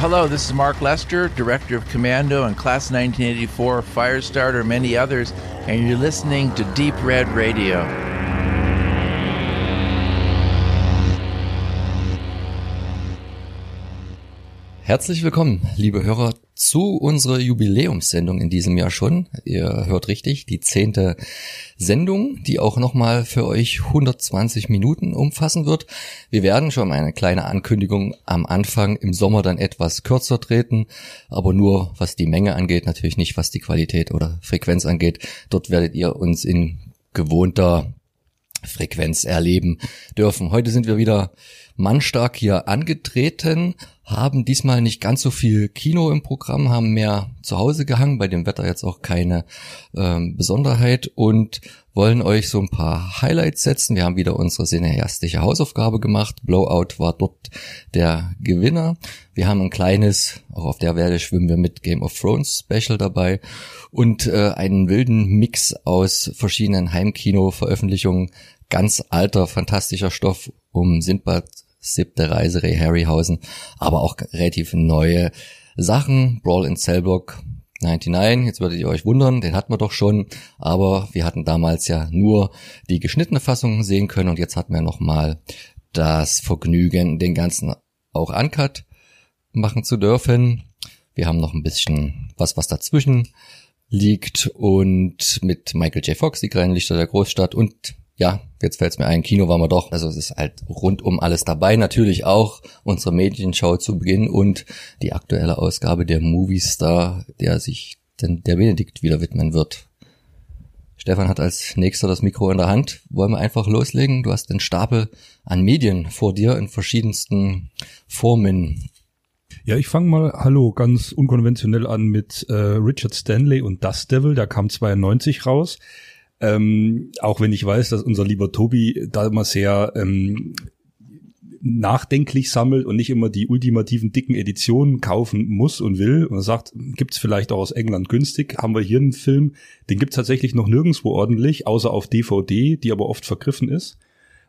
Hello, this is Mark Lester, Director of Commando and Class 1984, Firestarter, many others, and you're listening to Deep Red Radio. Herzlich willkommen, liebe Hörer, zu unserer Jubiläumssendung in diesem Jahr schon. Ihr hört richtig, die zehnte Sendung, die auch nochmal für euch 120 Minuten umfassen wird. Wir werden schon eine kleine Ankündigung am Anfang im Sommer dann etwas kürzer treten, aber nur was die Menge angeht, natürlich nicht was die Qualität oder Frequenz angeht. Dort werdet ihr uns in gewohnter Frequenz erleben dürfen. Heute sind wir wieder mannstark hier angetreten, haben diesmal nicht ganz so viel Kino im Programm, haben mehr zu Hause gehangen, bei dem Wetter jetzt auch keine ähm, Besonderheit und wollen euch so ein paar Highlights setzen. Wir haben wieder unsere cineastische Hausaufgabe gemacht. Blowout war dort der Gewinner. Wir haben ein kleines, auch auf der Werde schwimmen wir mit Game of Thrones Special dabei und äh, einen wilden Mix aus verschiedenen Heimkino-Veröffentlichungen. Ganz alter, fantastischer Stoff um Sindbad siebte Reise Harryhausen, aber auch relativ neue Sachen. Brawl in Cellblock 99, jetzt würdet ihr euch wundern, den hatten wir doch schon, aber wir hatten damals ja nur die geschnittene Fassung sehen können und jetzt hatten wir nochmal das Vergnügen, den ganzen auch uncut machen zu dürfen. Wir haben noch ein bisschen was, was dazwischen liegt und mit Michael J. Fox, die kleinen Lichter der Großstadt und ja, jetzt fällt es mir ein, Kino waren wir doch. Also es ist halt rundum alles dabei. Natürlich auch unsere Medienshow zu Beginn und die aktuelle Ausgabe der Movie Star, der sich denn der Benedikt wieder widmen wird. Stefan hat als nächster das Mikro in der Hand. Wollen wir einfach loslegen? Du hast den Stapel an Medien vor dir in verschiedensten Formen. Ja, ich fange mal, hallo, ganz unkonventionell an mit äh, Richard Stanley und Dust Devil. Der kam 92 raus. Ähm, auch wenn ich weiß, dass unser lieber Tobi da immer sehr ähm, nachdenklich sammelt und nicht immer die ultimativen dicken Editionen kaufen muss und will und sagt, gibt's vielleicht auch aus England günstig, haben wir hier einen Film, den gibt's tatsächlich noch nirgendwo ordentlich, außer auf DVD, die aber oft vergriffen ist.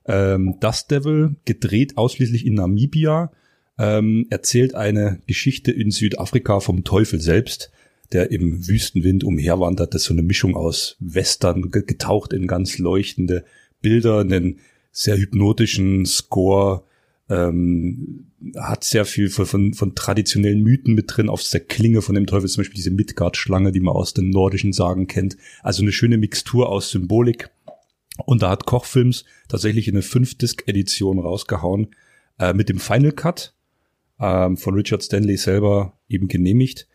Ähm, Dust Devil, gedreht ausschließlich in Namibia, ähm, erzählt eine Geschichte in Südafrika vom Teufel selbst der im Wüstenwind umherwandert. Das ist so eine Mischung aus Western, getaucht in ganz leuchtende Bilder, einen sehr hypnotischen Score, ähm, hat sehr viel von, von, von traditionellen Mythen mit drin, auf der Klinge von dem Teufel, zum Beispiel diese Midgard-Schlange, die man aus den nordischen Sagen kennt. Also eine schöne Mixtur aus Symbolik. Und da hat Kochfilms tatsächlich eine 5-Disc-Edition rausgehauen, äh, mit dem Final Cut ähm, von Richard Stanley selber eben genehmigt.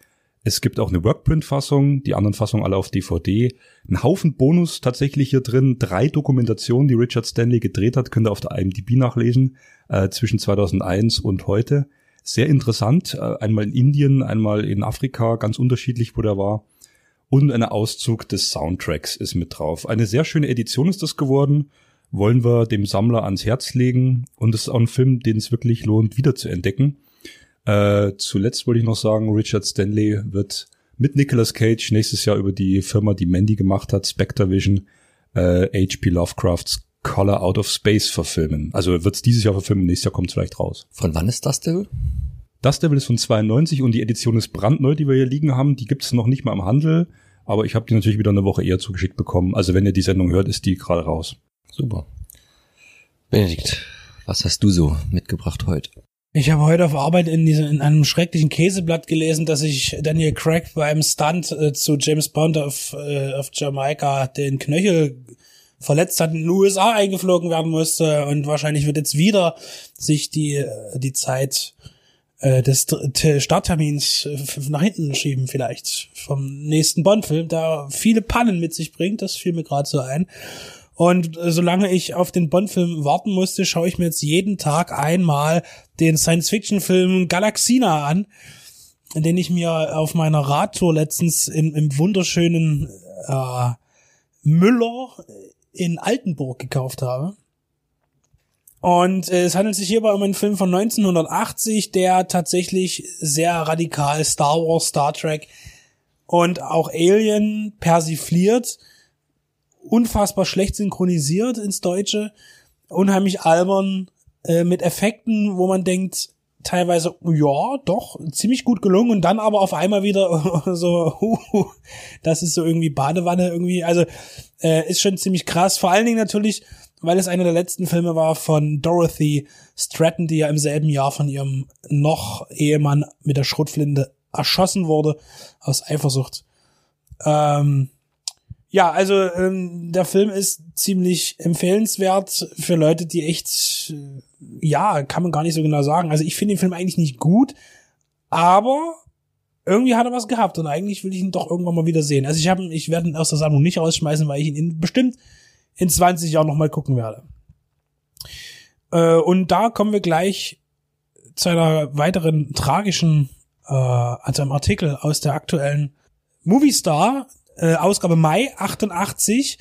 Es gibt auch eine Workprint-Fassung, die anderen Fassungen alle auf DVD. Ein Haufen Bonus tatsächlich hier drin. Drei Dokumentationen, die Richard Stanley gedreht hat, könnt ihr auf der IMDb nachlesen, äh, zwischen 2001 und heute. Sehr interessant. Äh, einmal in Indien, einmal in Afrika, ganz unterschiedlich, wo der war. Und ein Auszug des Soundtracks ist mit drauf. Eine sehr schöne Edition ist das geworden. Wollen wir dem Sammler ans Herz legen. Und es ist auch ein Film, den es wirklich lohnt, wieder zu entdecken. Äh, zuletzt wollte ich noch sagen, Richard Stanley wird mit Nicolas Cage nächstes Jahr über die Firma, die Mandy gemacht hat, Spectre Vision, äh, H.P. Lovecrafts Color Out of Space verfilmen. Also wird es dieses Jahr verfilmen, nächstes Jahr kommt es vielleicht raus. Von wann ist das Devil? Das Devil ist von 92 und die Edition ist brandneu, die wir hier liegen haben. Die gibt es noch nicht mal im Handel, aber ich habe die natürlich wieder eine Woche eher zugeschickt bekommen. Also wenn ihr die Sendung hört, ist die gerade raus. Super. Benedikt, was hast du so mitgebracht heute? Ich habe heute auf Arbeit in, diesem, in einem schrecklichen Käseblatt gelesen, dass sich Daniel Craig beim Stunt äh, zu James Bond auf, äh, auf Jamaika den Knöchel verletzt hat, in den USA eingeflogen werden musste und wahrscheinlich wird jetzt wieder sich die, äh, die Zeit äh, des Starttermins äh, nach hinten schieben vielleicht vom nächsten Bond-Film, der viele Pannen mit sich bringt, das fiel mir gerade so ein. Und äh, solange ich auf den Bond-Film warten musste, schaue ich mir jetzt jeden Tag einmal den Science-Fiction-Film Galaxina an, den ich mir auf meiner Radtour letztens im, im wunderschönen äh, Müller in Altenburg gekauft habe. Und äh, es handelt sich hierbei um einen Film von 1980, der tatsächlich sehr radikal Star Wars, Star Trek und auch Alien persifliert unfassbar schlecht synchronisiert ins Deutsche, unheimlich albern, äh, mit Effekten, wo man denkt, teilweise, ja, doch, ziemlich gut gelungen und dann aber auf einmal wieder so, uh, das ist so irgendwie Badewanne irgendwie, also äh, ist schon ziemlich krass. Vor allen Dingen natürlich, weil es einer der letzten Filme war von Dorothy Stratton, die ja im selben Jahr von ihrem noch Ehemann mit der Schrotflinte erschossen wurde, aus Eifersucht. Ähm, ja, also ähm, der Film ist ziemlich empfehlenswert für Leute, die echt, äh, ja, kann man gar nicht so genau sagen. Also ich finde den Film eigentlich nicht gut, aber irgendwie hat er was gehabt und eigentlich will ich ihn doch irgendwann mal wieder sehen. Also ich habe, ich werde ihn aus der Sammlung nicht rausschmeißen, weil ich ihn in, bestimmt in 20 Jahren noch mal gucken werde. Äh, und da kommen wir gleich zu einer weiteren tragischen, äh, also einem Artikel aus der aktuellen Movie Star, äh, Ausgabe Mai 88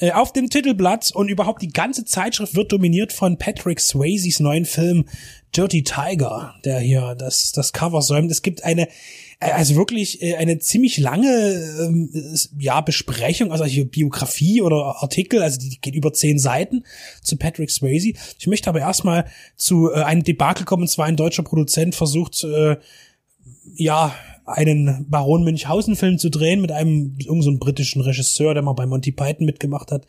äh, auf dem Titelblatt und überhaupt die ganze Zeitschrift wird dominiert von Patrick Swayzes neuen Film Dirty Tiger, der hier das das Cover säumt. Es gibt eine äh, also wirklich äh, eine ziemlich lange ähm, ja Besprechung, also hier Biografie oder Artikel, also die geht über zehn Seiten zu Patrick Swayze. Ich möchte aber erstmal zu äh, einem Debakel kommen, und zwar ein deutscher Produzent versucht ja einen Baron Münchhausen-Film zu drehen mit einem irgendeinem so britischen Regisseur, der mal bei Monty Python mitgemacht hat,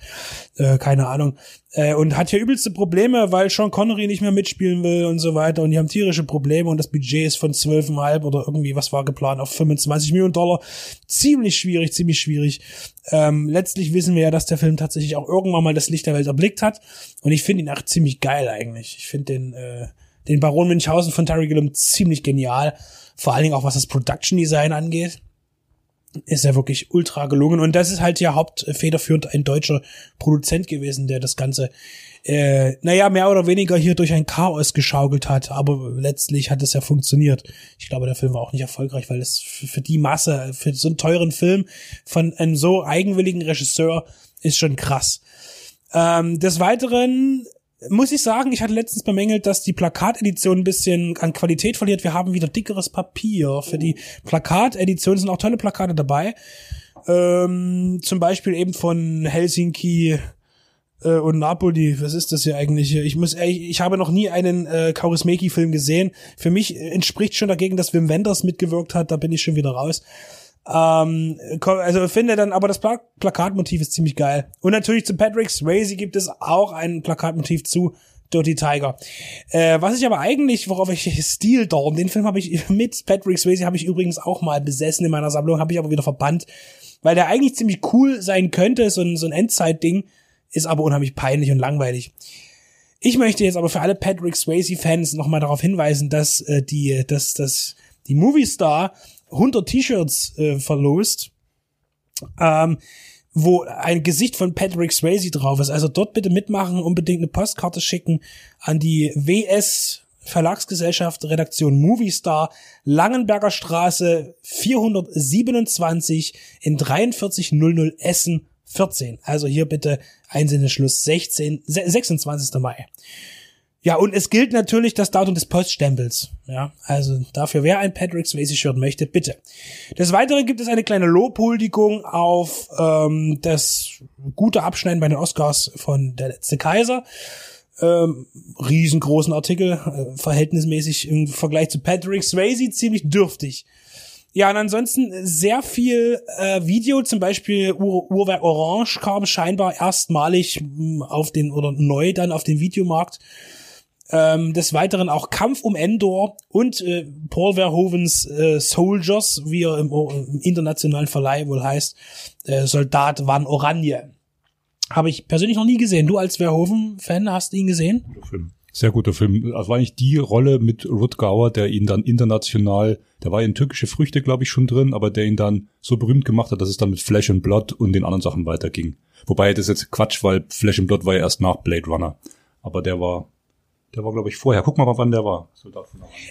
äh, keine Ahnung, äh, und hat hier übelste Probleme, weil Sean Connery nicht mehr mitspielen will und so weiter und die haben tierische Probleme und das Budget ist von 12,5 oder irgendwie, was war geplant, auf 25 Millionen Dollar. Ziemlich schwierig, ziemlich schwierig. Ähm, letztlich wissen wir ja, dass der Film tatsächlich auch irgendwann mal das Licht der Welt erblickt hat und ich finde ihn auch ziemlich geil eigentlich. Ich finde den, äh, den Baron Münchhausen von Terry Gilliam ziemlich genial vor allen Dingen auch was das Production Design angeht, ist er wirklich ultra gelungen. Und das ist halt ja hauptfederführend ein deutscher Produzent gewesen, der das Ganze, äh, naja, mehr oder weniger hier durch ein Chaos geschaukelt hat. Aber letztlich hat es ja funktioniert. Ich glaube, der Film war auch nicht erfolgreich, weil es für die Masse, für so einen teuren Film von einem so eigenwilligen Regisseur ist schon krass. Ähm, des Weiteren muss ich sagen, ich hatte letztens bemängelt, dass die Plakatedition ein bisschen an Qualität verliert. Wir haben wieder dickeres Papier für die Plakatedition. sind auch tolle Plakate dabei. Ähm, zum Beispiel eben von Helsinki äh, und Napoli. Was ist das hier eigentlich? Ich muss, ich, ich habe noch nie einen äh, Kaurismäki-Film gesehen. Für mich entspricht schon dagegen, dass Wim Wenders mitgewirkt hat. Da bin ich schon wieder raus. Ähm, also finde dann, aber das Pla Plakatmotiv ist ziemlich geil. Und natürlich zu Patrick Swayze gibt es auch ein Plakatmotiv zu Dirty Tiger. Äh, was ich aber eigentlich, worauf ich Steel Dawn, den Film habe ich mit Patrick Swayze habe ich übrigens auch mal besessen in meiner Sammlung, habe ich aber wieder verbannt, weil der eigentlich ziemlich cool sein könnte, so ein, so ein Endzeit-Ding, ist aber unheimlich peinlich und langweilig. Ich möchte jetzt aber für alle Patrick Swayze-Fans nochmal darauf hinweisen, dass äh, die, dass, dass die Movie Star 100 T-Shirts äh, verlost, ähm, wo ein Gesicht von Patrick Swayze drauf ist. Also dort bitte mitmachen, unbedingt eine Postkarte schicken an die WS Verlagsgesellschaft Redaktion Movie Star Langenberger Straße 427 in 4300 Essen 14. Also hier bitte Einsendeschluss 16, 26. Mai. Ja, und es gilt natürlich das Datum des Poststempels. Ja, also dafür, wer ein Patrick Swayze-Shirt möchte, bitte. Des Weiteren gibt es eine kleine Lobhuldigung auf ähm, das gute Abschneiden bei den Oscars von Der letzte Kaiser. Ähm, riesengroßen Artikel, äh, verhältnismäßig im Vergleich zu Patrick Swayze ziemlich dürftig. Ja, und ansonsten sehr viel äh, Video, zum Beispiel Ur Uhrwerk Orange kam scheinbar erstmalig hm, auf den oder neu dann auf den Videomarkt. Ähm, des Weiteren auch Kampf um Endor und äh, Paul Verhovens äh, Soldiers, wie er im, im internationalen Verleih wohl heißt, äh, Soldat Van Oranje. Habe ich persönlich noch nie gesehen. Du als Verhoeven-Fan hast ihn gesehen? Film. Sehr guter Film. Das war eigentlich die Rolle mit Rutgauer, der ihn dann international, der war in türkische Früchte, glaube ich, schon drin, aber der ihn dann so berühmt gemacht hat, dass es dann mit Flash and Blood und den anderen Sachen weiterging. Wobei das jetzt Quatsch, weil Flash and Blood war ja erst nach Blade Runner. Aber der war der war, glaube ich, vorher. Guck mal, wann der war.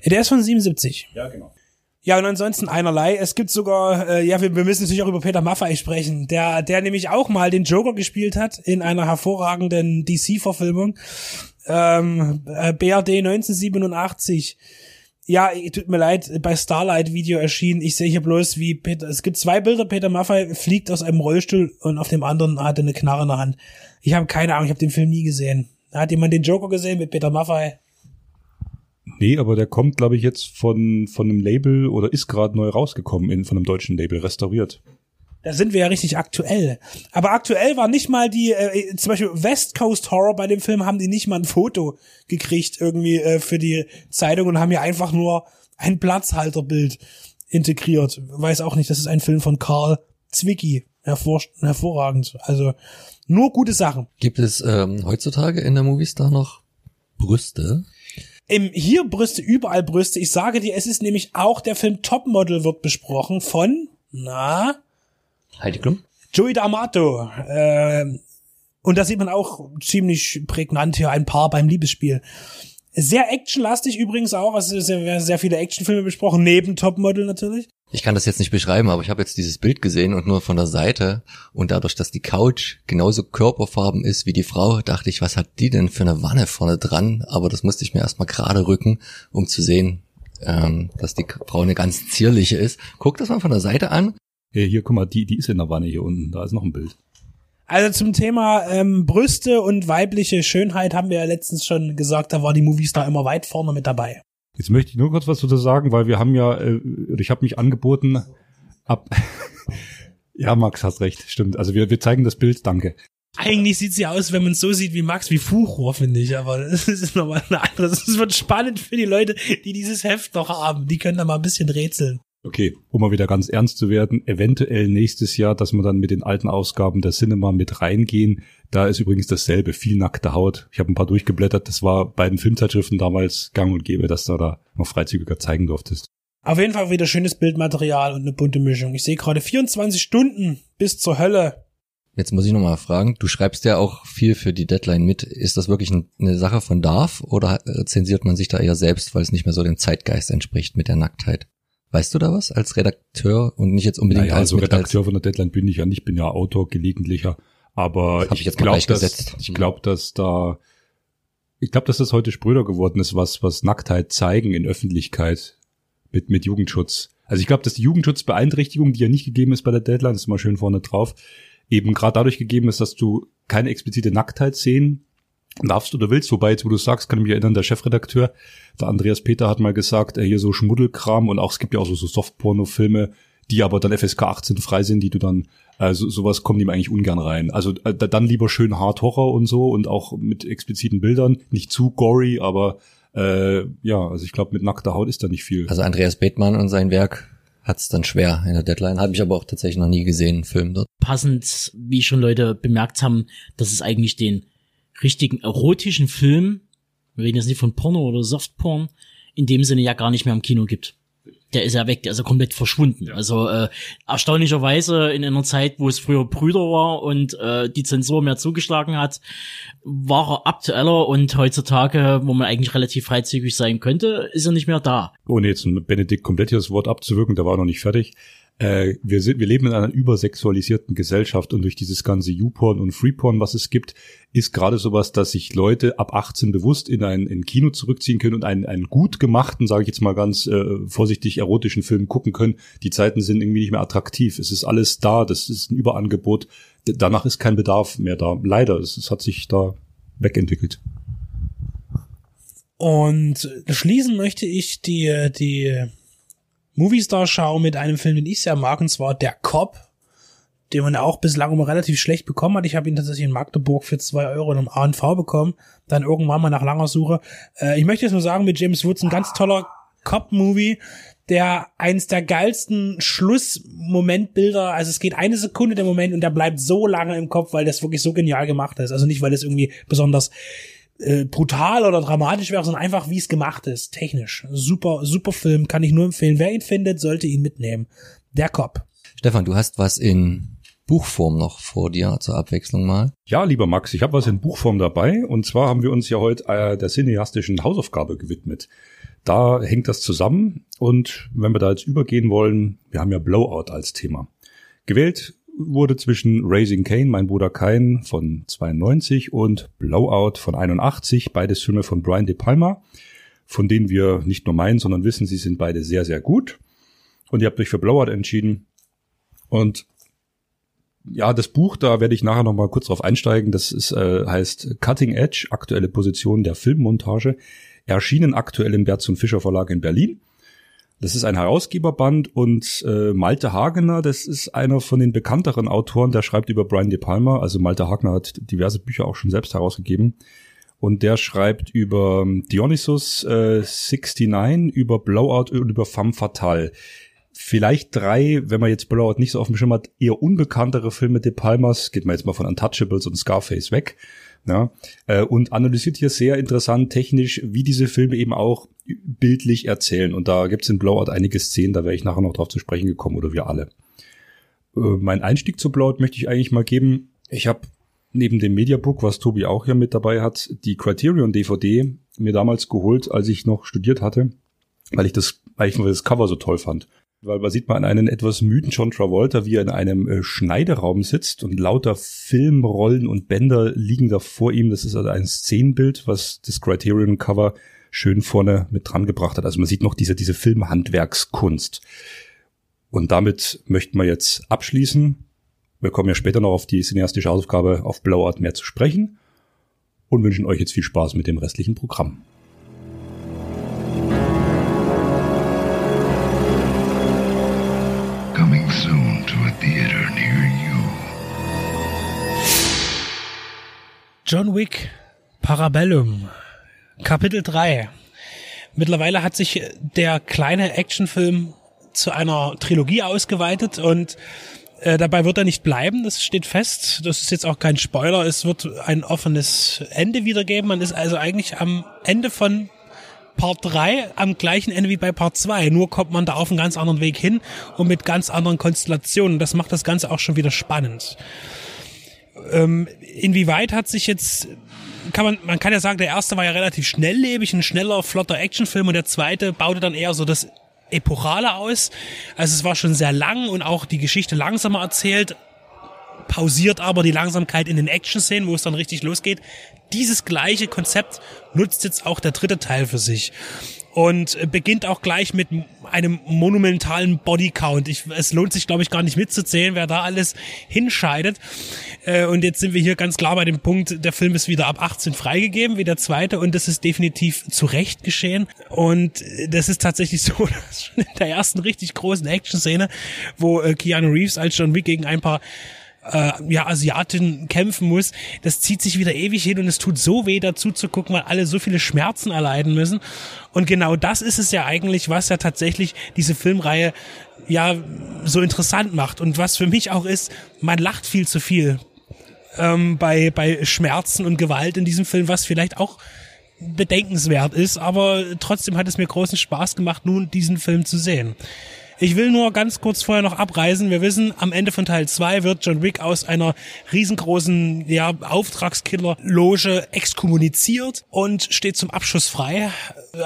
Der ist von 77. Ja, genau. Ja, und ansonsten einerlei. Es gibt sogar, äh, ja, wir, wir müssen natürlich auch über Peter Maffay sprechen, der, der nämlich auch mal den Joker gespielt hat in einer hervorragenden DC-Verfilmung. Ähm, äh, BRD 1987. Ja, tut mir leid, bei Starlight Video erschienen. Ich sehe hier bloß, wie Peter, es gibt zwei Bilder, Peter Maffay fliegt aus einem Rollstuhl und auf dem anderen hat er eine Knarre in der Hand. Ich habe keine Ahnung, ich habe den Film nie gesehen. Hat jemand den Joker gesehen mit Peter Maffay? Nee, aber der kommt, glaube ich, jetzt von, von einem Label oder ist gerade neu rausgekommen in, von einem deutschen Label, restauriert. Da sind wir ja richtig aktuell. Aber aktuell war nicht mal die, äh, zum Beispiel West Coast Horror bei dem Film haben die nicht mal ein Foto gekriegt irgendwie äh, für die Zeitung und haben ja einfach nur ein Platzhalterbild integriert. Weiß auch nicht, das ist ein Film von Karl Zwicky. Hervor, hervorragend. Also nur gute Sachen. Gibt es ähm, heutzutage in der Movistar noch Brüste? Im hier Brüste, überall Brüste. Ich sage dir, es ist nämlich auch der Film Topmodel wird besprochen von, na, Heidi Klum? Joey D'Amato. Äh, und da sieht man auch ziemlich prägnant hier ein Paar beim Liebesspiel. Sehr actionlastig übrigens auch, also sehr, sehr viele Actionfilme besprochen, neben Topmodel natürlich. Ich kann das jetzt nicht beschreiben, aber ich habe jetzt dieses Bild gesehen und nur von der Seite und dadurch, dass die Couch genauso körperfarben ist wie die Frau, dachte ich, was hat die denn für eine Wanne vorne dran? Aber das musste ich mir erstmal gerade rücken, um zu sehen, ähm, dass die Frau eine ganz zierliche ist. Guck das mal von der Seite an. Hey, hier, guck mal, die, die ist in der Wanne hier unten. Da ist noch ein Bild. Also zum Thema ähm, Brüste und weibliche Schönheit haben wir ja letztens schon gesagt, da war die Movistar immer weit vorne mit dabei. Jetzt möchte ich nur kurz was dazu sagen, weil wir haben ja, äh, ich habe mich angeboten, ab. ja, Max, hast recht, stimmt. Also wir, wir zeigen das Bild, danke. Eigentlich sieht sie aus, wenn man so sieht wie Max, wie Fuchrohr, finde ich. Aber das ist nochmal eine andere. Das wird spannend für die Leute, die dieses Heft noch haben. Die können da mal ein bisschen rätseln. Okay, um mal wieder ganz ernst zu werden, eventuell nächstes Jahr, dass wir dann mit den alten Ausgaben der Cinema mit reingehen. Da ist übrigens dasselbe, viel nackte Haut. Ich habe ein paar durchgeblättert, das war bei den Filmzeitschriften damals gang und gäbe, dass du da noch freizügiger zeigen durftest. Auf jeden Fall wieder schönes Bildmaterial und eine bunte Mischung. Ich sehe gerade 24 Stunden bis zur Hölle. Jetzt muss ich nochmal fragen, du schreibst ja auch viel für die Deadline mit. Ist das wirklich eine Sache von Darf oder zensiert man sich da eher selbst, weil es nicht mehr so dem Zeitgeist entspricht mit der Nacktheit? Weißt du da was als Redakteur und nicht jetzt unbedingt naja, als also Redakteur von der Deadline bin ich ja nicht, bin ja Autor gelegentlicher, aber ich, ich glaube, dass gesetzt. ich glaube, dass da ich glaube, dass das heute spröder geworden ist, was was Nacktheit zeigen in Öffentlichkeit mit mit Jugendschutz. Also ich glaube, dass die Jugendschutzbeeinträchtigung, die ja nicht gegeben ist bei der Deadline, ist mal schön vorne drauf, eben gerade dadurch gegeben ist, dass du keine explizite Nacktheit sehen darfst oder willst. Wobei, jetzt wo du sagst, kann ich mich erinnern, der Chefredakteur, der Andreas Peter hat mal gesagt, äh, hier so Schmuddelkram und auch es gibt ja auch so, so Softporno-Filme, die aber dann FSK 18 frei sind, die du dann, äh, so, sowas kommt ihm eigentlich ungern rein. Also äh, dann lieber schön Hard Horror und so und auch mit expliziten Bildern, nicht zu gory, aber äh, ja, also ich glaube, mit nackter Haut ist da nicht viel. Also Andreas Bethmann und sein Werk hat's dann schwer in der Deadline. Habe ich aber auch tatsächlich noch nie gesehen, einen Film dort. Passend, wie schon Leute bemerkt haben, dass es eigentlich den richtigen erotischen Film, wir reden jetzt nicht von Porno oder Softporn, in dem Sinne ja gar nicht mehr im Kino gibt. Der ist ja weg, der ist ja komplett verschwunden. Also äh, erstaunlicherweise in einer Zeit, wo es früher Brüder war und äh, die Zensur mehr zugeschlagen hat, war er aktueller und heutzutage, wo man eigentlich relativ freizügig sein könnte, ist er nicht mehr da. Ohne jetzt Benedikt komplett hier das Wort abzuwirken, der war noch nicht fertig äh, wir, sind, wir leben in einer übersexualisierten Gesellschaft und durch dieses ganze YouPorn und Freeporn, was es gibt, ist gerade sowas, dass sich Leute ab 18 bewusst in ein in Kino zurückziehen können und einen, einen gut gemachten, sage ich jetzt mal ganz äh, vorsichtig, erotischen Film gucken können. Die Zeiten sind irgendwie nicht mehr attraktiv. Es ist alles da, das ist ein Überangebot. Danach ist kein Bedarf mehr da. Leider, es, es hat sich da wegentwickelt. Und schließen möchte ich die, die Movistar-Schau mit einem Film, den ich sehr mag, und zwar Der Cop, den man auch bislang immer relativ schlecht bekommen hat. Ich habe ihn tatsächlich in Magdeburg für zwei Euro in einem ANV bekommen, dann irgendwann mal nach langer Suche. Äh, ich möchte jetzt nur sagen, mit James Woods ein ganz toller Cop-Movie, der eins der geilsten Schlussmomentbilder, also es geht eine Sekunde der Moment und der bleibt so lange im Kopf, weil das wirklich so genial gemacht ist. Also nicht, weil das irgendwie besonders äh, brutal oder dramatisch wäre, sondern einfach, wie es gemacht ist, technisch. Super, super Film, kann ich nur empfehlen. Wer ihn findet, sollte ihn mitnehmen. Der Cop. Stefan, du hast was in Buchform noch vor dir zur Abwechslung mal. Ja, lieber Max, ich habe was in Buchform dabei. Und zwar haben wir uns ja heute äh, der cineastischen Hausaufgabe gewidmet. Da hängt das zusammen. Und wenn wir da jetzt übergehen wollen, wir haben ja Blowout als Thema. Gewählt wurde zwischen Raising Kane, mein Bruder Kain von 92 und Blowout von 81, beides Filme von Brian De Palma, von denen wir nicht nur meinen, sondern wissen, sie sind beide sehr, sehr gut. Und ihr habt euch für Blowout entschieden. Und ja, das Buch, da werde ich nachher noch mal kurz drauf einsteigen. Das ist, äh, heißt Cutting Edge, aktuelle Position der Filmmontage. erschienen aktuell im Berz und Fischer Verlag in Berlin. Das ist ein Herausgeberband und äh, Malte Hagener, das ist einer von den bekannteren Autoren, der schreibt über Brian De Palma. Also Malte Hagener hat diverse Bücher auch schon selbst herausgegeben. Und der schreibt über Dionysus äh, 69, über Blowout und über Femme Fatale. Vielleicht drei, wenn man jetzt Blowout nicht so auf dem Schirm hat, eher unbekanntere Filme De Palmas, geht man jetzt mal von Untouchables und Scarface weg. Ja, äh, und analysiert hier sehr interessant technisch, wie diese Filme eben auch bildlich erzählen. Und da gibt's in Blowout einige Szenen, da wäre ich nachher noch drauf zu sprechen gekommen oder wir alle. Äh, mein Einstieg zu Blowout möchte ich eigentlich mal geben. Ich habe neben dem Mediabook, was Tobi auch hier mit dabei hat, die Criterion DVD mir damals geholt, als ich noch studiert hatte, weil ich das, weil ich das Cover so toll fand. Weil man sieht man einen etwas müden John Travolta, wie er in einem äh, Schneideraum sitzt und lauter Filmrollen und Bänder liegen da vor ihm. Das ist also ein Szenenbild, was das Criterion Cover schön vorne mit dran gebracht hat. Also man sieht noch diese, diese Filmhandwerkskunst. Und damit möchten wir jetzt abschließen. Wir kommen ja später noch auf die cineastische Hausaufgabe auf Blowout mehr zu sprechen und wünschen euch jetzt viel Spaß mit dem restlichen Programm. Coming soon to a theater near you. John Wick, Parabellum, Kapitel 3. Mittlerweile hat sich der kleine Actionfilm zu einer Trilogie ausgeweitet und äh, dabei wird er nicht bleiben, das steht fest. Das ist jetzt auch kein Spoiler, es wird ein offenes Ende wiedergeben. Man ist also eigentlich am Ende von Part 3 am gleichen Ende wie bei Part 2. Nur kommt man da auf einen ganz anderen Weg hin und mit ganz anderen Konstellationen. Das macht das Ganze auch schon wieder spannend. Ähm, inwieweit hat sich jetzt kann man, man kann ja sagen, der erste war ja relativ schnelllebig, ein schneller, flotter Actionfilm und der zweite baute dann eher so das Epochale aus. Also es war schon sehr lang und auch die Geschichte langsamer erzählt, pausiert aber die Langsamkeit in den Action-Szenen, wo es dann richtig losgeht. Dieses gleiche Konzept nutzt jetzt auch der dritte Teil für sich und beginnt auch gleich mit einem monumentalen Bodycount. Ich, es lohnt sich, glaube ich, gar nicht mitzuzählen, wer da alles hinscheidet. Äh, und jetzt sind wir hier ganz klar bei dem Punkt, der Film ist wieder ab 18 freigegeben, wie der zweite, und das ist definitiv zu Recht geschehen. Und das ist tatsächlich so, dass schon in der ersten richtig großen Action-Szene, wo äh, Keanu Reeves als John Wick gegen ein paar äh, ja, Asiatin kämpfen muss, das zieht sich wieder ewig hin und es tut so weh dazu zu gucken, weil alle so viele Schmerzen erleiden müssen. Und genau das ist es ja eigentlich, was ja tatsächlich diese Filmreihe ja so interessant macht und was für mich auch ist, man lacht viel zu viel ähm, bei, bei Schmerzen und Gewalt in diesem Film, was vielleicht auch bedenkenswert ist, aber trotzdem hat es mir großen Spaß gemacht, nun diesen Film zu sehen. Ich will nur ganz kurz vorher noch abreisen. Wir wissen, am Ende von Teil 2 wird John Wick aus einer riesengroßen ja, Auftragskiller-Loge exkommuniziert und steht zum Abschuss frei.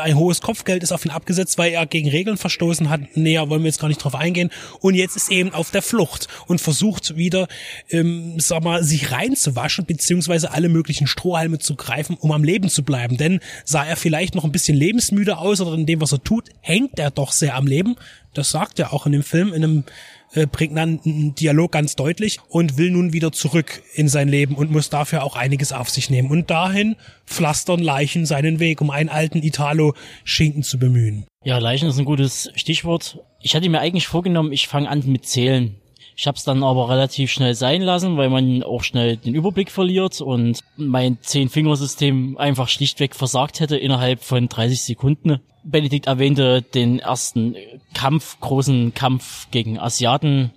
Ein hohes Kopfgeld ist auf ihn abgesetzt, weil er gegen Regeln verstoßen hat. Näher wollen wir jetzt gar nicht drauf eingehen. Und jetzt ist eben auf der Flucht und versucht wieder, ähm, sag mal, sich reinzuwaschen, beziehungsweise alle möglichen Strohhalme zu greifen, um am Leben zu bleiben. Denn sah er vielleicht noch ein bisschen lebensmüde aus oder in dem, was er tut, hängt er doch sehr am Leben. Das sagt er auch in dem Film, in einem äh, prägnanten Dialog ganz deutlich und will nun wieder zurück in sein Leben und muss dafür auch einiges auf sich nehmen. Und dahin pflastern Leichen seinen Weg, um einen alten Italo-Schinken zu bemühen. Ja, Leichen ist ein gutes Stichwort. Ich hatte mir eigentlich vorgenommen, ich fange an mit Zählen. Ich habe es dann aber relativ schnell sein lassen, weil man auch schnell den Überblick verliert und mein Zehn-Fingersystem einfach schlichtweg versagt hätte innerhalb von 30 Sekunden. Benedikt erwähnte den ersten Kampf, großen Kampf gegen Asiaten.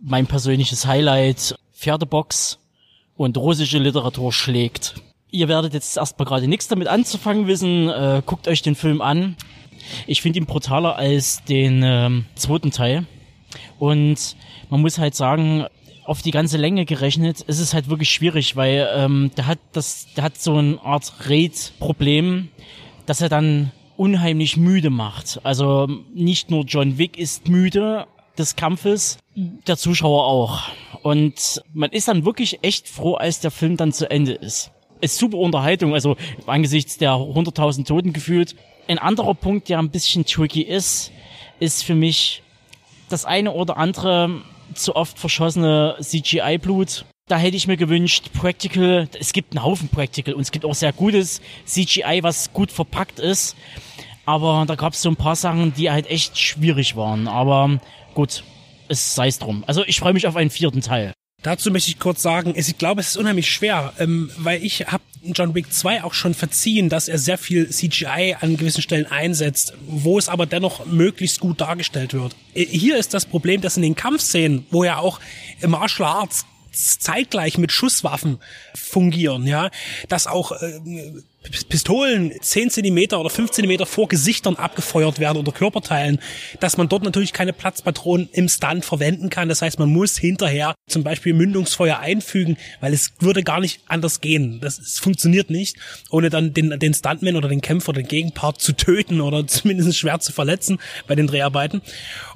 Mein persönliches Highlight, Pferdebox und russische Literatur schlägt. Ihr werdet jetzt erstmal gerade nichts damit anzufangen wissen. Äh, guckt euch den Film an. Ich finde ihn brutaler als den ähm, zweiten Teil. Und man muss halt sagen, auf die ganze Länge gerechnet, ist es halt wirklich schwierig, weil ähm, der hat das, der hat so eine Art Raid-Problem, dass er dann unheimlich müde macht. Also nicht nur John Wick ist müde des Kampfes, der Zuschauer auch. Und man ist dann wirklich echt froh, als der Film dann zu Ende ist. Ist super Unterhaltung, also angesichts der 100.000 Toten gefühlt. Ein anderer Punkt, der ein bisschen tricky ist, ist für mich das eine oder andere zu oft verschossene CGI-Blut. Da hätte ich mir gewünscht, Practical, es gibt einen Haufen Practical und es gibt auch sehr gutes CGI, was gut verpackt ist. Aber da gab es so ein paar Sachen, die halt echt schwierig waren. Aber gut, es sei es drum. Also ich freue mich auf einen vierten Teil. Dazu möchte ich kurz sagen, ich glaube, es ist unheimlich schwer, ähm, weil ich habe John Wick 2 auch schon verziehen, dass er sehr viel CGI an gewissen Stellen einsetzt, wo es aber dennoch möglichst gut dargestellt wird. Äh, hier ist das Problem, dass in den Kampfszenen, wo ja auch Martial Arts zeitgleich mit Schusswaffen fungieren, ja, dass auch äh, Pistolen 10 Zentimeter oder 5 Zentimeter vor Gesichtern abgefeuert werden oder Körperteilen, dass man dort natürlich keine Platzpatronen im Stunt verwenden kann. Das heißt, man muss hinterher zum Beispiel Mündungsfeuer einfügen, weil es würde gar nicht anders gehen. Das es funktioniert nicht, ohne dann den, den Stuntman oder den Kämpfer, den Gegenpart zu töten oder zumindest schwer zu verletzen bei den Dreharbeiten.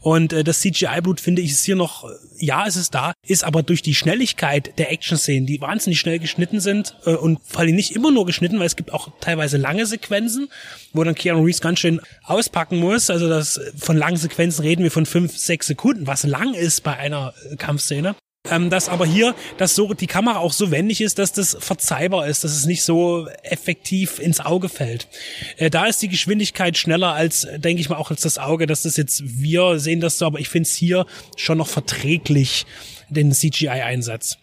Und äh, das CGI-Blut, finde ich, ist hier noch, ja, es ist da, ist aber durch die Schnelligkeit der Action-Szenen, die wahnsinnig schnell geschnitten sind äh, und vor allem nicht immer nur geschnitten, weil es gibt auch teilweise lange Sequenzen, wo dann Keanu Reeves ganz schön auspacken muss. Also das von langen Sequenzen reden wir von fünf, sechs Sekunden, was lang ist bei einer äh, Kampfszene. Ähm, dass aber hier, dass so die Kamera auch so wendig ist, dass das verzeihbar ist, dass es nicht so effektiv ins Auge fällt. Äh, da ist die Geschwindigkeit schneller als, denke ich mal, auch als das Auge, dass das jetzt, wir sehen das so, aber ich finde es hier schon noch verträglich den CGI-Einsatz.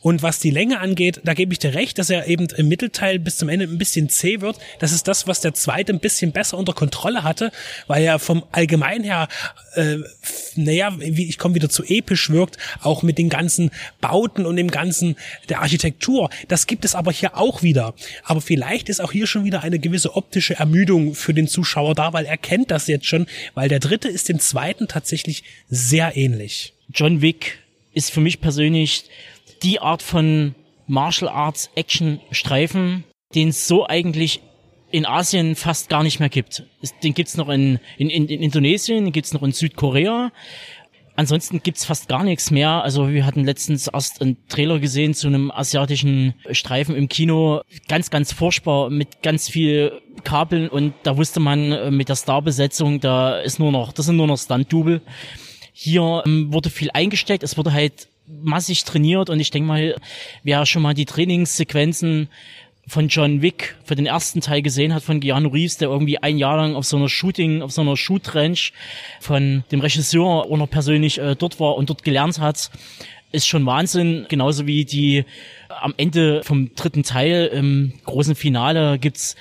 Und was die Länge angeht, da gebe ich dir recht, dass er eben im Mittelteil bis zum Ende ein bisschen zäh wird. Das ist das, was der zweite ein bisschen besser unter Kontrolle hatte, weil er vom Allgemein her, äh, naja, ich komme wieder zu episch wirkt, auch mit den ganzen Bauten und dem ganzen der Architektur. Das gibt es aber hier auch wieder. Aber vielleicht ist auch hier schon wieder eine gewisse optische Ermüdung für den Zuschauer da, weil er kennt das jetzt schon, weil der dritte ist dem zweiten tatsächlich sehr ähnlich. John Wick ist für mich persönlich die Art von Martial Arts Action Streifen, den es so eigentlich in Asien fast gar nicht mehr gibt. Den gibt's noch in, in, in Indonesien, den gibt's noch in Südkorea. Ansonsten gibt's fast gar nichts mehr. Also wir hatten letztens erst einen Trailer gesehen zu einem asiatischen Streifen im Kino. Ganz, ganz furchtbar mit ganz viel Kabeln und da wusste man äh, mit der Starbesetzung, da ist nur noch, das sind nur noch Stunt-Double. Hier ähm, wurde viel eingesteckt, es wurde halt massig trainiert und ich denke mal, wer schon mal die Trainingssequenzen von John Wick für den ersten Teil gesehen hat von Keanu Reeves, der irgendwie ein Jahr lang auf so einer Shooting, auf so einer Shoot-Ranch von dem Regisseur noch persönlich äh, dort war und dort gelernt hat, ist schon Wahnsinn. Genauso wie die am Ende vom dritten Teil im großen Finale gibt's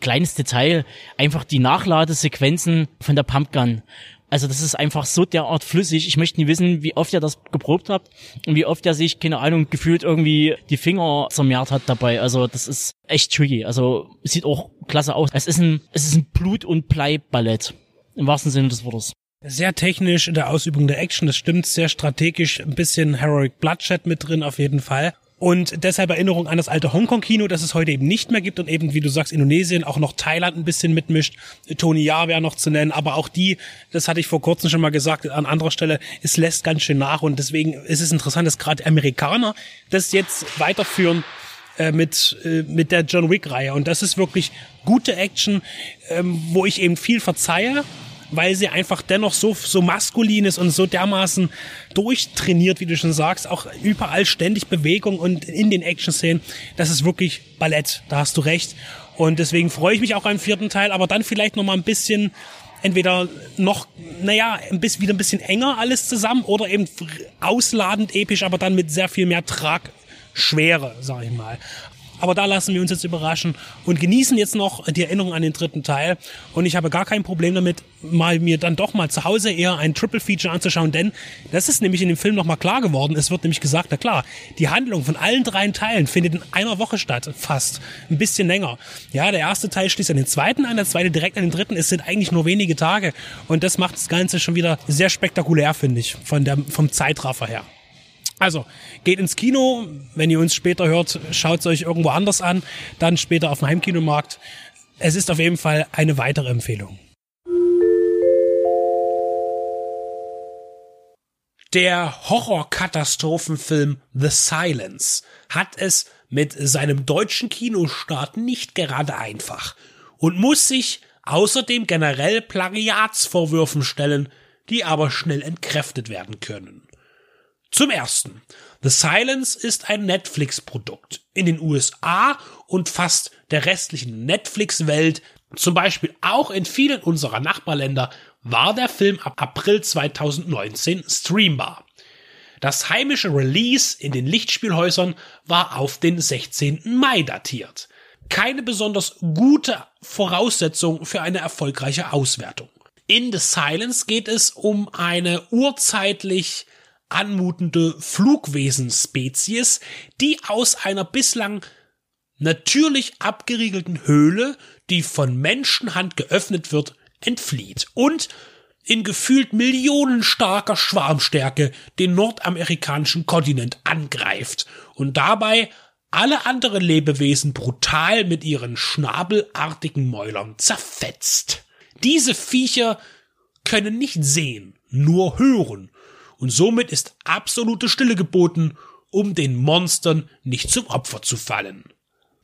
kleines Detail, einfach die Nachladesequenzen von der Pumpgun. Also das ist einfach so derart flüssig. Ich möchte nie wissen, wie oft ihr das geprobt habt und wie oft er sich, keine Ahnung, gefühlt irgendwie die Finger zermehrt hat dabei. Also das ist echt tricky. Also sieht auch klasse aus. Es ist ein, es ist ein Blut- und Blei-Ballett. Im wahrsten Sinne des Wortes. Sehr technisch in der Ausübung der Action, das stimmt, sehr strategisch, ein bisschen Heroic Bloodshed mit drin auf jeden Fall. Und deshalb Erinnerung an das alte Hongkong-Kino, das es heute eben nicht mehr gibt und eben, wie du sagst, Indonesien, auch noch Thailand ein bisschen mitmischt. Tony Ja wäre noch zu nennen, aber auch die, das hatte ich vor kurzem schon mal gesagt, an anderer Stelle, es lässt ganz schön nach und deswegen ist es interessant, dass gerade Amerikaner das jetzt weiterführen äh, mit, äh, mit der John Wick-Reihe. Und das ist wirklich gute Action, ähm, wo ich eben viel verzeihe, weil sie einfach dennoch so, so maskulin ist und so dermaßen durchtrainiert, wie du schon sagst, auch überall ständig Bewegung und in den Action-Szenen, das ist wirklich Ballett, da hast du recht. Und deswegen freue ich mich auch am vierten Teil, aber dann vielleicht noch mal ein bisschen entweder noch, naja, ein bisschen, wieder ein bisschen enger alles zusammen oder eben ausladend episch, aber dann mit sehr viel mehr Tragschwere, sag ich mal. Aber da lassen wir uns jetzt überraschen und genießen jetzt noch die Erinnerung an den dritten Teil. Und ich habe gar kein Problem damit, mal mir dann doch mal zu Hause eher ein Triple Feature anzuschauen, denn das ist nämlich in dem Film nochmal klar geworden. Es wird nämlich gesagt, na klar, die Handlung von allen drei Teilen findet in einer Woche statt, fast. Ein bisschen länger. Ja, der erste Teil schließt an den zweiten an, der zweite direkt an den dritten. Es sind eigentlich nur wenige Tage. Und das macht das Ganze schon wieder sehr spektakulär, finde ich, von der, vom Zeitraffer her. Also, geht ins Kino. Wenn ihr uns später hört, schaut es euch irgendwo anders an. Dann später auf dem Heimkinomarkt. Es ist auf jeden Fall eine weitere Empfehlung. Der Horrorkatastrophenfilm The Silence hat es mit seinem deutschen Kinostart nicht gerade einfach und muss sich außerdem generell Plagiatsvorwürfen stellen, die aber schnell entkräftet werden können. Zum ersten. The Silence ist ein Netflix-Produkt. In den USA und fast der restlichen Netflix-Welt, zum Beispiel auch in vielen unserer Nachbarländer, war der Film ab April 2019 streambar. Das heimische Release in den Lichtspielhäusern war auf den 16. Mai datiert. Keine besonders gute Voraussetzung für eine erfolgreiche Auswertung. In The Silence geht es um eine urzeitlich anmutende Flugwesenspezies, die aus einer bislang natürlich abgeriegelten Höhle, die von Menschenhand geöffnet wird, entflieht und in gefühlt millionenstarker Schwarmstärke den nordamerikanischen Kontinent angreift und dabei alle anderen Lebewesen brutal mit ihren schnabelartigen Mäulern zerfetzt. Diese Viecher können nicht sehen, nur hören, und somit ist absolute Stille geboten, um den Monstern nicht zum Opfer zu fallen.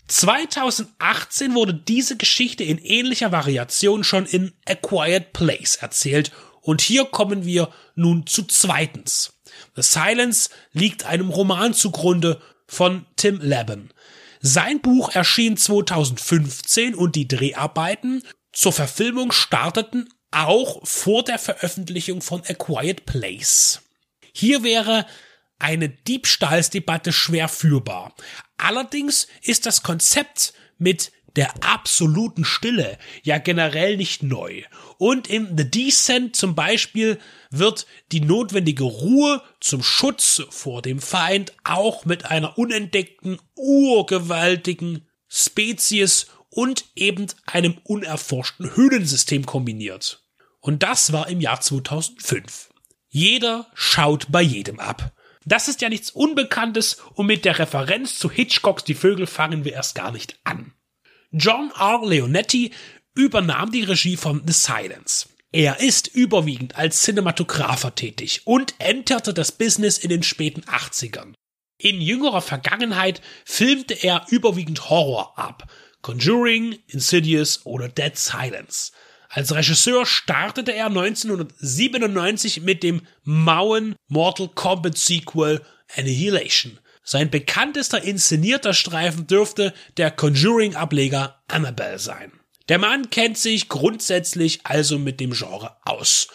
2018 wurde diese Geschichte in ähnlicher Variation schon in A Quiet Place erzählt und hier kommen wir nun zu zweitens. The Silence liegt einem Roman zugrunde von Tim Laban. Sein Buch erschien 2015 und die Dreharbeiten zur Verfilmung starteten auch vor der Veröffentlichung von A Quiet Place. Hier wäre eine Diebstahlsdebatte schwer führbar. Allerdings ist das Konzept mit der absoluten Stille ja generell nicht neu. Und in The Descent zum Beispiel wird die notwendige Ruhe zum Schutz vor dem Feind auch mit einer unentdeckten, urgewaltigen Spezies und eben einem unerforschten Höhlensystem kombiniert. Und das war im Jahr 2005. Jeder schaut bei jedem ab. Das ist ja nichts Unbekanntes und mit der Referenz zu Hitchcocks Die Vögel fangen wir erst gar nicht an. John R. Leonetti übernahm die Regie von The Silence. Er ist überwiegend als Cinematografer tätig und enterte das Business in den späten 80ern. In jüngerer Vergangenheit filmte er überwiegend Horror ab. Conjuring, Insidious oder Dead Silence. Als Regisseur startete er 1997 mit dem mauen Mortal Kombat Sequel Annihilation. Sein bekanntester inszenierter Streifen dürfte der Conjuring-Ableger Annabelle sein. Der Mann kennt sich grundsätzlich also mit dem Genre aus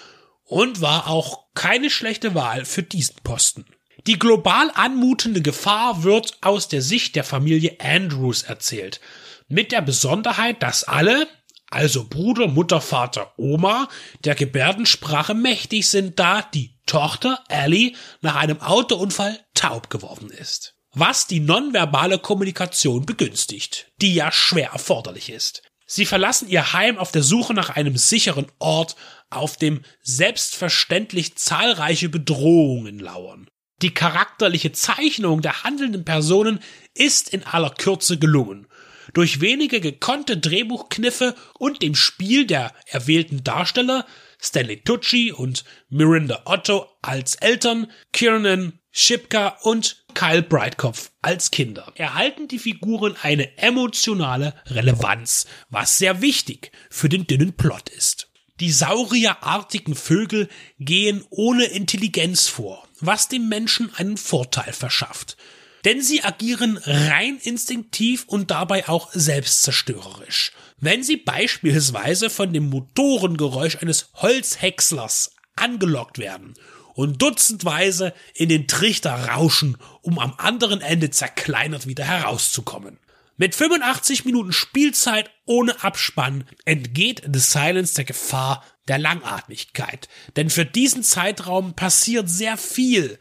und war auch keine schlechte Wahl für diesen Posten. Die global anmutende Gefahr wird aus der Sicht der Familie Andrews erzählt, mit der Besonderheit, dass alle, also Bruder, Mutter, Vater, Oma, der Gebärdensprache mächtig sind, da die Tochter Ellie nach einem Autounfall taub geworden ist. Was die nonverbale Kommunikation begünstigt, die ja schwer erforderlich ist. Sie verlassen ihr Heim auf der Suche nach einem sicheren Ort, auf dem selbstverständlich zahlreiche Bedrohungen lauern. Die charakterliche Zeichnung der handelnden Personen ist in aller Kürze gelungen durch wenige gekonnte Drehbuchkniffe und dem Spiel der erwählten Darsteller Stanley Tucci und Miranda Otto als Eltern, Kiernan Shipka und Kyle Breitkopf als Kinder erhalten die Figuren eine emotionale Relevanz, was sehr wichtig für den dünnen Plot ist. Die saurierartigen Vögel gehen ohne Intelligenz vor, was dem Menschen einen Vorteil verschafft denn sie agieren rein instinktiv und dabei auch selbstzerstörerisch. Wenn sie beispielsweise von dem Motorengeräusch eines Holzhäckslers angelockt werden und dutzendweise in den Trichter rauschen, um am anderen Ende zerkleinert wieder herauszukommen. Mit 85 Minuten Spielzeit ohne Abspann entgeht The Silence der Gefahr der Langatmigkeit, denn für diesen Zeitraum passiert sehr viel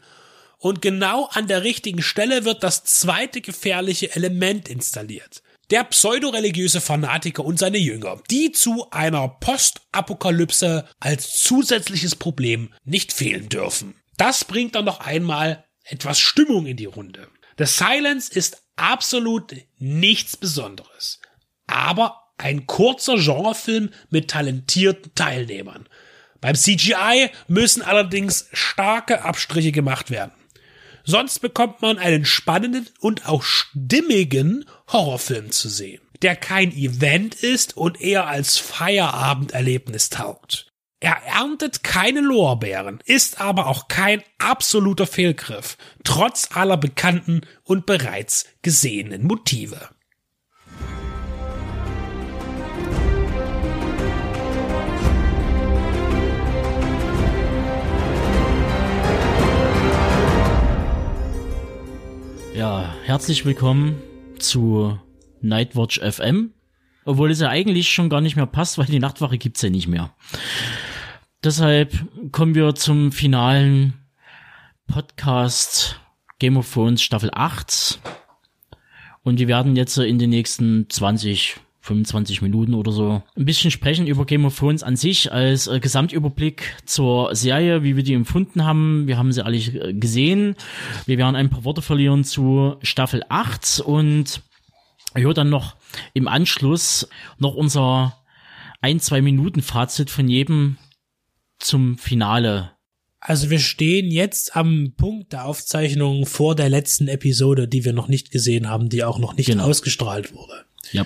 und genau an der richtigen Stelle wird das zweite gefährliche Element installiert. Der pseudoreligiöse Fanatiker und seine Jünger, die zu einer Postapokalypse als zusätzliches Problem nicht fehlen dürfen. Das bringt dann noch einmal etwas Stimmung in die Runde. The Silence ist absolut nichts Besonderes, aber ein kurzer Genrefilm mit talentierten Teilnehmern. Beim CGI müssen allerdings starke Abstriche gemacht werden. Sonst bekommt man einen spannenden und auch stimmigen Horrorfilm zu sehen, der kein Event ist und eher als Feierabenderlebnis taugt. Er erntet keine Lorbeeren, ist aber auch kein absoluter Fehlgriff, trotz aller bekannten und bereits gesehenen Motive. Ja, herzlich willkommen zu Nightwatch FM. Obwohl es ja eigentlich schon gar nicht mehr passt, weil die Nachtwache gibt's ja nicht mehr. Deshalb kommen wir zum finalen Podcast Game of Thrones Staffel 8. Und wir werden jetzt in den nächsten 20, 25 Minuten oder so ein bisschen sprechen über Game of Thrones an sich als äh, Gesamtüberblick zur Serie, wie wir die empfunden haben. Wir haben sie alle äh, gesehen. Wir werden ein paar Worte verlieren zu Staffel 8 und höre dann noch im Anschluss noch unser ein, zwei Minuten Fazit von jedem zum Finale. Also wir stehen jetzt am Punkt der Aufzeichnung vor der letzten Episode, die wir noch nicht gesehen haben, die auch noch nicht Genau. ausgestrahlt wurde. Ja.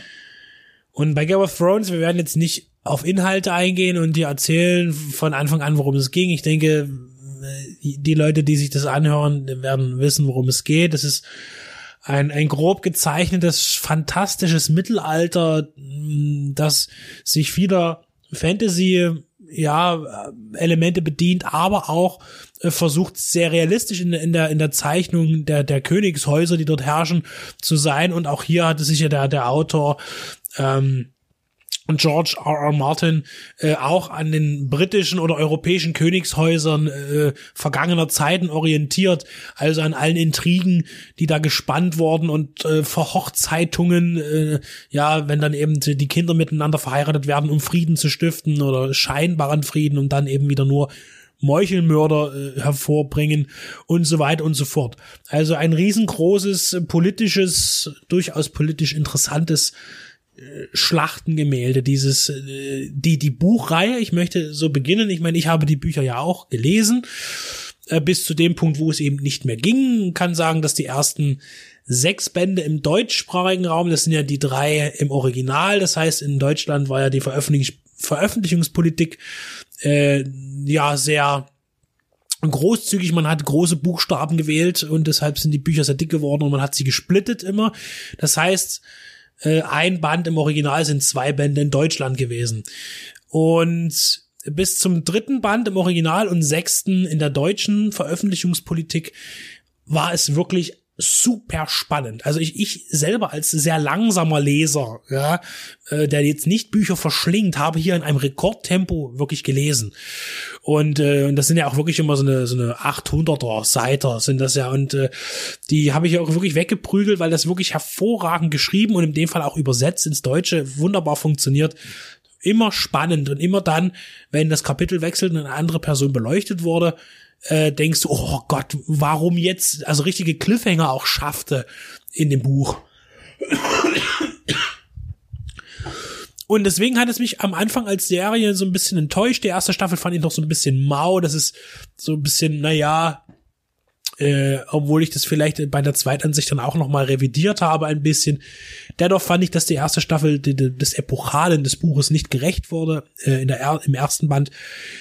Und bei Game of Thrones, wir werden jetzt nicht auf Inhalte eingehen und dir erzählen von Anfang an, worum es ging. Ich denke, die Leute, die sich das anhören, werden wissen, worum es geht. Es ist ein, ein grob gezeichnetes, fantastisches Mittelalter, das sich vieler Fantasy ja, Elemente bedient, aber auch äh, versucht sehr realistisch in, in der in der Zeichnung der der Königshäuser, die dort herrschen, zu sein. Und auch hier hatte sich ja der der Autor ähm, George R. R. Martin äh, auch an den britischen oder europäischen Königshäusern äh, vergangener Zeiten orientiert, also an allen Intrigen, die da gespannt wurden und äh, Verhochzeitungen, äh, ja, wenn dann eben die Kinder miteinander verheiratet werden, um Frieden zu stiften oder scheinbaren Frieden und dann eben wieder nur Meuchelmörder äh, hervorbringen und so weiter und so fort. Also ein riesengroßes äh, politisches, durchaus politisch interessantes Schlachtengemälde, dieses, äh, die, die Buchreihe, ich möchte so beginnen, ich meine, ich habe die Bücher ja auch gelesen, äh, bis zu dem Punkt, wo es eben nicht mehr ging, kann sagen, dass die ersten sechs Bände im deutschsprachigen Raum, das sind ja die drei im Original, das heißt, in Deutschland war ja die Veröffentlich Veröffentlichungspolitik äh, ja sehr großzügig, man hat große Buchstaben gewählt und deshalb sind die Bücher sehr dick geworden und man hat sie gesplittet immer. Das heißt, äh, ein Band im Original sind zwei Bände in Deutschland gewesen. Und bis zum dritten Band im Original und sechsten in der deutschen Veröffentlichungspolitik war es wirklich super spannend. Also ich, ich selber als sehr langsamer Leser, ja, äh, der jetzt nicht Bücher verschlingt, habe hier in einem Rekordtempo wirklich gelesen. Und, äh, und das sind ja auch wirklich immer so eine, so eine 800er Seiter sind das ja. Und äh, die habe ich auch wirklich weggeprügelt, weil das wirklich hervorragend geschrieben und in dem Fall auch übersetzt ins Deutsche wunderbar funktioniert immer spannend und immer dann, wenn das Kapitel wechselt und eine andere Person beleuchtet wurde, äh, denkst du, oh Gott, warum jetzt, also richtige Cliffhanger auch schaffte in dem Buch. Und deswegen hat es mich am Anfang als Serie so ein bisschen enttäuscht. Die erste Staffel fand ich noch so ein bisschen mau. Das ist so ein bisschen, naja, äh, obwohl ich das vielleicht bei der Zweitansicht dann auch noch mal revidiert habe ein bisschen. Dennoch fand ich, dass die erste Staffel die, die, des Epochalen des Buches nicht gerecht wurde äh, in der er im ersten Band,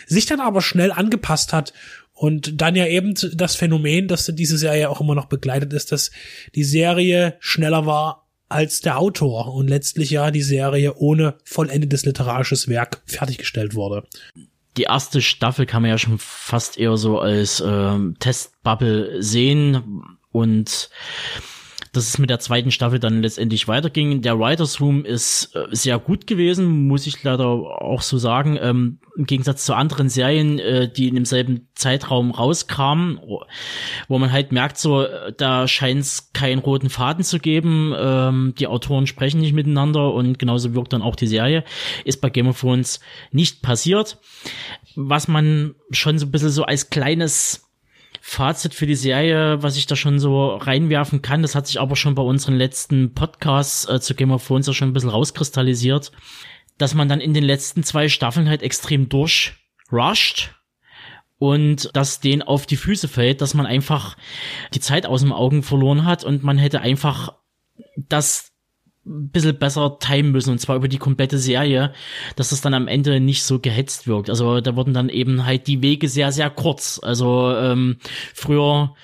sich dann aber schnell angepasst hat und dann ja eben das Phänomen, dass diese Serie auch immer noch begleitet ist, dass die Serie schneller war als der Autor und letztlich ja die Serie ohne vollendetes literarisches Werk fertiggestellt wurde. die erste Staffel kann man ja schon fast eher so als ähm, Testbubble sehen und dass es mit der zweiten Staffel dann letztendlich weiterging. Der Writers Room ist äh, sehr gut gewesen, muss ich leider auch so sagen. Ähm, Im Gegensatz zu anderen Serien, äh, die in demselben Zeitraum rauskamen, wo man halt merkt, so, äh, da scheint es keinen roten Faden zu geben. Ähm, die Autoren sprechen nicht miteinander und genauso wirkt dann auch die Serie. Ist bei Game of Thrones nicht passiert. Was man schon so ein bisschen so als kleines Fazit für die Serie, was ich da schon so reinwerfen kann, das hat sich aber schon bei unseren letzten Podcasts äh, zu Game of Thrones ja schon ein bisschen rauskristallisiert, dass man dann in den letzten zwei Staffeln halt extrem durchrusht und dass denen auf die Füße fällt, dass man einfach die Zeit aus dem Augen verloren hat und man hätte einfach das bisschen besser timen müssen und zwar über die komplette Serie, dass das dann am Ende nicht so gehetzt wirkt. Also da wurden dann eben halt die Wege sehr, sehr kurz. Also ähm, früher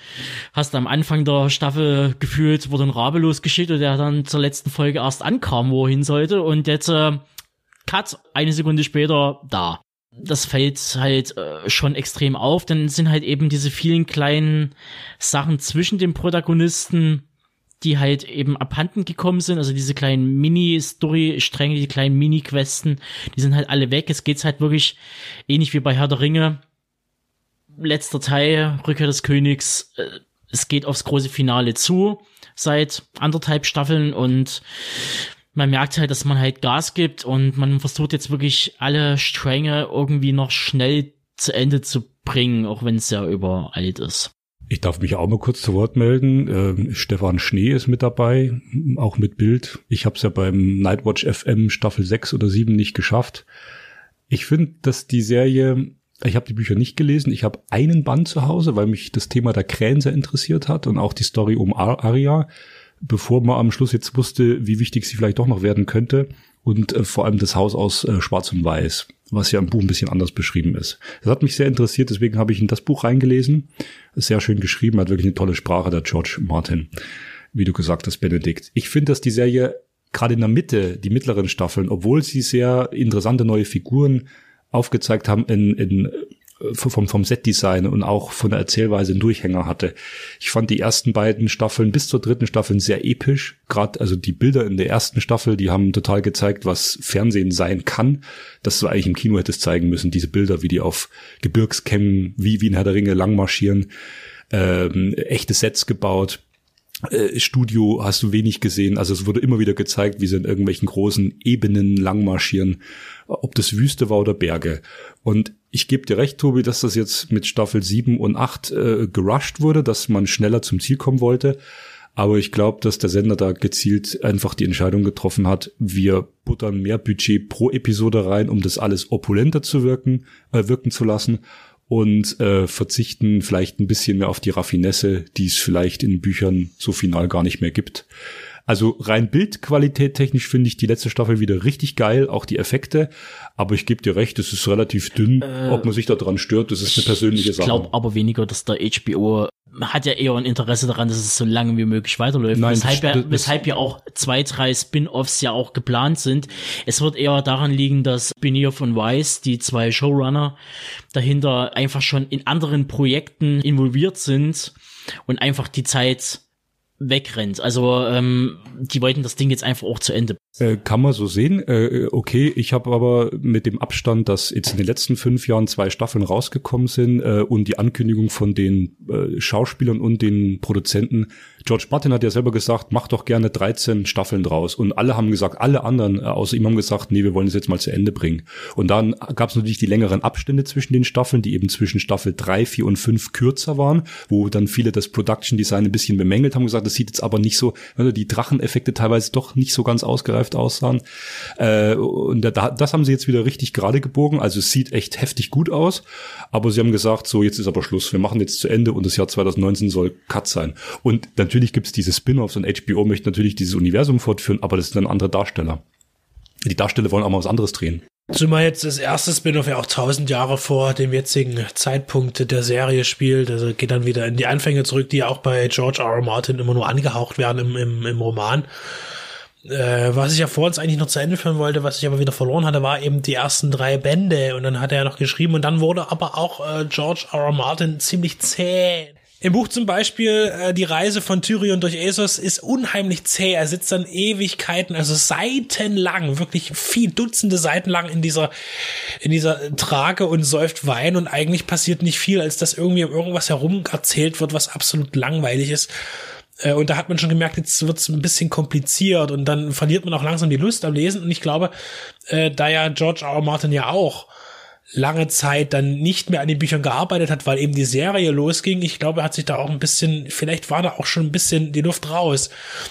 hast du am Anfang der Staffel gefühlt, wurde ein Rabe losgeschickt und der dann zur letzten Folge erst ankam, wo er hin sollte und jetzt äh, Cut, eine Sekunde später da. Das fällt halt äh, schon extrem auf, dann sind halt eben diese vielen kleinen Sachen zwischen den Protagonisten die halt eben abhanden gekommen sind, also diese kleinen Mini-Story-Stränge, die kleinen Mini-Questen, die sind halt alle weg. Es geht halt wirklich ähnlich wie bei Herr der Ringe. Letzter Teil, Rückkehr des Königs. Äh, es geht aufs große Finale zu, seit anderthalb Staffeln und man merkt halt, dass man halt Gas gibt und man versucht jetzt wirklich alle Stränge irgendwie noch schnell zu Ende zu bringen, auch wenn es ja überalt ist. Ich darf mich auch mal kurz zu Wort melden. Ähm, Stefan Schnee ist mit dabei, auch mit Bild. Ich habe es ja beim Nightwatch FM Staffel 6 oder 7 nicht geschafft. Ich finde, dass die Serie, ich habe die Bücher nicht gelesen, ich habe einen Band zu Hause, weil mich das Thema der Krähen sehr interessiert hat und auch die Story um Ar Arya, bevor man am Schluss jetzt wusste, wie wichtig sie vielleicht doch noch werden könnte und äh, vor allem das Haus aus äh, Schwarz und Weiß, was ja im Buch ein bisschen anders beschrieben ist. Das hat mich sehr interessiert, deswegen habe ich in das Buch reingelesen. Sehr schön geschrieben, hat wirklich eine tolle Sprache, der George Martin, wie du gesagt hast, Benedikt. Ich finde, dass die Serie gerade in der Mitte, die mittleren Staffeln, obwohl sie sehr interessante neue Figuren aufgezeigt haben in, in vom, vom Setdesign und auch von der Erzählweise einen Durchhänger hatte. Ich fand die ersten beiden Staffeln bis zur dritten Staffel sehr episch. Gerade also die Bilder in der ersten Staffel, die haben total gezeigt, was Fernsehen sein kann. Das du eigentlich im Kino hättest zeigen müssen. Diese Bilder, wie die auf Gebirgskämmen, wie, wie in Herr der Ringe lang marschieren. Ähm, echte Sets gebaut. Äh, Studio hast du wenig gesehen. Also es wurde immer wieder gezeigt, wie sie in irgendwelchen großen Ebenen lang marschieren, ob das Wüste war oder Berge. Und ich gebe dir recht, Tobi, dass das jetzt mit Staffel 7 und 8 äh, gerusht wurde, dass man schneller zum Ziel kommen wollte. Aber ich glaube, dass der Sender da gezielt einfach die Entscheidung getroffen hat, wir buttern mehr Budget pro Episode rein, um das alles opulenter zu wirken, äh, wirken zu lassen und äh, verzichten vielleicht ein bisschen mehr auf die Raffinesse, die es vielleicht in Büchern so final gar nicht mehr gibt. Also rein Bildqualität technisch finde ich die letzte Staffel wieder richtig geil, auch die Effekte. Aber ich gebe dir recht, es ist relativ dünn. Äh, Ob man sich da dran stört, das ist eine persönliche ich Sache. Ich glaube aber weniger, dass der HBO hat ja eher ein Interesse daran, dass es so lange wie möglich weiterläuft. Nein, weshalb, das, ja, weshalb ja auch zwei, drei Spin-offs ja auch geplant sind. Es wird eher daran liegen, dass Benioff und Weiss, die zwei Showrunner dahinter, einfach schon in anderen Projekten involviert sind und einfach die Zeit wegrennt. Also ähm, die wollten das Ding jetzt einfach auch zu Ende. Äh, kann man so sehen. Äh, okay, ich habe aber mit dem Abstand, dass jetzt in den letzten fünf Jahren zwei Staffeln rausgekommen sind äh, und die Ankündigung von den äh, Schauspielern und den Produzenten. George Martin hat ja selber gesagt, mach doch gerne 13 Staffeln draus. Und alle haben gesagt, alle anderen äh, außer ihm haben gesagt, nee, wir wollen es jetzt mal zu Ende bringen. Und dann gab es natürlich die längeren Abstände zwischen den Staffeln, die eben zwischen Staffel drei, vier und fünf kürzer waren, wo dann viele das Production Design ein bisschen bemängelt haben, gesagt, das sieht jetzt aber nicht so, also die Dracheneffekte teilweise doch nicht so ganz ausgereift aussahen. Äh, und da, das haben sie jetzt wieder richtig gerade gebogen. Also es sieht echt heftig gut aus. Aber sie haben gesagt, so jetzt ist aber Schluss. Wir machen jetzt zu Ende und das Jahr 2019 soll Cut sein. Und natürlich gibt es diese Spin-offs und HBO möchte natürlich dieses Universum fortführen, aber das sind dann andere Darsteller. Die Darsteller wollen auch mal was anderes drehen. Zumal jetzt das erste Spin-off ja auch tausend Jahre vor dem jetzigen Zeitpunkt der Serie spielt. Also geht dann wieder in die Anfänge zurück, die ja auch bei George R. R. Martin immer nur angehaucht werden im, im, im Roman. Äh, was ich ja vor uns eigentlich noch zu Ende führen wollte, was ich aber wieder verloren hatte, war eben die ersten drei Bände. Und dann hat er ja noch geschrieben und dann wurde aber auch äh, George R. R. Martin ziemlich zäh. Im Buch zum Beispiel äh, die Reise von Tyrion durch Essos ist unheimlich zäh. Er sitzt dann Ewigkeiten, also seitenlang, wirklich viel Dutzende Seiten lang in dieser in dieser Trage und säuft Wein und eigentlich passiert nicht viel, als dass irgendwie um irgendwas herum erzählt wird, was absolut langweilig ist. Äh, und da hat man schon gemerkt, jetzt wird's ein bisschen kompliziert und dann verliert man auch langsam die Lust am Lesen. Und ich glaube, äh, da ja George R. R. Martin ja auch lange Zeit dann nicht mehr an den Büchern gearbeitet hat, weil eben die Serie losging. Ich glaube, er hat sich da auch ein bisschen, vielleicht war da auch schon ein bisschen die Luft raus.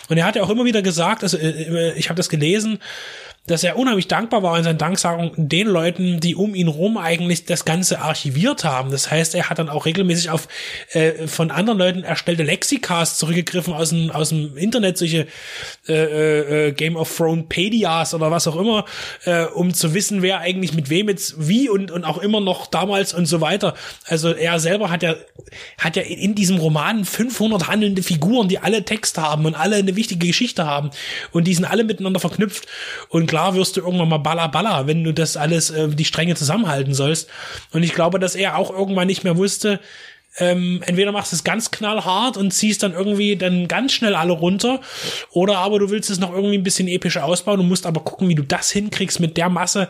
Und er hat ja auch immer wieder gesagt, also äh, äh, ich habe das gelesen, dass er unheimlich dankbar war in seinen Danksagung den Leuten, die um ihn rum eigentlich das Ganze archiviert haben. Das heißt, er hat dann auch regelmäßig auf äh, von anderen Leuten erstellte Lexikas zurückgegriffen aus dem, aus dem Internet, solche äh, äh, Game of Thrones Pedias oder was auch immer, äh, um zu wissen, wer eigentlich mit wem jetzt wie und, und auch immer noch damals und so weiter. Also er selber hat ja, hat ja in diesem Roman 500 handelnde Figuren, die alle Text haben und alle eine wichtige Geschichte haben und die sind alle miteinander verknüpft und klar wirst du irgendwann mal balla balla, wenn du das alles, äh, die Stränge zusammenhalten sollst. Und ich glaube, dass er auch irgendwann nicht mehr wusste, ähm, entweder machst es ganz knallhart und ziehst dann irgendwie dann ganz schnell alle runter, oder aber du willst es noch irgendwie ein bisschen episch ausbauen und musst aber gucken, wie du das hinkriegst mit der Masse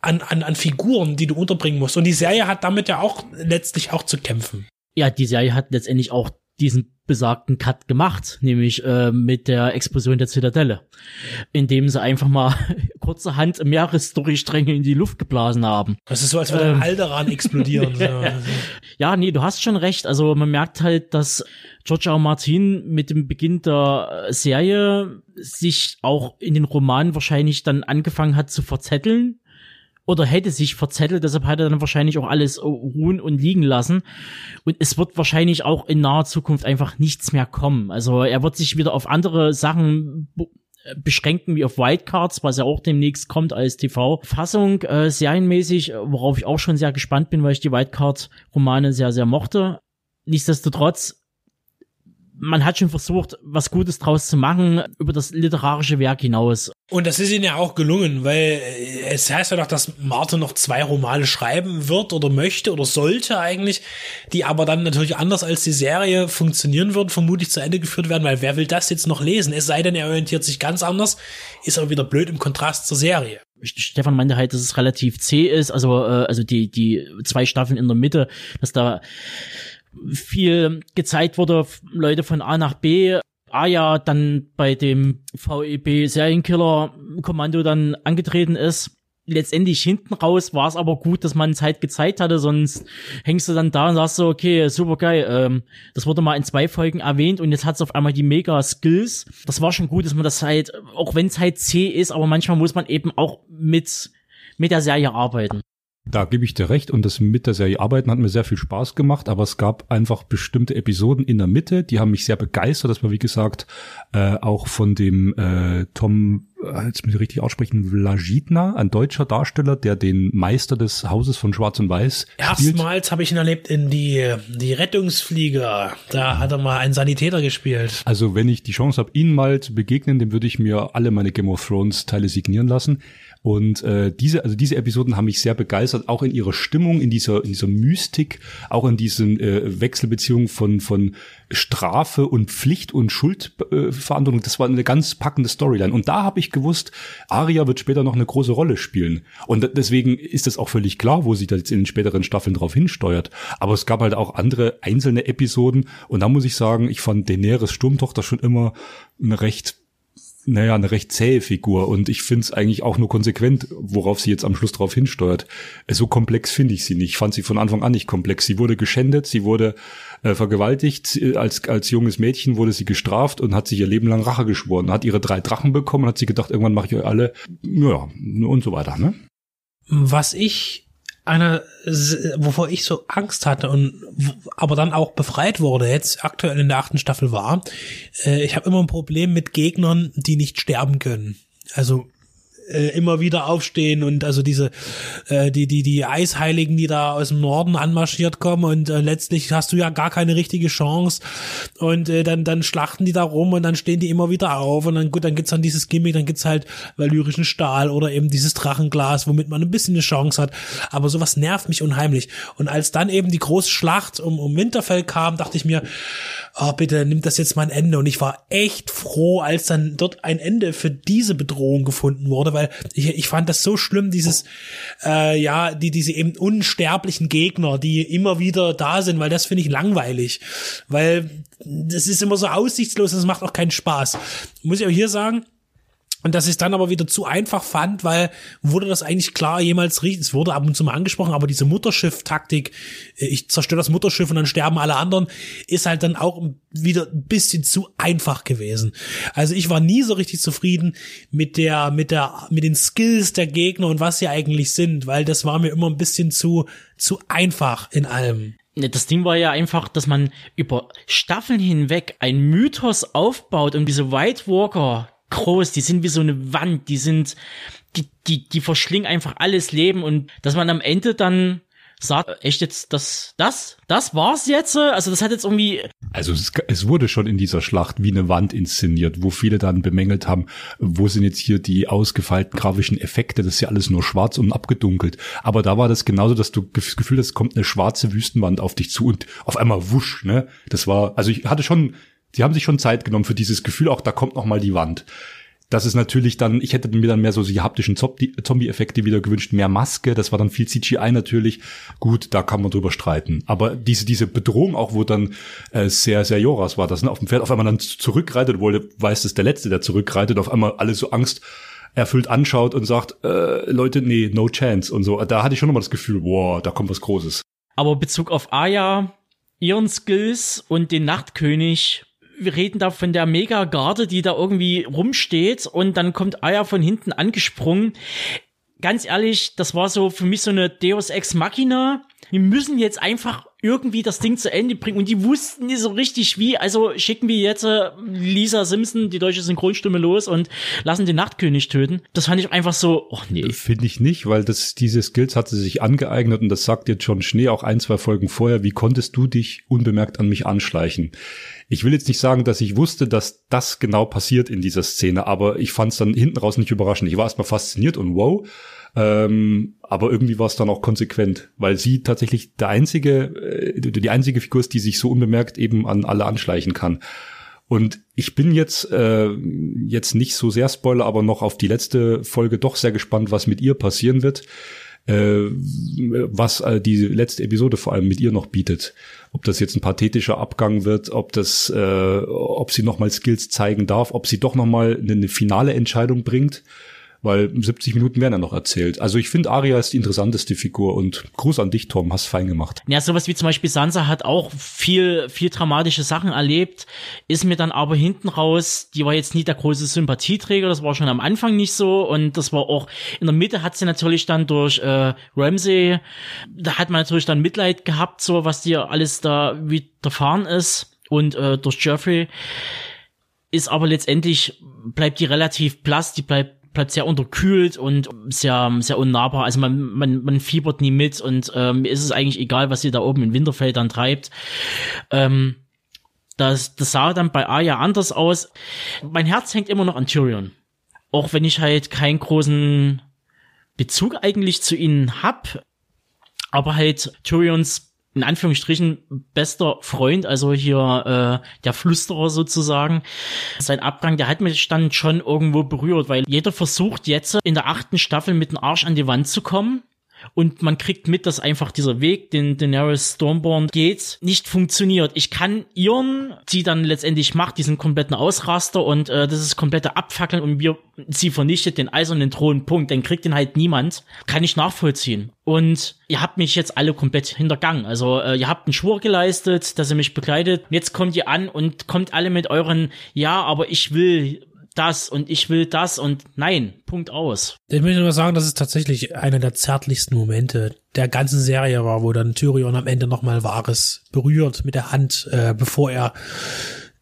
an, an, an Figuren, die du unterbringen musst. Und die Serie hat damit ja auch letztlich auch zu kämpfen. Ja, die Serie hat letztendlich auch diesen besagten Cut gemacht, nämlich äh, mit der Explosion der Zitadelle, indem sie einfach mal kurzerhand mehrere Storystränge in die Luft geblasen haben. Das ist so, als würde ähm, Alderan explodieren. ja, nee, du hast schon recht. Also man merkt halt, dass George R. Martin mit dem Beginn der Serie sich auch in den Romanen wahrscheinlich dann angefangen hat zu verzetteln oder hätte sich verzettelt, deshalb hat er dann wahrscheinlich auch alles ruhen und liegen lassen. Und es wird wahrscheinlich auch in naher Zukunft einfach nichts mehr kommen. Also er wird sich wieder auf andere Sachen beschränken wie auf Wildcards, was ja auch demnächst kommt als TV-Fassung, äh, serienmäßig, worauf ich auch schon sehr gespannt bin, weil ich die Wildcard-Romane sehr, sehr mochte. Nichtsdestotrotz man hat schon versucht, was Gutes draus zu machen über das literarische Werk hinaus. Und das ist ihnen ja auch gelungen, weil es heißt ja doch, dass Martin noch zwei Romane schreiben wird oder möchte oder sollte eigentlich, die aber dann natürlich anders als die Serie funktionieren würden, vermutlich zu Ende geführt werden, weil wer will das jetzt noch lesen? Es sei denn, er orientiert sich ganz anders, ist aber wieder blöd im Kontrast zur Serie. Stefan meinte halt, dass es relativ zäh ist, also äh, also die die zwei Staffeln in der Mitte, dass da viel gezeigt wurde, Leute von A nach B, Aya dann bei dem VEB Serienkiller Kommando dann angetreten ist. Letztendlich hinten raus war es aber gut, dass man es halt gezeigt hatte, sonst hängst du dann da und sagst so, okay, super geil, ähm, das wurde mal in zwei Folgen erwähnt und jetzt hat es auf einmal die mega Skills. Das war schon gut, dass man das halt, auch wenn es halt C ist, aber manchmal muss man eben auch mit, mit der Serie arbeiten. Da gebe ich dir recht. Und das mit der Serie arbeiten hat mir sehr viel Spaß gemacht, aber es gab einfach bestimmte Episoden in der Mitte, die haben mich sehr begeistert, dass man wie gesagt äh, auch von dem äh, Tom, äh, jetzt muss ich richtig aussprechen, Vlajitna, ein deutscher Darsteller, der den Meister des Hauses von Schwarz und Weiß Erstmals habe ich ihn erlebt in die die Rettungsflieger, da hat er mal einen Sanitäter gespielt. Also wenn ich die Chance habe, ihn mal zu begegnen, dem würde ich mir alle meine Game of Thrones Teile signieren lassen. Und äh, diese, also diese Episoden haben mich sehr begeistert, auch in ihrer Stimmung, in dieser, in dieser Mystik, auch in diesen äh, Wechselbeziehungen von, von Strafe und Pflicht und Schuldverantwortung. Äh, das war eine ganz packende Storyline. Und da habe ich gewusst, Aria wird später noch eine große Rolle spielen. Und deswegen ist es auch völlig klar, wo sich das jetzt in den späteren Staffeln drauf hinsteuert. Aber es gab halt auch andere einzelne Episoden. Und da muss ich sagen, ich fand Daenerys Sturmtochter schon immer eine recht naja, eine recht zähe Figur und ich finde es eigentlich auch nur konsequent, worauf sie jetzt am Schluss drauf hinsteuert. So komplex finde ich sie nicht. Ich fand sie von Anfang an nicht komplex. Sie wurde geschändet, sie wurde äh, vergewaltigt, als, als junges Mädchen wurde sie gestraft und hat sich ihr Leben lang Rache geschworen, hat ihre drei Drachen bekommen, hat sie gedacht, irgendwann mache ich euch alle, ja, und so weiter, ne? Was ich einer, wovor ich so Angst hatte und aber dann auch befreit wurde, jetzt aktuell in der achten Staffel war, äh, ich habe immer ein Problem mit Gegnern, die nicht sterben können. Also äh, immer wieder aufstehen und also diese äh, die die die Eisheiligen, die da aus dem Norden anmarschiert kommen und äh, letztlich hast du ja gar keine richtige Chance und äh, dann dann schlachten die da rum und dann stehen die immer wieder auf und dann gut, dann gibt's dann dieses Gimmick, dann gibt's halt valyrischen Stahl oder eben dieses Drachenglas, womit man ein bisschen eine Chance hat, aber sowas nervt mich unheimlich. Und als dann eben die große Schlacht um um Winterfell kam, dachte ich mir, oh bitte nimmt das jetzt mal ein Ende. Und ich war echt froh, als dann dort ein Ende für diese Bedrohung gefunden wurde, weil ich, ich fand das so schlimm, dieses, äh, ja, die, diese eben unsterblichen Gegner, die immer wieder da sind, weil das finde ich langweilig, weil das ist immer so aussichtslos, das macht auch keinen Spaß. Muss ich auch hier sagen, Und dass ich es dann aber wieder zu einfach fand, weil wurde das eigentlich klar jemals richtig, es wurde ab und zu mal angesprochen, aber diese Mutterschiff-Taktik, äh, ich zerstöre das Mutterschiff und dann sterben alle anderen, ist halt dann auch wieder ein bisschen zu einfach gewesen. Also ich war nie so richtig zufrieden mit der, mit der, mit den Skills der Gegner und was sie eigentlich sind, weil das war mir immer ein bisschen zu, zu einfach in allem. Ne, Das Ding war ja einfach, dass man über Staffeln hinweg ein Mythos aufbaut und diese White Walker groß, die sind wie so eine Wand, die sind, die, die, die verschlingen einfach alles Leben und dass man am Ende dann sagt, echt jetzt, das, das, das war's jetzt? Also das hat jetzt irgendwie, Also es, es wurde schon in dieser Schlacht wie eine Wand inszeniert, wo viele dann bemängelt haben, wo sind jetzt hier die ausgefeilten grafischen Effekte, das ist ja alles nur schwarz und abgedunkelt. Aber da war das genauso, dass du das Gefühl hast, kommt eine schwarze Wüstenwand auf dich zu und auf einmal wusch, ne? Das war, also ich hatte schon, die haben sich schon Zeit genommen für dieses Gefühl, auch da kommt noch mal die Wand. Das ist natürlich dann, ich hätte mir dann mehr so die haptischen Zombie- Zombie-Effekte wieder gewünscht, mehr Maske, das war dann viel CGI natürlich. Gut, da kann man drüber streiten. Aber diese, diese Bedrohung auch, wo dann äh, sehr, sehr Joras war, das ne, auf dem Pferd auf einmal dann zurückreitet, weißt, das ist der Letzte, der zurückreitet, auf einmal alle so Angst erfüllt anschaut und sagt, äh, Leute, nee, no chance und so. Da hatte ich schon nochmal das Gefühl, wow, da kommt was Großes. aber Bezug auf Aya, ihren Skills und den Nachtkönig, wir reden da von der Mega-Garde, die da irgendwie rumsteht und dann kommt Aya von hinten angesprungen. Ganz ehrlich, das war so für mich so eine Deus Ex Machina. Wir müssen jetzt einfach irgendwie das Ding zu Ende bringen und die wussten nicht so richtig wie. Also schicken wir jetzt äh, Lisa Simpson, die deutsche Synchronstimme, los und lassen den Nachtkönig töten. Das fand ich einfach so, oh nee. Finde ich nicht, weil das, diese Skills hat sie sich angeeignet und das sagt jetzt John Schnee auch ein, zwei Folgen vorher. Wie konntest du dich unbemerkt an mich anschleichen? Ich will jetzt nicht sagen, dass ich wusste, dass das genau passiert in dieser Szene, aber ich fand es dann hinten raus nicht überraschend. Ich war erstmal fasziniert und wow. Ähm, aber irgendwie war es dann auch konsequent, weil sie tatsächlich der einzige, äh, die einzige Figur ist, die sich so unbemerkt eben an alle anschleichen kann. Und ich bin jetzt äh, jetzt nicht so sehr Spoiler, aber noch auf die letzte Folge doch sehr gespannt, was mit ihr passieren wird, äh, was äh, die letzte Episode vor allem mit ihr noch bietet. Ob das jetzt ein pathetischer Abgang wird, ob das, äh, ob sie noch mal Skills zeigen darf, ob sie doch noch mal eine, eine finale Entscheidung bringt weil 70 Minuten werden ja noch erzählt. Also ich finde, Arya ist die interessanteste Figur und Gruß an dich, Tom, hast fein gemacht. Ja, sowas wie zum Beispiel Sansa hat auch viel, viel dramatische Sachen erlebt, ist mir dann aber hinten raus, die war jetzt nie der große Sympathieträger, das war schon am Anfang nicht so und das war auch, in der Mitte hat sie natürlich dann durch äh, Ramsey, da hat man natürlich dann Mitleid gehabt, so was dir alles da widerfahren ist und äh, durch Joffrey ist aber letztendlich, bleibt die relativ blass, die bleibt bleibt sehr unterkühlt und sehr, sehr unnahbar. Also man, man, man fiebert nie mit und ähm, ist es eigentlich egal, was sie da oben in Winterfell dann treibt. Ähm, das, das sah dann bei Arya anders aus. Mein Herz hängt immer noch an Tyrion. Auch wenn ich halt keinen großen Bezug eigentlich zu ihnen hab, aber halt Tyrions in Anführungsstrichen bester Freund, also hier äh, der Flüsterer sozusagen. Sein Abgang, der hat mich dann schon irgendwo berührt, weil jeder versucht jetzt in der achten Staffel mit dem Arsch an die Wand zu kommen. Und man kriegt mit, dass einfach dieser Weg, den Daenerys Stormborn geht, nicht funktioniert. Ich kann ihren, die dann letztendlich macht, diesen kompletten Ausraster und äh, das ist komplette Abfackeln und wir, sie vernichtet den eisernen Thron, Punkt. Den kriegt den halt niemand. Kann ich nachvollziehen. Und ihr habt mich jetzt alle komplett hintergangen. Also äh, ihr habt einen Schwur geleistet, dass ihr mich begleitet. Jetzt kommt ihr an und kommt alle mit euren, ja, aber ich will das und ich will das und nein, Punkt aus. Ich möchte nur sagen, dass es tatsächlich einer der zärtlichsten Momente der ganzen Serie war, wo dann Tyrion am Ende nochmal Wahres berührt mit der Hand, äh, bevor er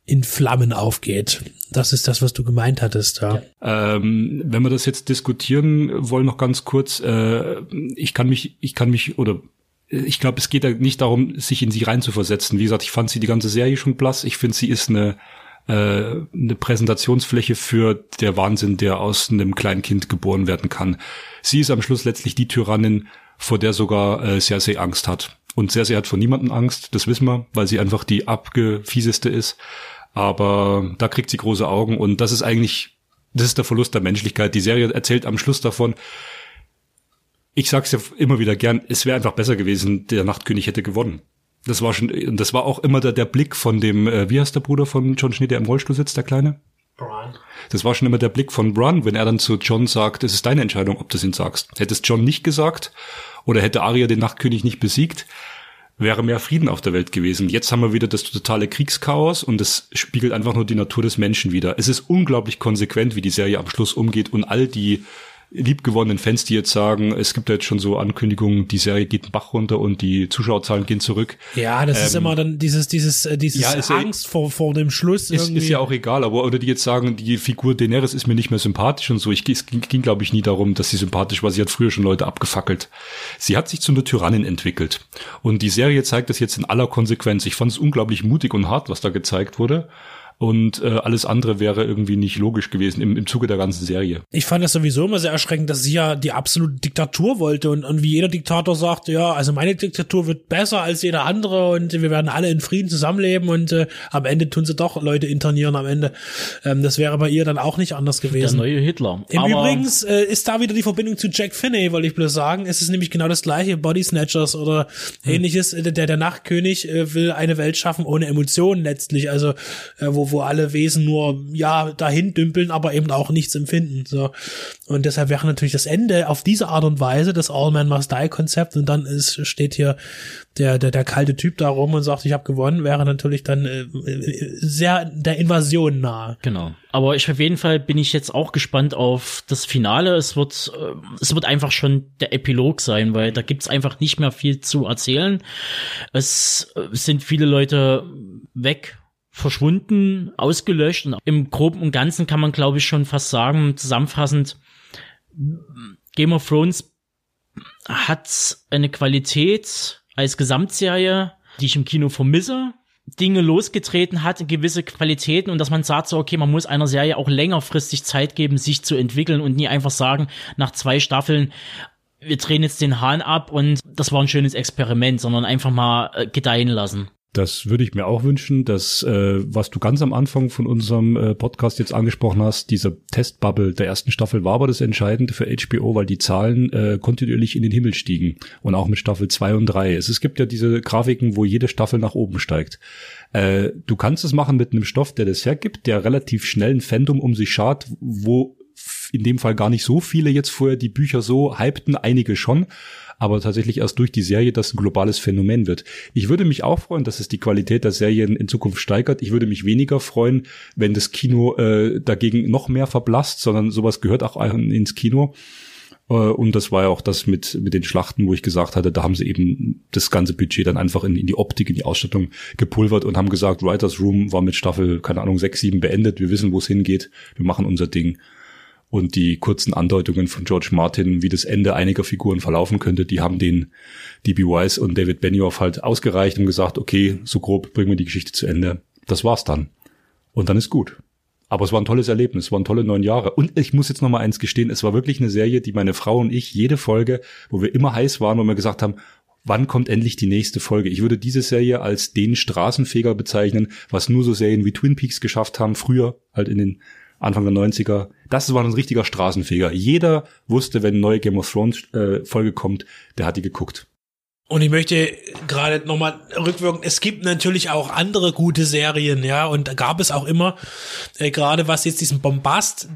in Flammen aufgeht. Das ist das, was du gemeint hattest, ja. Ähm, wenn wir das jetzt diskutieren wollen, noch ganz kurz, äh, ich kann mich, ich kann mich, oder ich glaube, es geht ja nicht darum, sich in sie reinzuversetzen. Wie gesagt, ich fand sie die ganze Serie schon blass. Ich finde, sie ist eine äh, eine Präsentationsfläche für der Wahnsinn, der aus einem kleinen Kind geboren werden kann. Sie ist am Schluss letztlich die Tyrannin, vor der sogar äh, Cersei Angst hat. Und Cersei hat vor niemandem Angst, das wissen wir, weil sie einfach die abgefieseste ist. Aber da kriegt sie große Augen und das ist eigentlich, das ist der Verlust der Menschlichkeit. Die Serie erzählt am Schluss davon, ich sag's ja immer wieder gern, es wäre einfach besser gewesen, der Nachtkönig hätte gewonnen. Das war schon, das war auch immer der, der Blick von dem, äh, wie heißt der Bruder von John Schnee, der im Rollstuhl sitzt, der Kleine? Das war schon immer der Blick von Bran, wenn er dann zu John sagt, es ist deine Entscheidung, ob du es ihm sagst. Hätte es John nicht gesagt oder hätte Arya den Nachtkönig nicht besiegt, wäre mehr Frieden auf der Welt gewesen. Jetzt haben wir wieder das totale Kriegschaos und das spiegelt einfach nur die Natur des Menschen wider. Es ist unglaublich konsequent, wie die Serie am Schluss umgeht und all die liebgewonnenen Fans, die jetzt sagen, es gibt jetzt schon so Ankündigungen, die Serie geht den Bach runter und die Zuschauerzahlen gehen zurück. Ja, das ist Ähm, immer dann dieses, dieses, äh, dieses ja, ist ja- Angst vor, vor dem Schluss. Ist, irgendwie. ist ja auch egal, aber oder die jetzt sagen, die Figur Daenerys ist mir nicht mehr sympathisch und so. Ich, es ging, ging glaube ich, nie darum, dass sie sympathisch war. Sie hat früher schon Leute abgefackelt. Sie hat sich zu einer Tyrannin entwickelt. Und die Serie zeigt das jetzt in aller Konsequenz. Ich fand es unglaublich mutig und hart, was da gezeigt wurde. Und äh, alles andere wäre irgendwie nicht logisch gewesen im, im Zuge der ganzen Serie. Ich fand das sowieso immer sehr erschreckend, dass sie ja die absolute Diktatur wollte und, und wie jeder Diktator sagt, ja, also meine Diktatur wird besser als jeder andere und wir werden alle in Frieden zusammenleben und äh, am Ende tun sie doch Leute internieren am Ende. Ähm, das wäre bei ihr dann auch nicht anders Der gewesen. neue Hitler. Im Aber Übrigens äh, ist da wieder die Verbindung zu Jack Finney, wollte ich bloß sagen. Es ist nämlich genau das gleiche, Body Snatchers oder ähnliches. Äh, Der, der Nachtkönig äh, will eine Welt schaffen ohne Emotionen letztlich, also äh, wo, wo alle Wesen nur ja dahin dümpeln, aber eben auch nichts empfinden. So. Und deshalb wäre natürlich das Ende auf diese Art und Weise das All Man Must Die Konzept und dann ist, steht hier der, der, der kalte Typ da rum und sagt, ich habe gewonnen, wäre natürlich dann äh, äh, sehr der Invasion nahe. Genau. Aber ich auf jeden Fall bin ich jetzt auch gespannt auf das Finale. Es wird, äh, es wird einfach schon der Epilog sein, weil da gibt's einfach nicht mehr viel zu erzählen. Es äh, sind viele Leute weg, verschwunden, ausgelöscht und im Groben und Ganzen kann man, glaube ich, schon fast sagen, zusammenfassend, Game of Thrones hat eine Qualität als Gesamtserie, die ich im Kino vermisse. Dinge losgetreten hat, gewisse Qualitäten und dass man sagt so, okay, man muss einer Serie auch längerfristig Zeit geben, sich zu entwickeln und nie einfach sagen, nach zwei Staffeln, wir drehen jetzt den Hahn ab und das war ein schönes Experiment, sondern einfach mal äh, gedeihen lassen. Das würde ich mir auch wünschen, dass, äh, was du ganz am Anfang von unserem äh, Podcast jetzt angesprochen hast, diese Testbubble der ersten Staffel war aber das Entscheidende für HBO, weil die Zahlen äh, kontinuierlich in den Himmel stiegen. Und auch mit Staffel 2 und 3. Es, es gibt ja diese Grafiken, wo jede Staffel nach oben steigt. Äh, du kannst es machen mit einem Stoff, der das hergibt, der relativ schnell ein Fandom um sich schart, wo in dem Fall gar nicht so viele jetzt vorher die Bücher so hypten, einige schon, aber tatsächlich erst durch die Serie das ein globales Phänomen wird. Ich würde mich auch freuen, dass es die Qualität der Serien in Zukunft steigert. Ich würde mich weniger freuen, wenn das Kino äh, dagegen noch mehr verblasst, sondern sowas gehört auch ins Kino. Äh, Und das war ja auch das mit, mit den Schlachten, wo ich gesagt hatte, da haben sie eben das ganze Budget dann einfach in, in die Optik, in die Ausstattung gepulvert und haben gesagt, Writers Room war mit Staffel, keine Ahnung, sechs, sieben beendet. Wir wissen, wo es hingeht. Wir machen unser Ding. Und die kurzen Andeutungen von George Martin, wie das Ende einiger Figuren verlaufen könnte, die haben den D.B. Wise und David Benioff halt ausgereicht und gesagt, okay, so grob bringen wir die Geschichte zu Ende. Das war's dann. Und dann ist gut. Aber es war ein tolles Erlebnis, es waren tolle neun Jahre. Und ich muss jetzt noch mal eins gestehen, es war wirklich eine Serie, die meine Frau und ich jede Folge, wo wir immer heiß waren, wo wir gesagt haben, wann kommt endlich die nächste Folge? Ich würde diese Serie als den Straßenfeger bezeichnen, was nur so Serien wie Twin Peaks geschafft haben, früher halt in den Anfang der 90er. Das war ein richtiger Straßenfeger. Jeder wusste, wenn eine neue Game of Thrones äh, Folge kommt, der hat die geguckt. Und ich möchte gerade nochmal rückwirken, es gibt natürlich auch andere gute Serien, ja, und da gab es auch immer, äh, gerade was jetzt diesen Bombast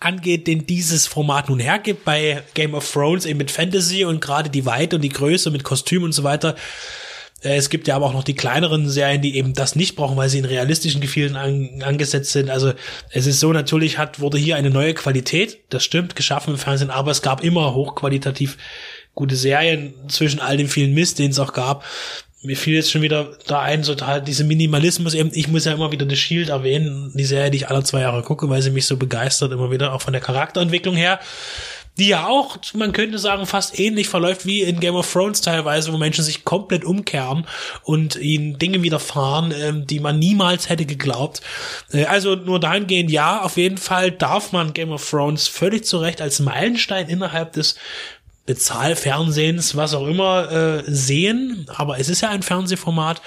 angeht, den dieses Format nun hergibt, bei Game of Thrones eben mit Fantasy und gerade die Weite und die Größe mit Kostüm und so weiter. Äh, Es gibt ja aber auch noch die kleineren Serien, die eben das nicht brauchen, weil sie in realistischen Gefilden an, angesetzt sind. Also es ist so, natürlich hat, wurde hier eine neue Qualität, das stimmt, geschaffen im Fernsehen, aber es gab immer hochqualitativ gute Serien zwischen all dem vielen Mist, den es auch gab. Mir fiel jetzt schon wieder da ein, so halt diese Minimalismus eben, ich muss ja immer wieder The Shield erwähnen, die Serie, die ich alle zwei Jahre gucke, weil sie mich so begeistert, immer wieder, auch von der Charakterentwicklung her die ja auch, man könnte sagen, fast ähnlich verläuft wie in Game of Thrones teilweise, wo Menschen sich komplett umkehren und ihnen Dinge widerfahren, ähm, die man niemals hätte geglaubt. Äh, also nur dahingehend, ja, auf jeden Fall darf man Game of Thrones völlig zu Recht als Meilenstein innerhalb des Bezahlfernsehens, was auch immer, äh, sehen. Aber es ist ja ein Fernsehformat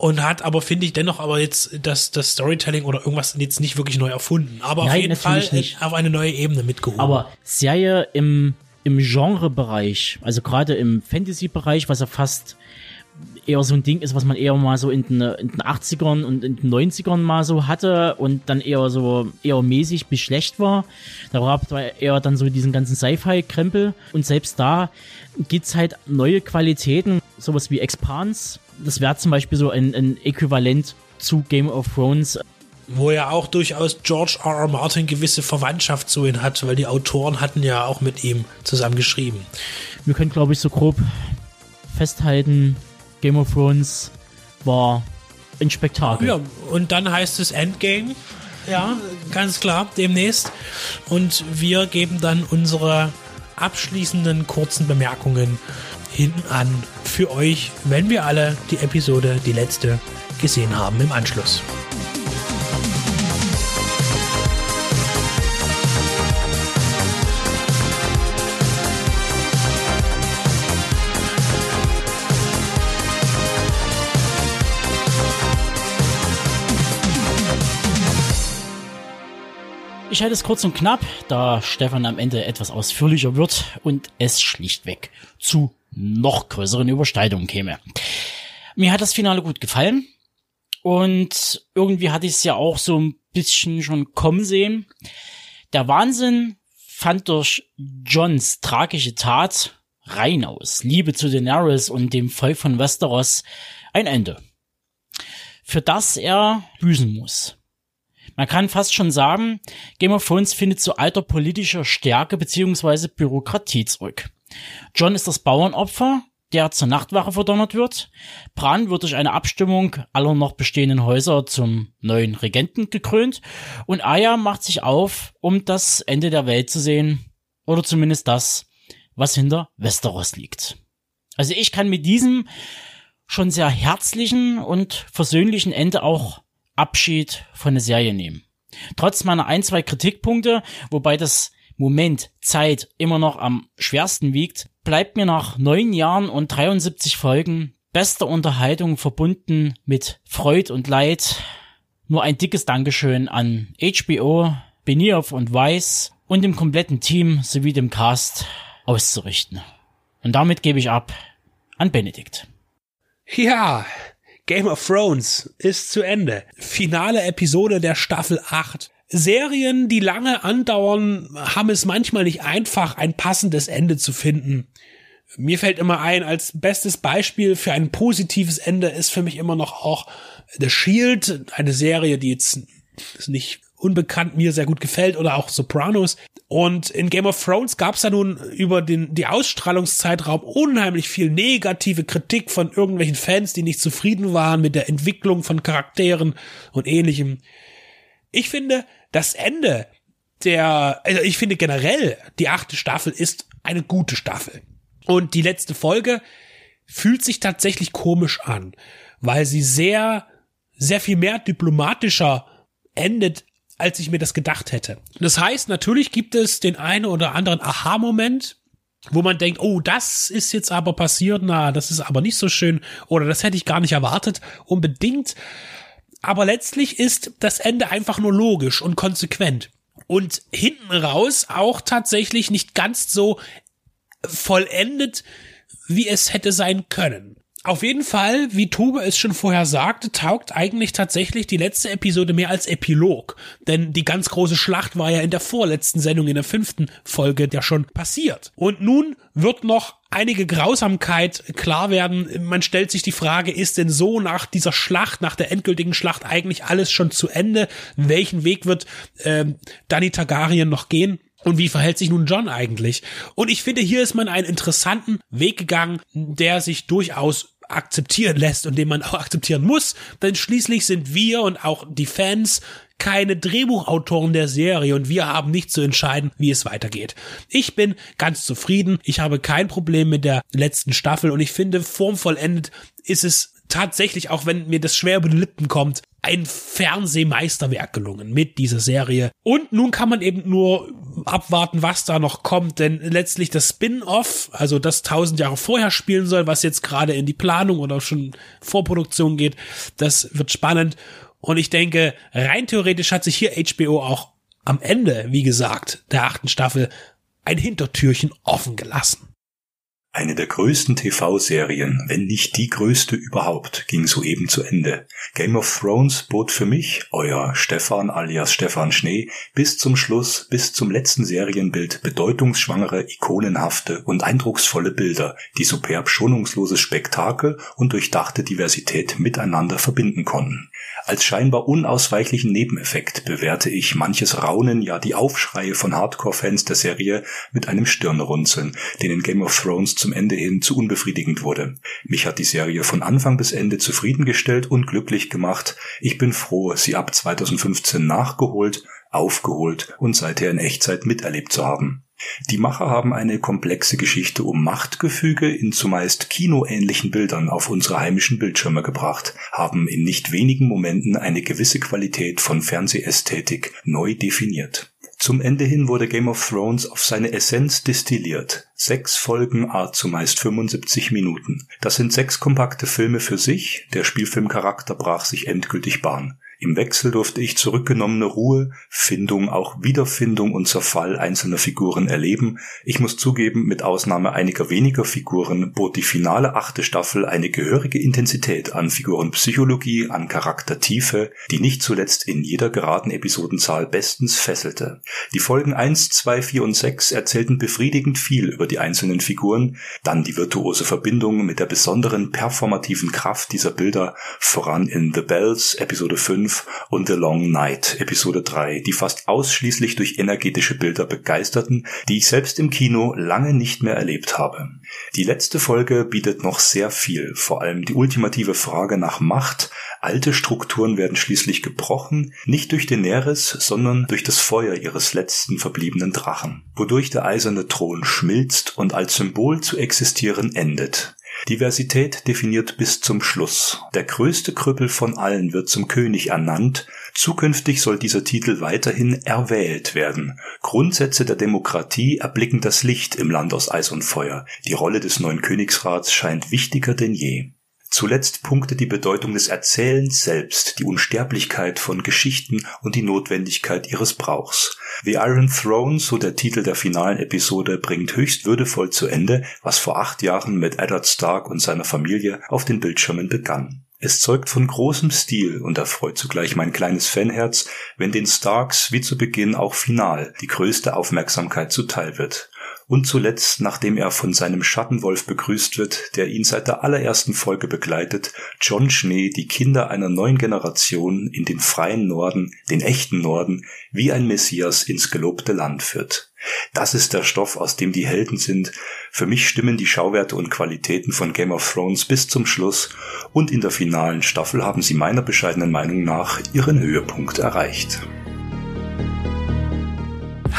und hat aber finde ich dennoch aber jetzt das das Storytelling oder irgendwas jetzt nicht wirklich neu erfunden, aber auf Nein, jeden Fall natürlich nicht. auf eine neue Ebene mitgehoben. Aber Serie im, im Genrebereich, also gerade im Fantasy-Bereich, was ja fast eher so ein Ding ist, was man eher mal so in den, in den 80ern und in den 90ern mal so hatte und dann eher so eher mäßig bis schlecht war. Da war eher dann so diesen ganzen Sci-Fi-Krempel und selbst da gibt's halt neue Qualitäten, sowas wie Expans. Das wäre zum Beispiel so ein, ein Äquivalent zu Game of Thrones. Wo ja auch durchaus George R. R. Martin gewisse Verwandtschaft zu ihm hat, weil die Autoren hatten ja auch mit ihm zusammen geschrieben. Wir können, glaube ich, so grob festhalten, Game of Thrones war ein Spektakel. Ja, und dann heißt es Endgame. Ja, ganz klar, demnächst. Und wir geben dann unsere abschließenden kurzen Bemerkungen hinten an für euch, wenn wir alle die Episode, die letzte, gesehen haben im Anschluss. Ich halte es kurz und knapp, da Stefan am Ende etwas ausführlicher wird und es schlichtweg zu noch größeren Übersteigungen käme. Mir hat das Finale gut gefallen und irgendwie hatte ich es ja auch so ein bisschen schon kommen sehen. Der Wahnsinn fand durch Johns tragische Tat rein aus Liebe zu Daenerys und dem Volk von Westeros ein Ende, für das er büßen muss. Man kann fast schon sagen, Game of Thrones findet zu alter politischer Stärke beziehungsweise Bürokratie zurück. John ist das Bauernopfer, der zur Nachtwache verdonnert wird. Bran wird durch eine Abstimmung aller noch bestehenden Häuser zum neuen Regenten gekrönt und Aya macht sich auf, um das Ende der Welt zu sehen oder zumindest das, was hinter Westeros liegt. Also ich kann mit diesem schon sehr herzlichen und versöhnlichen Ende auch Abschied von der Serie nehmen. Trotz meiner ein, zwei Kritikpunkte, wobei das Moment Zeit immer noch am schwersten wiegt, bleibt mir nach neun Jahren und 73 Folgen bester Unterhaltung verbunden mit Freud und Leid nur ein dickes Dankeschön an HBO, Benioff und Weiss und dem kompletten Team sowie dem Cast auszurichten. Und damit gebe ich ab an Benedikt. Ja, Game of Thrones ist zu Ende. Finale Episode der Staffel 8. Serien, die lange andauern, haben es manchmal nicht einfach, ein passendes Ende zu finden. Mir fällt immer ein, als bestes Beispiel für ein positives Ende ist für mich immer noch auch The Shield, eine Serie, die jetzt nicht unbekannt mir sehr gut gefällt oder auch Sopranos. Und in Game of Thrones gab es ja nun über den die Ausstrahlungszeitraum unheimlich viel negative Kritik von irgendwelchen Fans, die nicht zufrieden waren mit der Entwicklung von Charakteren und ähnlichem. Ich finde, das Ende der, also ich finde generell, die achte Staffel ist eine gute Staffel. Und die letzte Folge fühlt sich tatsächlich komisch an, weil sie sehr, sehr viel mehr diplomatischer endet, als ich mir das gedacht hätte. Das heißt, natürlich gibt es den einen oder anderen Aha-Moment, wo man denkt, oh, das ist jetzt aber passiert, na, das ist aber nicht so schön oder das hätte ich gar nicht erwartet, unbedingt. Aber letztlich ist das Ende einfach nur logisch und konsequent. Und hinten raus auch tatsächlich nicht ganz so vollendet, wie es hätte sein können. Auf jeden Fall, wie Tube es schon vorher sagte, taugt eigentlich tatsächlich die letzte Episode mehr als Epilog. Denn die ganz große Schlacht war ja in der vorletzten Sendung, in der fünften Folge, ja schon passiert. Und nun wird noch einige Grausamkeit klar werden. Man stellt sich die Frage, ist denn so nach dieser Schlacht, nach der endgültigen Schlacht eigentlich alles schon zu Ende? Welchen Weg wird ähm, Danny Targaryen noch gehen? Und wie verhält sich nun John eigentlich? Und ich finde, hier ist man einen interessanten Weg gegangen, der sich durchaus akzeptieren lässt und den man auch akzeptieren muss, denn schließlich sind wir und auch die Fans keine Drehbuchautoren der Serie und wir haben nicht zu entscheiden, wie es weitergeht. Ich bin ganz zufrieden, ich habe kein Problem mit der letzten Staffel und ich finde, formvollendet ist es tatsächlich, auch wenn mir das schwer über die Lippen kommt, ein Fernsehmeisterwerk gelungen mit dieser Serie. Und nun kann man eben nur abwarten, was da noch kommt, denn letztlich das Spin-off, also das tausend Jahre vorher spielen soll, was jetzt gerade in die Planung oder schon Vorproduktion geht, das wird spannend. Und ich denke, rein theoretisch hat sich hier HBO auch am Ende, wie gesagt, der achten Staffel ein Hintertürchen offen gelassen. Eine der größten TV-Serien, wenn nicht die größte überhaupt, ging soeben zu Ende. Game of Thrones bot für mich, euer Stefan alias Stefan Schnee, bis zum Schluss, bis zum letzten Serienbild bedeutungsschwangere, ikonenhafte und eindrucksvolle Bilder, die superb schonungsloses Spektakel und durchdachte Diversität miteinander verbinden konnten. Als scheinbar unausweichlichen Nebeneffekt bewerte ich manches Raunen, ja die Aufschreie von Hardcore-Fans der Serie mit einem Stirnrunzeln, denen Game of Thrones zum Ende hin zu unbefriedigend wurde. Mich hat die Serie von Anfang bis Ende zufriedengestellt und glücklich gemacht. Ich bin froh, sie ab 2015 nachgeholt, aufgeholt und seither in Echtzeit miterlebt zu haben. Die Macher haben eine komplexe Geschichte um Machtgefüge in zumeist kinoähnlichen Bildern auf unsere heimischen Bildschirme gebracht, haben in nicht wenigen Momenten eine gewisse Qualität von Fernsehästhetik neu definiert. Zum Ende hin wurde Game of Thrones auf seine Essenz destilliert. Sechs Folgen, a zumeist 75 Minuten. Das sind sechs kompakte Filme für sich, der Spielfilmcharakter brach sich endgültig Bahn. Im Wechsel durfte ich zurückgenommene Ruhe, Findung, auch Wiederfindung und Zerfall einzelner Figuren erleben. Ich muss zugeben, mit Ausnahme einiger weniger Figuren bot die finale achte Staffel eine gehörige Intensität an Figurenpsychologie, an Charaktertiefe, die nicht zuletzt in jeder geraden Episodenzahl bestens fesselte. Die Folgen 1, 2, 4 und 6 erzählten befriedigend viel über die einzelnen Figuren, dann die virtuose Verbindung mit der besonderen performativen Kraft dieser Bilder, voran in The Bells, Episode 5, 5 und The Long Night Episode 3, die fast ausschließlich durch energetische Bilder begeisterten, die ich selbst im Kino lange nicht mehr erlebt habe. Die letzte Folge bietet noch sehr viel, vor allem die ultimative Frage nach Macht, Alte Strukturen werden schließlich gebrochen, nicht durch Daenerys, sondern durch das Feuer ihres letzten verbliebenen Drachen, wodurch der eiserne Thron schmilzt und als Symbol zu existieren endet. Diversität definiert bis zum Schluss. Der größte Krüppel von allen wird zum König ernannt. Zukünftig soll dieser Titel weiterhin erwählt werden. Grundsätze der Demokratie erblicken das Licht im Land aus Eis und Feuer. Die Rolle des neuen Königsrats scheint wichtiger denn je. Zuletzt punktet die Bedeutung des Erzählens selbst, die Unsterblichkeit von Geschichten und die Notwendigkeit ihres Brauchs. The Iron Throne, so der Titel der finalen Episode, bringt höchst würdevoll zu Ende, was vor acht Jahren mit Eddard Stark und seiner Familie auf den Bildschirmen begann. Es zeugt von großem Stil und erfreut zugleich mein kleines Fanherz, wenn den Starks wie zu Beginn auch final die größte Aufmerksamkeit zuteil wird und zuletzt, nachdem er von seinem Schattenwolf begrüßt wird, der ihn seit der allerersten Folge begleitet, John Schnee die Kinder einer neuen Generation in den freien Norden, den echten Norden, wie ein Messias ins gelobte Land führt. Das ist der Stoff, aus dem die Helden sind. Für mich stimmen die Schauwerte und Qualitäten von Game of Thrones bis zum Schluss und in der finalen Staffel haben sie meiner bescheidenen Meinung nach ihren Höhepunkt erreicht.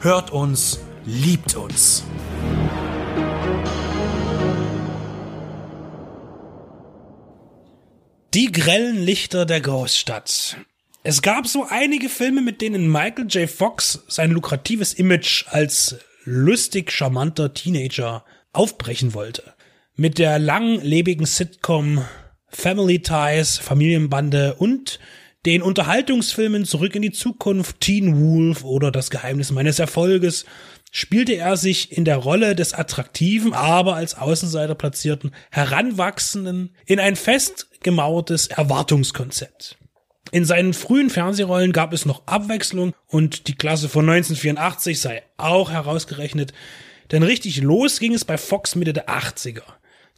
hört uns, liebt uns. Die grellen Lichter der Großstadt. Es gab so einige Filme, mit denen Michael J. Fox sein lukratives Image als lustig charmanter Teenager aufbrechen wollte. Mit der langlebigen Sitcom Family Ties, Familienbande und den Unterhaltungsfilmen Zurück in die Zukunft, Teen Wolf oder Das Geheimnis meines Erfolges spielte er sich in der Rolle des attraktiven, aber als Außenseiter platzierten Heranwachsenden in ein festgemauertes Erwartungskonzept. In seinen frühen Fernsehrollen gab es noch Abwechslung und die Klasse von 1984 sei auch herausgerechnet, denn richtig los ging es bei Fox Mitte der 80er.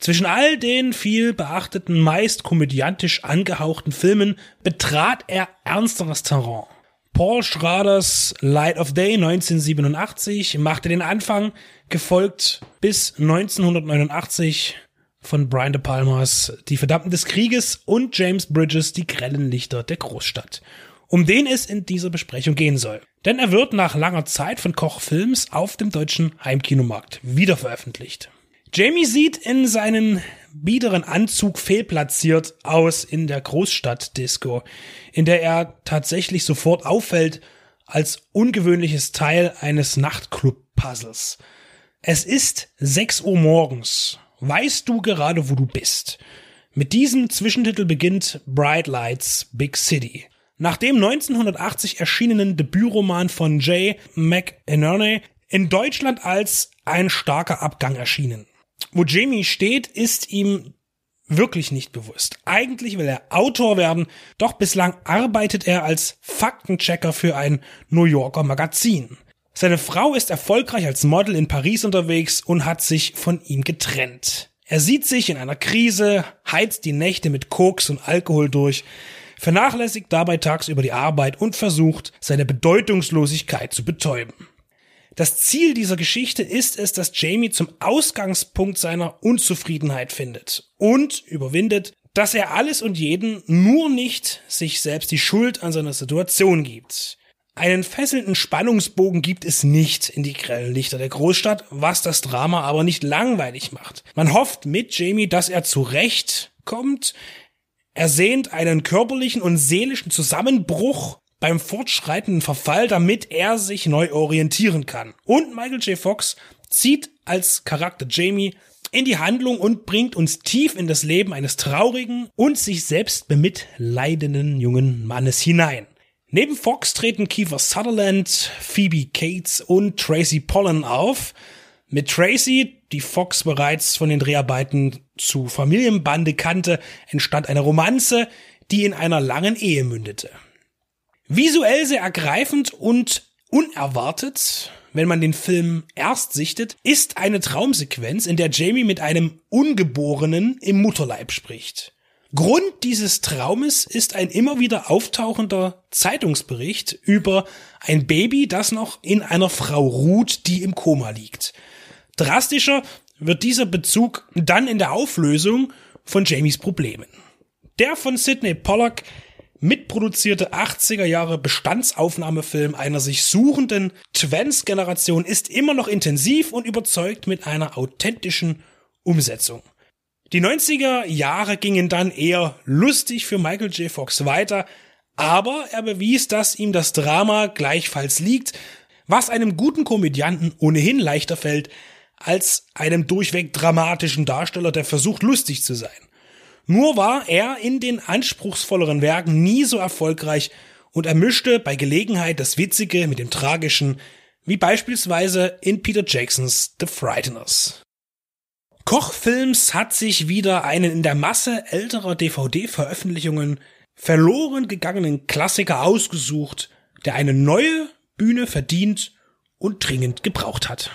Zwischen all den viel beachteten, meist komödiantisch angehauchten Filmen betrat er ernsteres Terrain. Paul Schraders Light of Day 1987 machte den Anfang, gefolgt bis 1989 von Brian De Palmas Die Verdammten des Krieges und James Bridges Die grellen Lichter der Großstadt, um den es in dieser Besprechung gehen soll. Denn er wird nach langer Zeit von Koch Films auf dem deutschen Heimkinomarkt wieder veröffentlicht. Jamie sieht in seinen biederen Anzug fehlplatziert aus in der Großstadt-Disco, in der er tatsächlich sofort auffällt als ungewöhnliches Teil eines Nachtclub-Puzzles. Es ist 6 Uhr morgens Weißt du gerade, wo du bist? Mit diesem Zwischentitel beginnt Bright Lights Big City. Nach dem 1980 erschienenen Debütroman von Jay McInerney in Deutschland als ein starker Abgang erschienen. Wo Jamie steht, ist ihm wirklich nicht bewusst. Eigentlich will er Autor werden, doch bislang arbeitet er als Faktenchecker für ein New Yorker Magazin. Seine Frau ist erfolgreich als Model in Paris unterwegs und hat sich von ihm getrennt. Er sieht sich in einer Krise, heizt die Nächte mit Koks und Alkohol durch, vernachlässigt dabei tagsüber die Arbeit und versucht, seine Bedeutungslosigkeit zu betäuben. Das Ziel dieser Geschichte ist es, dass Jamie zum Ausgangspunkt seiner Unzufriedenheit findet und überwindet, dass er alles und jeden nur nicht sich selbst die Schuld an seiner Situation gibt. Einen fesselnden Spannungsbogen gibt es nicht in die grellen Lichter der Großstadt, was das Drama aber nicht langweilig macht. Man hofft mit Jamie, dass er zurechtkommt. Er sehnt einen körperlichen und seelischen Zusammenbruch beim fortschreitenden Verfall, damit er sich neu orientieren kann. Und Michael J. Fox zieht als Charakter Jamie in die Handlung und bringt uns tief in das Leben eines traurigen und sich selbst bemitleidenden jungen Mannes hinein. Neben Fox treten Kiefer Sutherland, Phoebe Cates und Tracy Pollan auf. Mit Tracy, die Fox bereits von den Dreharbeiten zu Familienbande kannte, entstand eine Romanze, die in einer langen Ehe mündete. Visuell sehr ergreifend und unerwartet, wenn man den Film erst sichtet, ist eine Traumsequenz, in der Jamie mit einem Ungeborenen im Mutterleib spricht. Grund dieses Traumes ist ein immer wieder auftauchender Zeitungsbericht über ein Baby, das noch in einer Frau ruht, die im Koma liegt. Drastischer wird dieser Bezug dann in der Auflösung von Jamies Problemen. Der von Sidney Pollack mitproduzierte 80er Jahre Bestandsaufnahmefilm einer sich suchenden Twins-Generation ist immer noch intensiv und überzeugt mit einer authentischen Umsetzung. Die 90er Jahre gingen dann eher lustig für Michael J. Fox weiter, aber er bewies, dass ihm das Drama gleichfalls liegt, was einem guten Komödianten ohnehin leichter fällt, als einem durchweg dramatischen Darsteller, der versucht lustig zu sein. Nur war er in den anspruchsvolleren Werken nie so erfolgreich und er mischte bei Gelegenheit das Witzige mit dem Tragischen, wie beispielsweise in Peter Jacksons The Frighteners. Kochfilms hat sich wieder einen in der Masse älterer DVD-Veröffentlichungen verloren gegangenen Klassiker ausgesucht, der eine neue Bühne verdient und dringend gebraucht hat.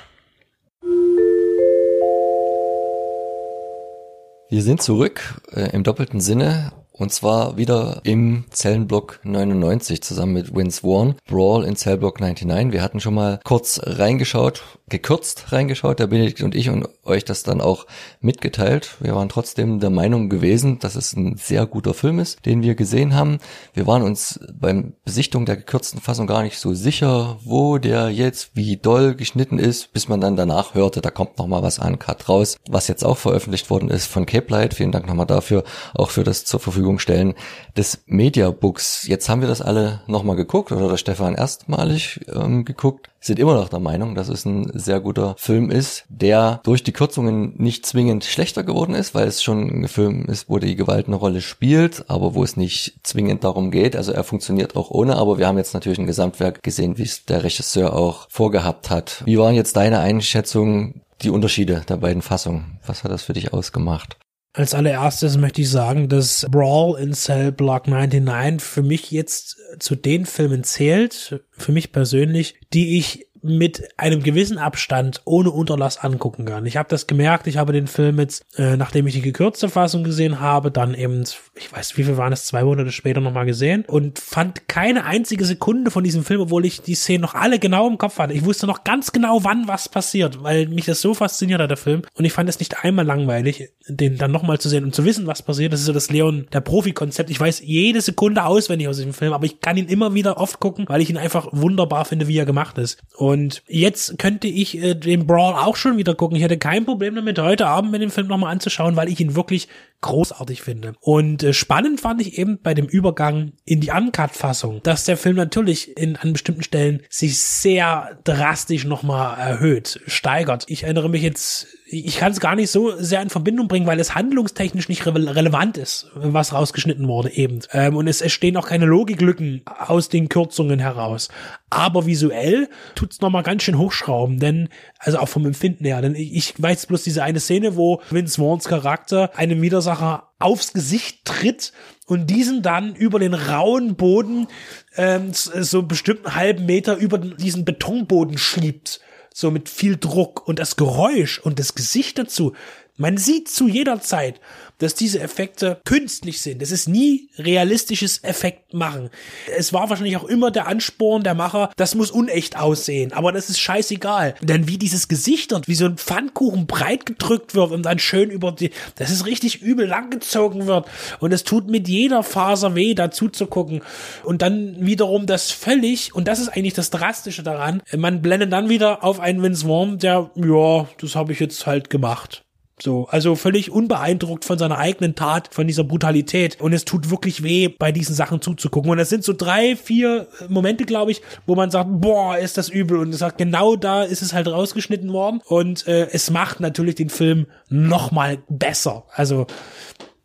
Wir sind zurück äh, im doppelten Sinne und zwar wieder im Zellenblock 99 zusammen mit Vince Vaughn. Brawl in Zellblock 99. Wir hatten schon mal kurz reingeschaut, gekürzt reingeschaut, der Benedikt und ich und euch das dann auch mitgeteilt. Wir waren trotzdem der Meinung gewesen, dass es ein sehr guter Film ist, den wir gesehen haben. Wir waren uns beim Besichtigung der gekürzten Fassung gar nicht so sicher, wo der jetzt wie doll geschnitten ist, bis man dann danach hörte, da kommt noch mal was an Cut raus, was jetzt auch veröffentlicht worden ist von Cape Light. Vielen Dank nochmal dafür, auch für das zur Verfügung Verfügung stellen des Mediabooks. Jetzt haben wir das alle nochmal geguckt oder der Stefan erstmalig ähm, geguckt, sind immer noch der Meinung, dass es ein sehr guter Film ist, der durch die Kürzungen nicht zwingend schlechter geworden ist, weil es schon ein Film ist, wo die Gewalt eine Rolle spielt, aber wo es nicht zwingend darum geht. Also er funktioniert auch ohne, aber wir haben jetzt natürlich ein Gesamtwerk gesehen, wie es der Regisseur auch vorgehabt hat. Wie waren jetzt deine Einschätzungen, die Unterschiede der beiden Fassungen? Was hat das für dich ausgemacht? Als allererstes möchte ich sagen, dass Brawl in Cell Block 99 für mich jetzt zu den Filmen zählt, für mich persönlich, die ich mit einem gewissen Abstand ohne Unterlass angucken kann. Ich habe das gemerkt, ich habe den Film jetzt, äh, nachdem ich die gekürzte Fassung gesehen habe, dann eben, ich weiß, wie viel waren es, zwei Monate später nochmal gesehen und fand keine einzige Sekunde von diesem Film, obwohl ich die Szenen noch alle genau im Kopf hatte. Ich wusste noch ganz genau, wann was passiert, weil mich das so fasziniert hat, der Film. Und ich fand es nicht einmal langweilig, den dann nochmal zu sehen und zu wissen, was passiert. Das ist so das Leon, der Profi-Konzept. Ich weiß jede Sekunde auswendig aus diesem Film, aber ich kann ihn immer wieder oft gucken, weil ich ihn einfach wunderbar finde, wie er gemacht ist. Und und jetzt könnte ich äh, den Brawl auch schon wieder gucken. Ich hätte kein Problem damit, heute Abend mir den Film nochmal anzuschauen, weil ich ihn wirklich großartig finde. Und äh, spannend fand ich eben bei dem Übergang in die Uncut-Fassung, dass der Film natürlich in an bestimmten Stellen sich sehr drastisch nochmal erhöht, steigert. Ich erinnere mich jetzt ich kann es gar nicht so sehr in Verbindung bringen, weil es handlungstechnisch nicht re relevant ist, was rausgeschnitten wurde eben. Ähm, und es entstehen auch keine Logiklücken aus den Kürzungen heraus. Aber visuell tut's noch mal ganz schön hochschrauben, denn also auch vom Empfinden her, denn ich, ich weiß bloß diese eine Szene, wo Vince Vaughns Charakter einem Widersacher aufs Gesicht tritt und diesen dann über den rauen Boden ähm, so einen halben Meter über diesen Betonboden schiebt so mit viel Druck und das Geräusch und das Gesicht dazu. Man sieht zu jeder Zeit, dass diese Effekte künstlich sind. Es ist nie realistisches Effekt machen. Es war wahrscheinlich auch immer der Ansporn der Macher, das muss unecht aussehen, aber das ist scheißegal. Denn wie dieses Gesicht dort, wie so ein Pfannkuchen breit gedrückt wird und dann schön über die, das ist richtig übel langgezogen wird und es tut mit jeder Faser weh, dazu zu gucken. Und dann wiederum das völlig, und das ist eigentlich das Drastische daran, man blendet dann wieder auf einen Vince Vaughn, der, ja, das habe ich jetzt halt gemacht. So, also völlig unbeeindruckt von seiner eigenen Tat, von dieser Brutalität. Und es tut wirklich weh, bei diesen Sachen zuzugucken. Und es sind so drei, vier Momente, glaube ich, wo man sagt, boah, ist das übel. Und es sagt, genau da ist es halt rausgeschnitten worden. Und äh, es macht natürlich den Film noch mal besser. Also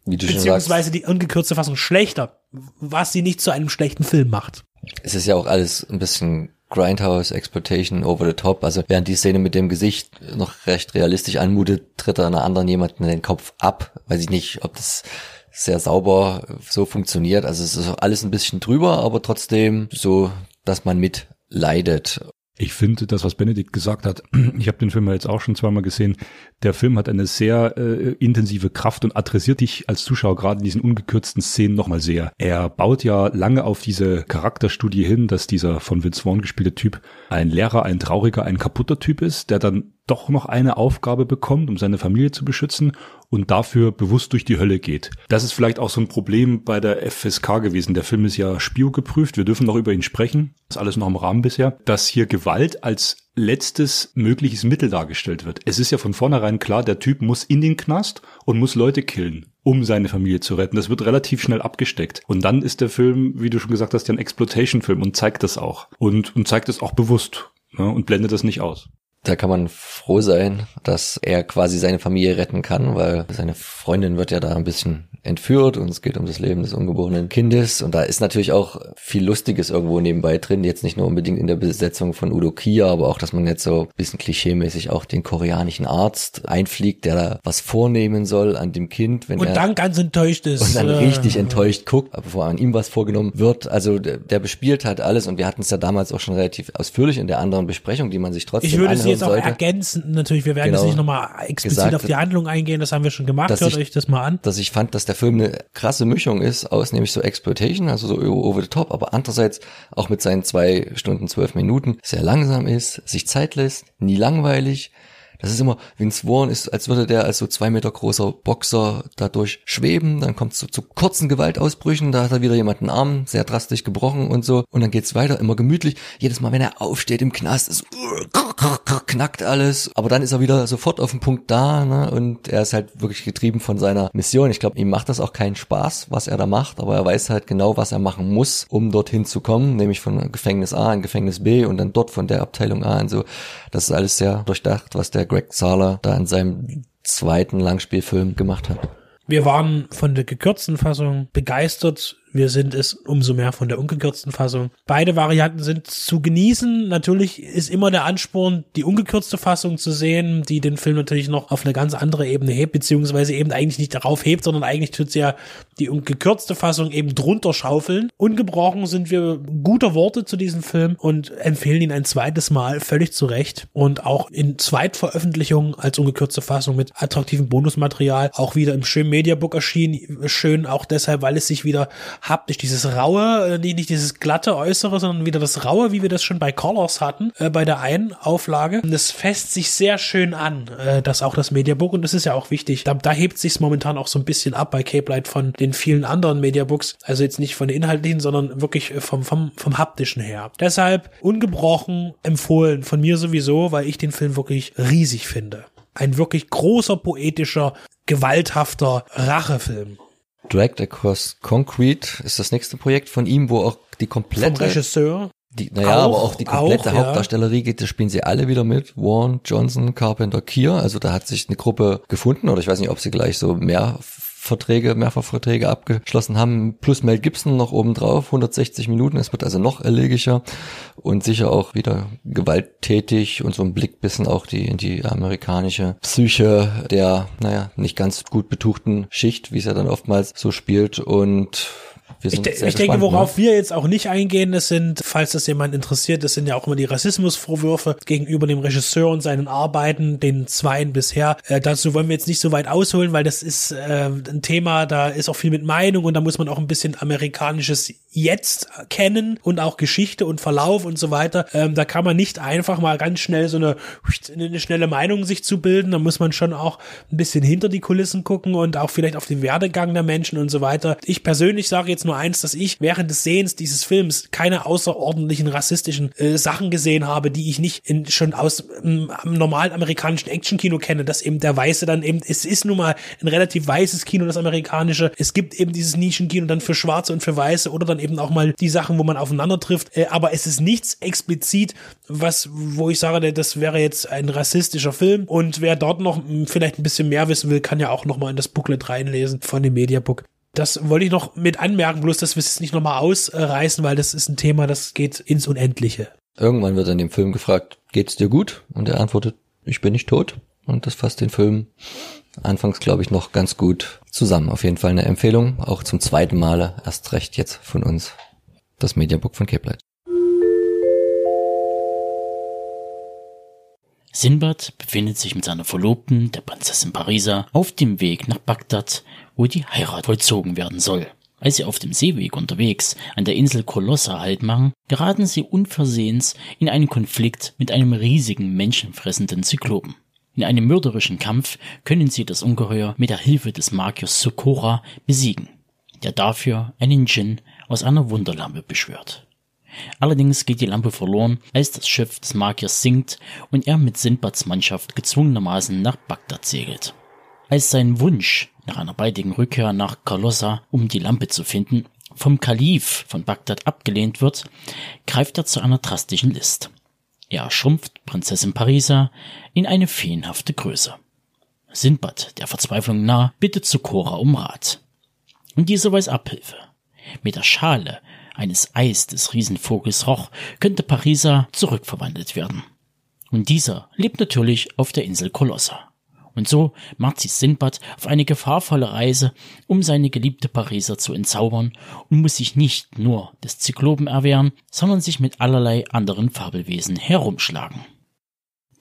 beziehungsweise die ungekürzte Fassung schlechter, was sie nicht zu einem schlechten Film macht. Es ist ja auch alles ein bisschen Grindhouse, Exploitation, Over the Top. Also während die Szene mit dem Gesicht noch recht realistisch anmutet, tritt er einer anderen jemanden den Kopf ab. Weiß ich nicht, ob das sehr sauber so funktioniert. Also es ist alles ein bisschen drüber, aber trotzdem so, dass man mitleidet. Ich finde das, was Benedikt gesagt hat, ich habe den Film ja jetzt auch schon zweimal gesehen, der Film hat eine sehr äh, intensive Kraft und adressiert dich als Zuschauer gerade in diesen ungekürzten Szenen nochmal sehr. Er baut ja lange auf diese Charakterstudie hin, dass dieser von Vince Vaughn gespielte Typ ein Lehrer, ein trauriger, ein kaputter Typ ist, der dann doch noch eine Aufgabe bekommt, um seine Familie zu beschützen und dafür bewusst durch die Hölle geht. Das ist vielleicht auch so ein Problem bei der FSK gewesen. Der Film ist ja Spio geprüft. Wir dürfen noch über ihn sprechen. Das ist alles noch im Rahmen bisher. Dass hier Gewalt als letztes mögliches Mittel dargestellt wird. Es ist ja von vornherein klar, der Typ muss in den Knast und muss Leute killen, um seine Familie zu retten. Das wird relativ schnell abgesteckt. Und dann ist der Film, wie du schon gesagt hast, ja ein Exploitation-Film und zeigt das auch. Und, und zeigt es auch bewusst ne, und blendet das nicht aus. Da kann man froh sein, dass er quasi seine Familie retten kann, weil seine Freundin wird ja da ein bisschen entführt und es geht um das Leben des ungeborenen Kindes und da ist natürlich auch viel Lustiges irgendwo nebenbei drin, jetzt nicht nur unbedingt in der Besetzung von Udo Kia, aber auch, dass man jetzt so ein bisschen klischeemäßig auch den koreanischen Arzt einfliegt, der da was vornehmen soll an dem Kind, wenn und er dann ganz enttäuscht ist. und dann äh, richtig enttäuscht guckt, bevor an ihm was vorgenommen wird. Also der, der bespielt halt alles und wir hatten es ja damals auch schon relativ ausführlich in der anderen Besprechung, die man sich trotzdem Ich würde sie anhören jetzt auch sollte. ergänzen, natürlich, wir werden Genau. jetzt nicht nochmal explizit Gesagt, auf die Handlung eingehen, das haben wir schon gemacht, hört ich- euch das mal an. dass ich fand, dass der Film eine krasse Mischung ist aus nämlich so Exploitation, also so over the top, aber andererseits auch mit seinen zwei Stunden, zwölf Minuten sehr langsam ist, sich Zeit lässt, nie langweilig. Das ist immer, Vince Vaughn ist, als würde der als so zwei Meter großer Boxer dadurch schweben, dann kommt es so zu kurzen Gewaltausbrüchen, da hat er wieder jemanden Arm sehr drastisch gebrochen und so und dann geht's weiter, immer gemütlich. Jedes Mal, wenn er aufsteht im Knast, ist knackt alles, aber dann ist er wieder sofort auf dem Punkt da ne? und er ist halt wirklich getrieben von seiner Mission. Ich glaube, ihm macht das auch keinen Spaß, was er da macht, aber er weiß halt genau, was er machen muss, um dorthin zu kommen, nämlich von Gefängnis A in Gefängnis B und dann dort von der Abteilung A und so. Das ist alles sehr durchdacht, was der Greg Sala da in seinem zweiten Langspielfilm gemacht hat. Wir waren von der gekürzten Fassung begeistert. Wir sind es umso mehr von der ungekürzten Fassung. Beide Varianten sind zu genießen. Natürlich ist immer der Ansporn, die ungekürzte Fassung zu sehen, die den Film natürlich noch auf eine ganz andere Ebene hebt, beziehungsweise eben eigentlich nicht darauf hebt, sondern eigentlich tut sie ja die gekürzte Fassung eben drunter schaufeln. Ungebrochen sind wir guter Worte zu diesem Film und empfehlen ihn ein zweites Mal völlig zu Recht und auch in Zweitveröffentlichungen als ungekürzte Fassung mit attraktivem Bonusmaterial auch wieder im schönen Mediabook erschienen. Schön auch deshalb, weil es sich wieder haptisch dieses raue, äh, nicht dieses glatte Äußere, sondern wieder das raue, wie wir das schon bei Colors hatten, äh, bei der einen Auflage. Und das fässt sich sehr schön an, äh, das auch das Mediabook und das ist ja auch wichtig. Da, da hebt sich's momentan auch so ein bisschen ab bei Cape Light von den vielen anderen Mediabooks. Also jetzt nicht von den inhaltlichen, sondern wirklich äh, vom, vom, vom haptischen her. Deshalb ungebrochen empfohlen von mir sowieso, weil ich den Film wirklich riesig finde. Ein wirklich großer, poetischer, gewalthafter Rachefilm. Dragged Across Concrete ist das nächste Projekt von ihm, wo auch die Vom komplette Regisseur. Die, naja, aber Auch- auch die komplette auch. Hauptdarstellerie, da spielen sie alle wieder mit. Warren, Johnson, Carpenter, Kier. Also da hat sich eine Gruppe gefunden, oder ich weiß nicht, ob sie gleich so mehr Verträge, Mehrfachverträge abgeschlossen haben, plus Mel Gibson noch obendrauf, 160 Minuten, es wird also noch elegischer und sicher auch wieder gewalttätig und so ein Blick bisschen auch die, in die amerikanische Psyche der, naja, nicht ganz gut betuchten Schicht, wie es ja dann oftmals so spielt. Und wir Ich, sind de sehr ich denke, ne? worauf wir jetzt auch nicht eingehen, das sind, falls das jemand interessiert, das sind ja auch immer die Rassismusvorwürfe gegenüber dem Regisseur und seinen Arbeiten, den Zweien bisher. Äh, dazu wollen wir jetzt nicht so weit ausholen, weil das ist äh, ein Thema, da ist auch viel mit Meinung und da muss man auch ein bisschen amerikanisches Jetzt kennen und auch Geschichte und Verlauf und so weiter. Ähm, da kann man nicht einfach mal ganz schnell so eine, eine schnelle Meinung sich zu bilden. Da muss man schon auch ein bisschen hinter die Kulissen gucken und auch vielleicht auf den Werdegang der Menschen und so weiter. Ich persönlich sage jetzt nur eins, dass ich während des Sehens dieses Films keine außerordentlichen rassistischen äh, Sachen gesehen habe, die ich nicht in, schon aus ähm, normalen amerikanischen Actionkino kenne, dass eben der Weiße dann eben, es ist nun mal ein relativ weißes Kino, das amerikanische. Es gibt eben dieses Nischenkino dann für Schwarze und für Weiße oder dann eben auch mal die Sachen, wo man aufeinander trifft. Äh, aber es ist nichts explizit, was, wo ich sage, das wäre jetzt ein rassistischer Film. Und wer dort noch vielleicht ein bisschen mehr wissen will, kann ja auch noch mal in das Booklet reinlesen von dem Mediabook. Das wollte ich noch mit anmerken, bloß dass wir es nicht nochmal ausreißen, weil das ist ein Thema, das geht ins Unendliche. Irgendwann wird in dem Film gefragt, geht's dir gut? Und er antwortet, ich bin nicht tot. Und das fasst den Film anfangs, glaube ich, noch ganz gut zusammen. Auf jeden Fall eine Empfehlung, auch zum zweiten Male, erst recht jetzt von uns, das Mediabook von Cape. Sinbad befindet sich mit seiner Verlobten, der Prinzessin Parisa, auf dem Weg nach Bagdad, wo die Heirat vollzogen werden soll. Als sie auf dem Seeweg unterwegs an der Insel Kolossa Halt machen, geraten sie unversehens in einen Konflikt mit einem riesigen menschenfressenden Zyklopen. In einem mörderischen Kampf können sie das Ungeheuer mit der Hilfe des Magiers Sokora besiegen, der dafür einen Djinn aus einer Wunderlampe beschwört. Allerdings geht die Lampe verloren, als das Schiff des Magiers sinkt und er mit Sindbads Mannschaft gezwungenermaßen nach Bagdad segelt. Als sein Wunsch nach einer baldigen Rückkehr nach Kolossa, um die Lampe zu finden, vom Kalif von Bagdad abgelehnt wird, greift er zu einer drastischen List. Er schrumpft Prinzessin Parisa in eine feenhafte Größe. Sindbad, der Verzweiflung nah, bittet Sokora um Rat. Und diese weiß Abhilfe. Mit der Schale eines Eis des Riesenvogels Roch könnte Parisa zurückverwandelt werden. Und dieser lebt natürlich auf der Insel Kolossa. Und so macht sich Sinbad auf eine gefahrvolle Reise, um seine geliebte Pariser zu entzaubern und muss sich nicht nur des Zyklopen erwehren, sondern sich mit allerlei anderen Fabelwesen herumschlagen.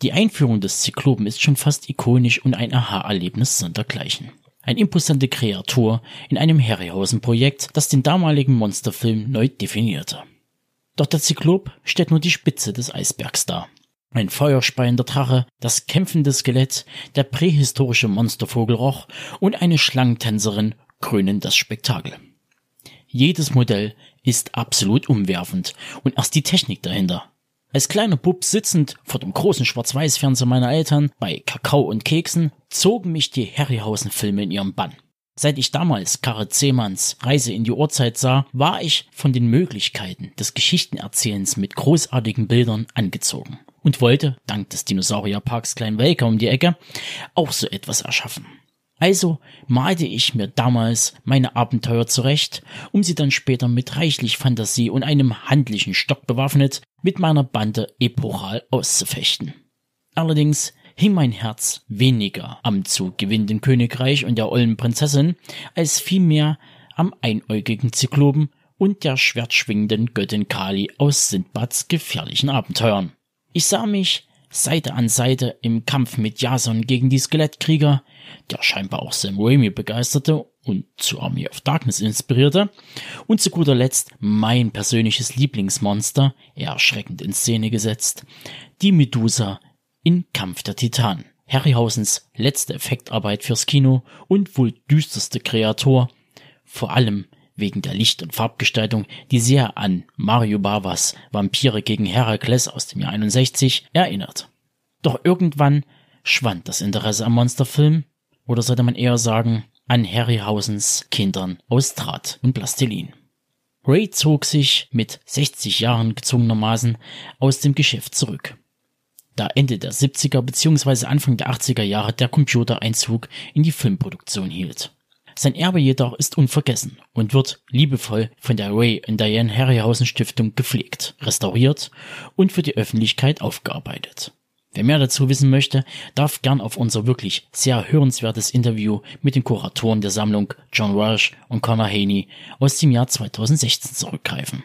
Die Einführung des Zyklopen ist schon fast ikonisch und ein Aha-Erlebnis sondergleichen. Ein imposante Kreatur in einem Harryhausen-Projekt, das den damaligen Monsterfilm neu definierte. Doch der Zyklop stellt nur die Spitze des Eisbergs dar. Ein feuerspeiender Drache, das kämpfende Skelett, der prähistorische Monstervogel Roch und eine Schlangentänzerin krönen das Spektakel. Jedes Modell ist absolut umwerfend und erst die Technik dahinter. Als kleiner Bub sitzend vor dem großen Schwarz-Weiß-Fernseher meiner Eltern bei Kakao und Keksen zogen mich die Harryhausen-Filme in ihrem Bann. Seit ich damals Karre Zehmanns Reise in die Uhrzeit sah, war ich von den Möglichkeiten des Geschichtenerzählens mit großartigen Bildern angezogen und wollte, dank des Dinosaurierparks Klein Welker um die Ecke, auch so etwas erschaffen. Also malte ich mir damals meine Abenteuer zurecht, um sie dann später mit reichlich Fantasie und einem handlichen Stock bewaffnet mit meiner Bande epochal auszufechten. Allerdings hing mein Herz weniger am zu gewinnenden Königreich und der ollen Prinzessin, als vielmehr am einäugigen Zyklopen und der schwertschwingenden Göttin Kali aus Sindbads gefährlichen Abenteuern. Ich sah mich Seite an Seite im Kampf mit Jason gegen die Skelettkrieger, der scheinbar auch Sam Raimi begeisterte und zu Army of Darkness inspirierte, und zu guter Letzt mein persönliches Lieblingsmonster, erschreckend in Szene gesetzt, die Medusa in Kampf der Titanen. Harryhausens letzte Effektarbeit fürs Kino und wohl düsterste Kreator, vor allem wegen der Licht- und Farbgestaltung, die sehr an Mario Bavas Vampire gegen Herakles aus dem Jahr 61 erinnert. Doch irgendwann schwand das Interesse am Monsterfilm, oder sollte man eher sagen, an Harryhausens Kindern aus Draht und Plastilin. Ray zog sich mit 60 Jahren gezwungenermaßen aus dem Geschäft zurück. Da Ende der 70er bzw. Anfang der 80er Jahre der Computereinzug in die Filmproduktion hielt. Sein Erbe jedoch ist unvergessen und wird liebevoll von der Ray und Diane Harryhausen Stiftung gepflegt, restauriert und für die Öffentlichkeit aufgearbeitet. Wer mehr dazu wissen möchte, darf gern auf unser wirklich sehr hörenswertes Interview mit den Kuratoren der Sammlung John Walsh und Connor Haney aus dem Jahr 2016 zurückgreifen.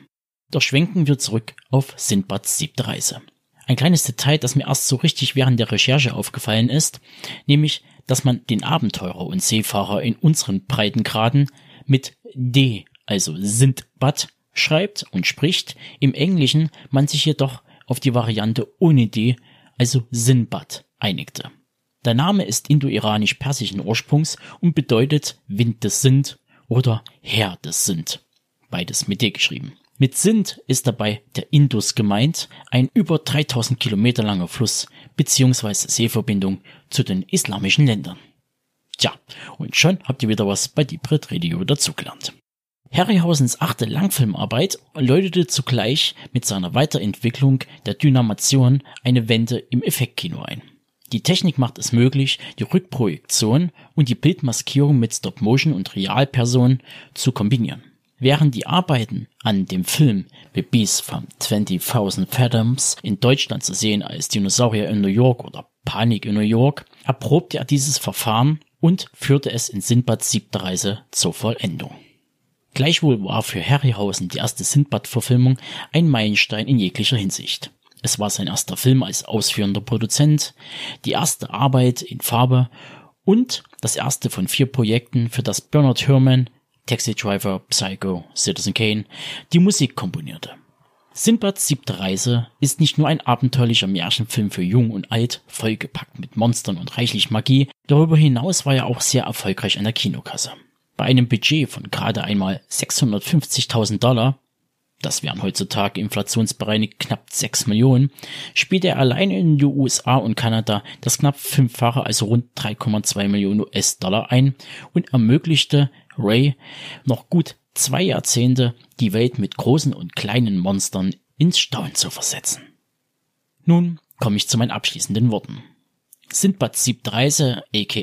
Doch schwenken wir zurück auf Sindbads siebte Reise. Ein kleines Detail, das mir erst so richtig während der Recherche aufgefallen ist, nämlich dass man den Abenteurer und Seefahrer in unseren Breitengraden mit D, also Sindbad, schreibt und spricht, im Englischen man sich jedoch auf die Variante ohne D, also Sinbad, einigte. Der Name ist indo-iranisch-persischen Ursprungs und bedeutet Wind des Sind oder Herr des Sind. Beides mit D geschrieben. Mit Sind ist dabei der Indus gemeint, ein über 3000 Kilometer langer Fluss bzw. Seeverbindung zu den islamischen Ländern. Tja, und schon habt ihr wieder was bei Deepred Radio dazugelernt. Harryhausens achte Langfilmarbeit läutete zugleich mit seiner Weiterentwicklung der Dynamation eine Wende im Effektkino ein. Die Technik macht es möglich, die Rückprojektion und die Bildmaskierung mit Stop-Motion und Realpersonen zu kombinieren. Während die Arbeiten an dem Film The Beast from 20.000 Fathoms in Deutschland zu sehen als Dinosaurier in New York oder Panik in New York, erprobte er dieses Verfahren und führte es in Sindbads siebter Reise zur Vollendung. Gleichwohl war für Harryhausen die erste Sindbad-Verfilmung ein Meilenstein in jeglicher Hinsicht. Es war sein erster Film als ausführender Produzent, die erste Arbeit in Farbe und das erste von vier Projekten, für das Bernard Herrmann, Taxi Driver, Psycho, Citizen Kane, die Musik komponierte. Sinbads siebte Reise ist nicht nur ein abenteuerlicher Märchenfilm für Jung und Alt, vollgepackt mit Monstern und reichlich Magie, darüber hinaus war er auch sehr erfolgreich an der Kinokasse. Bei einem Budget von gerade einmal 650.000 Dollar, das wären heutzutage inflationsbereinigt knapp 6 Millionen, spielte er allein in den USA und Kanada das knapp fünffache, also rund 3,2 Millionen US-Dollar ein und ermöglichte Ray noch gut zwei Jahrzehnte die Welt mit großen und kleinen Monstern ins Staunen zu versetzen. Nun komme ich zu meinen abschließenden Worten. Sinbads siebte Reise, aka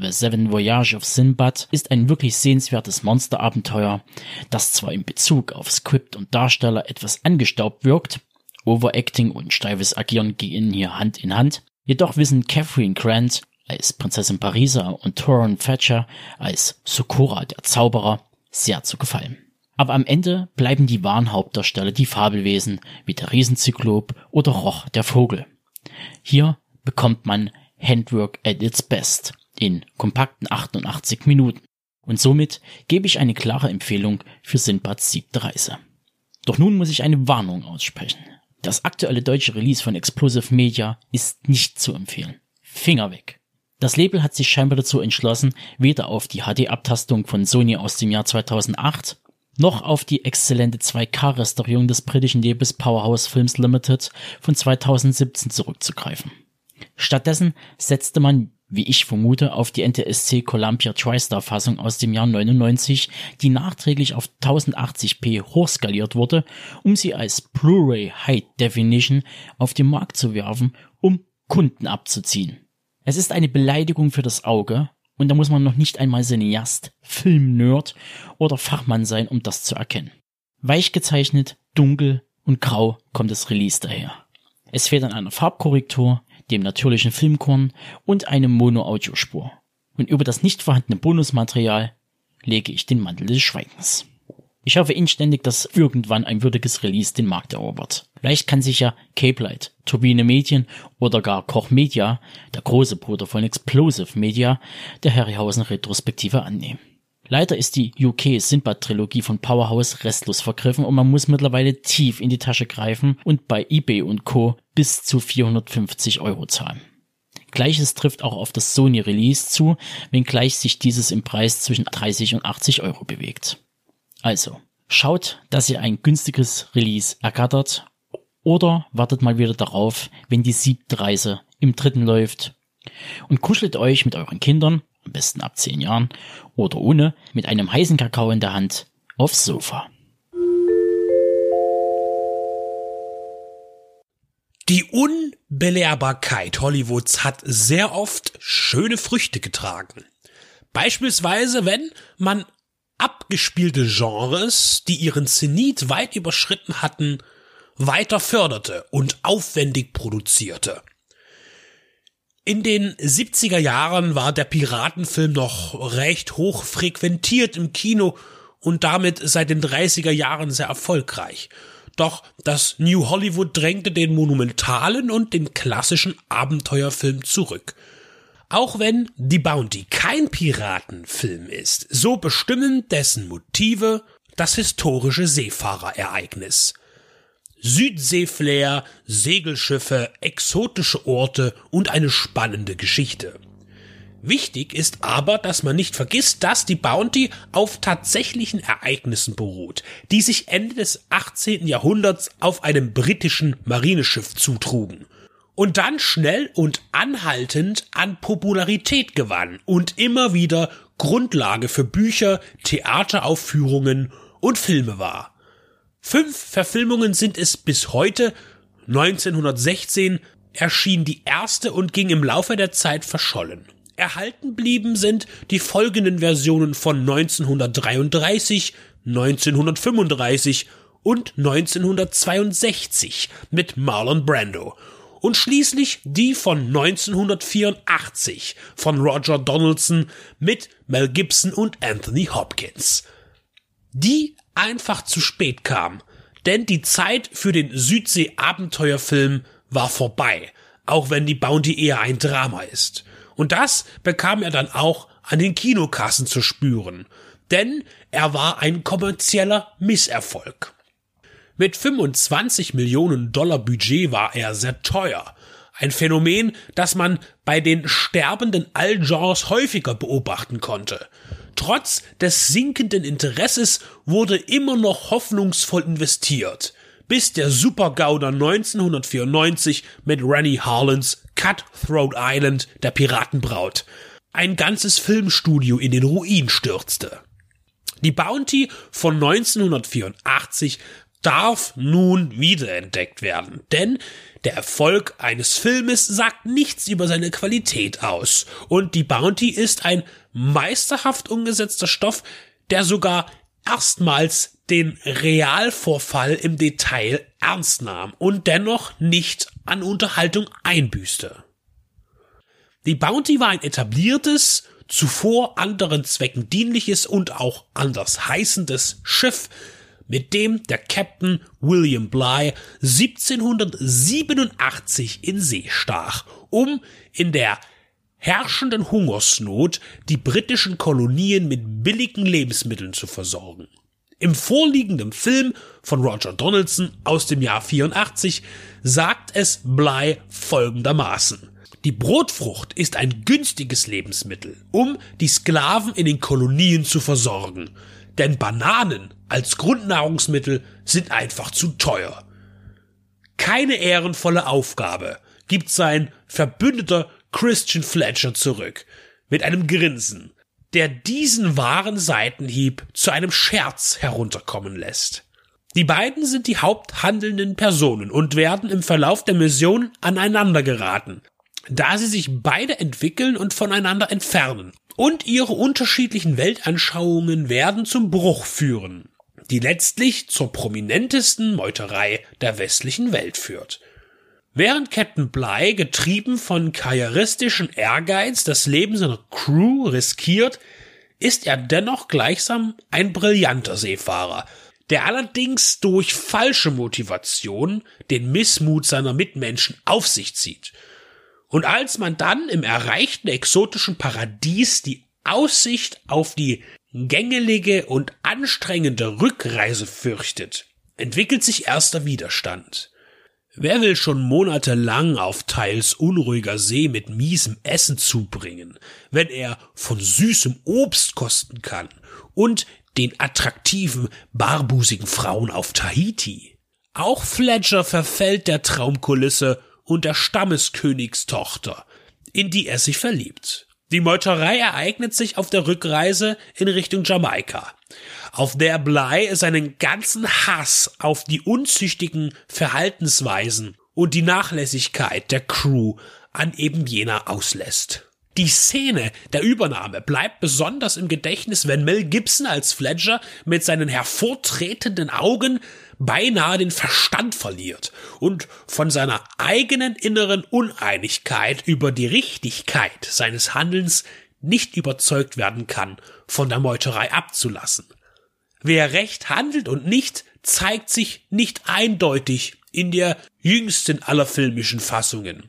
The Seven Voyage of Sinbad, ist ein wirklich sehenswertes Monsterabenteuer, das zwar in Bezug auf Skript und Darsteller etwas angestaubt wirkt, Overacting und steifes Agieren gehen hier Hand in Hand, jedoch wissen Catherine Grant als Prinzessin Parisa und Toron Thatcher als Sokora der Zauberer sehr zu gefallen. Aber am Ende bleiben die wahren Hauptdarsteller die Fabelwesen wie der Riesenzyklop oder Roch der Vogel. Hier bekommt man Handwork at its best in kompakten 88 Minuten. Und somit gebe ich eine klare Empfehlung für Sinbads siebte Reise. Doch nun muss ich eine Warnung aussprechen. Das aktuelle deutsche Release von Explosive Media ist nicht zu empfehlen. Finger weg. Das Label hat sich scheinbar dazu entschlossen, weder auf die HD-Abtastung von Sony aus dem Jahr 2008 noch auf die exzellente 2K-Restaurierung des britischen Labels Powerhouse Films Limited von 2017 zurückzugreifen. Stattdessen setzte man, wie ich vermute, auf die NTSC Columbia TriStar Fassung aus dem Jahr 99, die nachträglich auf 1080p hochskaliert wurde, um sie als Blu-ray High Definition auf den Markt zu werfen, um Kunden abzuziehen. Es ist eine Beleidigung für das Auge und da muss man noch nicht einmal Cineast, Filmnerd oder Fachmann sein, um das zu erkennen. Weich gezeichnet, dunkel und grau kommt das Release daher. Es fehlt an einer Farbkorrektur, dem natürlichen Filmkorn und einem Mono-Audiospur. Und über das nicht vorhandene Bonusmaterial lege ich den Mantel des Schweigens. Ich hoffe inständig, dass irgendwann ein würdiges Release den Markt erobert. Vielleicht kann sich ja Cape Light, Turbine Medien oder gar Koch Media, der große Bruder von Explosive Media, der Harryhausen Retrospektive annehmen. Leider ist die UK Sinbad Trilogie von Powerhouse restlos vergriffen und man muss mittlerweile tief in die Tasche greifen und bei eBay und Co. bis zu 450 Euro zahlen. Gleiches trifft auch auf das Sony Release zu, wenngleich sich dieses im Preis zwischen 30 und 80 Euro bewegt. Also, schaut, dass ihr ein günstiges Release ergattert oder wartet mal wieder darauf, wenn die siebte Reise im dritten läuft und kuschelt euch mit euren Kindern, am besten ab 10 Jahren oder ohne, mit einem heißen Kakao in der Hand aufs Sofa. Die Unbelehrbarkeit Hollywoods hat sehr oft schöne Früchte getragen. Beispielsweise, wenn man abgespielte Genres, die ihren Zenit weit überschritten hatten, weiter förderte und aufwendig produzierte. In den 70er Jahren war der Piratenfilm noch recht hoch frequentiert im Kino und damit seit den 30er Jahren sehr erfolgreich. Doch das New Hollywood drängte den monumentalen und den klassischen Abenteuerfilm zurück. Auch wenn Die Bounty kein Piratenfilm ist, so bestimmen dessen Motive das historische Seefahrerereignis. Südseeflair, Segelschiffe, exotische Orte und eine spannende Geschichte. Wichtig ist aber, dass man nicht vergisst, dass die Bounty auf tatsächlichen Ereignissen beruht, die sich Ende des 18. Jahrhunderts auf einem britischen Marineschiff zutrugen und dann schnell und anhaltend an Popularität gewann und immer wieder Grundlage für Bücher, Theateraufführungen und Filme war. Fünf Verfilmungen sind es bis heute. 1916 erschien die erste und ging im Laufe der Zeit verschollen. Erhalten blieben sind die folgenden Versionen von 1933, 1935 und 1962 mit Marlon Brando und schließlich die von 1984 von Roger Donaldson mit Mel Gibson und Anthony Hopkins. Die einfach zu spät kam, Denn die Zeit für den Südsee-Abenteuerfilm war vorbei, auch wenn die Bounty eher ein Drama ist. Und das bekam er dann auch an den Kinokassen zu spüren. Denn er war ein kommerzieller Misserfolg. Mit 25 Millionen Dollar Budget war er sehr teuer. Ein Phänomen, das man bei den sterbenden Allgenres häufiger beobachten konnte. Trotz des sinkenden Interesses wurde immer noch hoffnungsvoll investiert, bis der Supergauder 1994 mit Rennie Harlins Cutthroat Island der Piratenbraut ein ganzes Filmstudio in den Ruin stürzte. Die Bounty von 1984 darf nun wiederentdeckt werden, denn der Erfolg eines Filmes sagt nichts über seine Qualität aus, und die Bounty ist ein meisterhaft umgesetzter Stoff, der sogar erstmals den Realvorfall im Detail ernst nahm und dennoch nicht an Unterhaltung einbüßte. Die Bounty war ein etabliertes, zuvor anderen Zwecken dienliches und auch anders heißendes Schiff, mit dem der Captain William Bligh 1787 in See stach, um in der herrschenden Hungersnot die britischen Kolonien mit billigen Lebensmitteln zu versorgen. Im vorliegenden Film von Roger Donaldson aus dem Jahr 84 sagt es Bly folgendermaßen. Die Brotfrucht ist ein günstiges Lebensmittel, um die Sklaven in den Kolonien zu versorgen. Denn Bananen als Grundnahrungsmittel sind einfach zu teuer. Keine ehrenvolle Aufgabe gibt sein Verbündeter Christian Fletcher zurück, mit einem Grinsen, der diesen wahren Seitenhieb zu einem Scherz herunterkommen lässt. Die beiden sind die haupthandelnden Personen und werden im Verlauf der Mission aneinander geraten, da sie sich beide entwickeln und voneinander entfernen. Und ihre unterschiedlichen Weltanschauungen werden zum Bruch führen, die letztlich zur prominentesten Meuterei der westlichen Welt führt. Während Captain Bligh, getrieben von karrieristischen Ehrgeiz, das Leben seiner Crew riskiert, ist er dennoch gleichsam ein brillanter Seefahrer, der allerdings durch falsche Motivation den Missmut seiner Mitmenschen auf sich zieht. Und als man dann im erreichten exotischen Paradies die Aussicht auf die gängelige und anstrengende Rückreise fürchtet, entwickelt sich erster Widerstand. Wer will schon monatelang auf teils unruhiger See mit miesem Essen zubringen, wenn er von süßem Obst kosten kann und den attraktiven, barbusigen Frauen auf Tahiti? Auch Fletcher verfällt der Traumkulisse und der Stammeskönigstochter, in die er sich verliebt. Die Meuterei ereignet sich auf der Rückreise in Richtung Jamaika, auf der Bly seinen ganzen Hass auf die unzüchtigen Verhaltensweisen und die Nachlässigkeit der Crew an eben jener auslässt. Die Szene der Übernahme bleibt besonders im Gedächtnis, wenn Mel Gibson als Fletcher mit seinen hervortretenden Augen beinahe den Verstand verliert und von seiner eigenen inneren Uneinigkeit über die Richtigkeit seines Handelns nicht überzeugt werden kann, von der Meuterei abzulassen. Wer recht handelt und nicht, zeigt sich nicht eindeutig in der jüngsten aller filmischen Fassungen.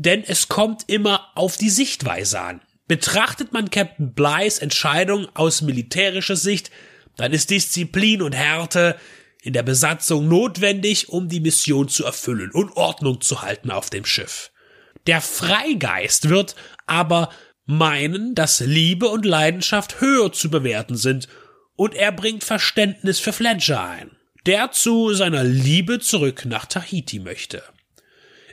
Denn es kommt immer auf die Sichtweise an. Betrachtet man Captain Bly's Entscheidung aus militärischer Sicht, dann ist Disziplin und Härte in der Besatzung notwendig, um die Mission zu erfüllen und Ordnung zu halten auf dem Schiff. Der Freigeist wird aber meinen, dass Liebe und Leidenschaft höher zu bewerten sind, und er bringt Verständnis für Fletcher ein, der zu seiner Liebe zurück nach Tahiti möchte.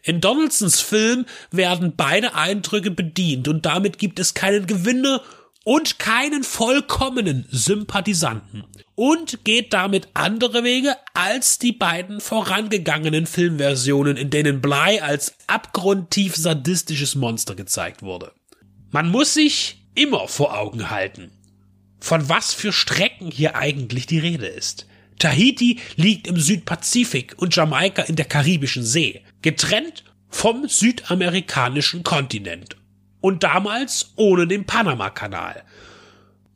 In Donaldsons Film werden beide Eindrücke bedient und damit gibt es keinen Gewinner und keinen vollkommenen Sympathisanten und geht damit andere Wege als die beiden vorangegangenen Filmversionen, in denen Bly als abgrundtief sadistisches Monster gezeigt wurde. Man muss sich immer vor Augen halten, von was für Strecken hier eigentlich die Rede ist. Tahiti liegt im Südpazifik und Jamaika in der Karibischen See, getrennt vom südamerikanischen Kontinent und damals ohne den Panamakanal.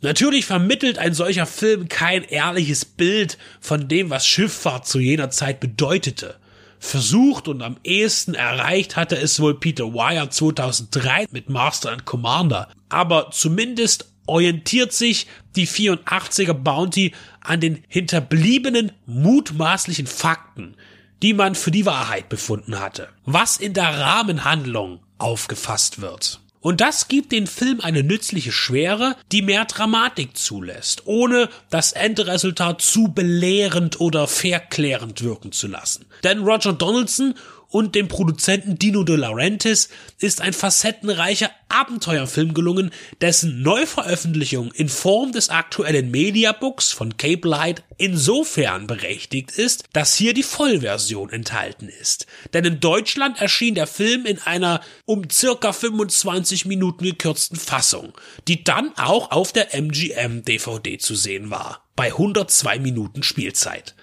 Natürlich vermittelt ein solcher Film kein ehrliches Bild von dem, was Schifffahrt zu jener Zeit bedeutete. Versucht und am ehesten erreicht hatte es wohl Peter Wire 2003 mit Master and Commander. Aber zumindest orientiert sich die 84er Bounty an den hinterbliebenen mutmaßlichen Fakten, die man für die Wahrheit befunden hatte. Was in der Rahmenhandlung aufgefasst wird. Und das gibt den Film eine nützliche Schwere, die mehr Dramatik zulässt, ohne das Endresultat zu belehrend oder verklärend wirken zu lassen. Denn Roger Donaldson und dem Produzenten Dino De Laurentiis ist ein facettenreicher Abenteuerfilm gelungen, dessen Neuveröffentlichung in Form des aktuellen Mediabooks von Cape Light insofern berechtigt ist, dass hier die Vollversion enthalten ist. Denn in Deutschland erschien der Film in einer um circa 25 Minuten gekürzten Fassung, die dann auch auf der MGM DVD zu sehen war, bei 102 Minuten Spielzeit.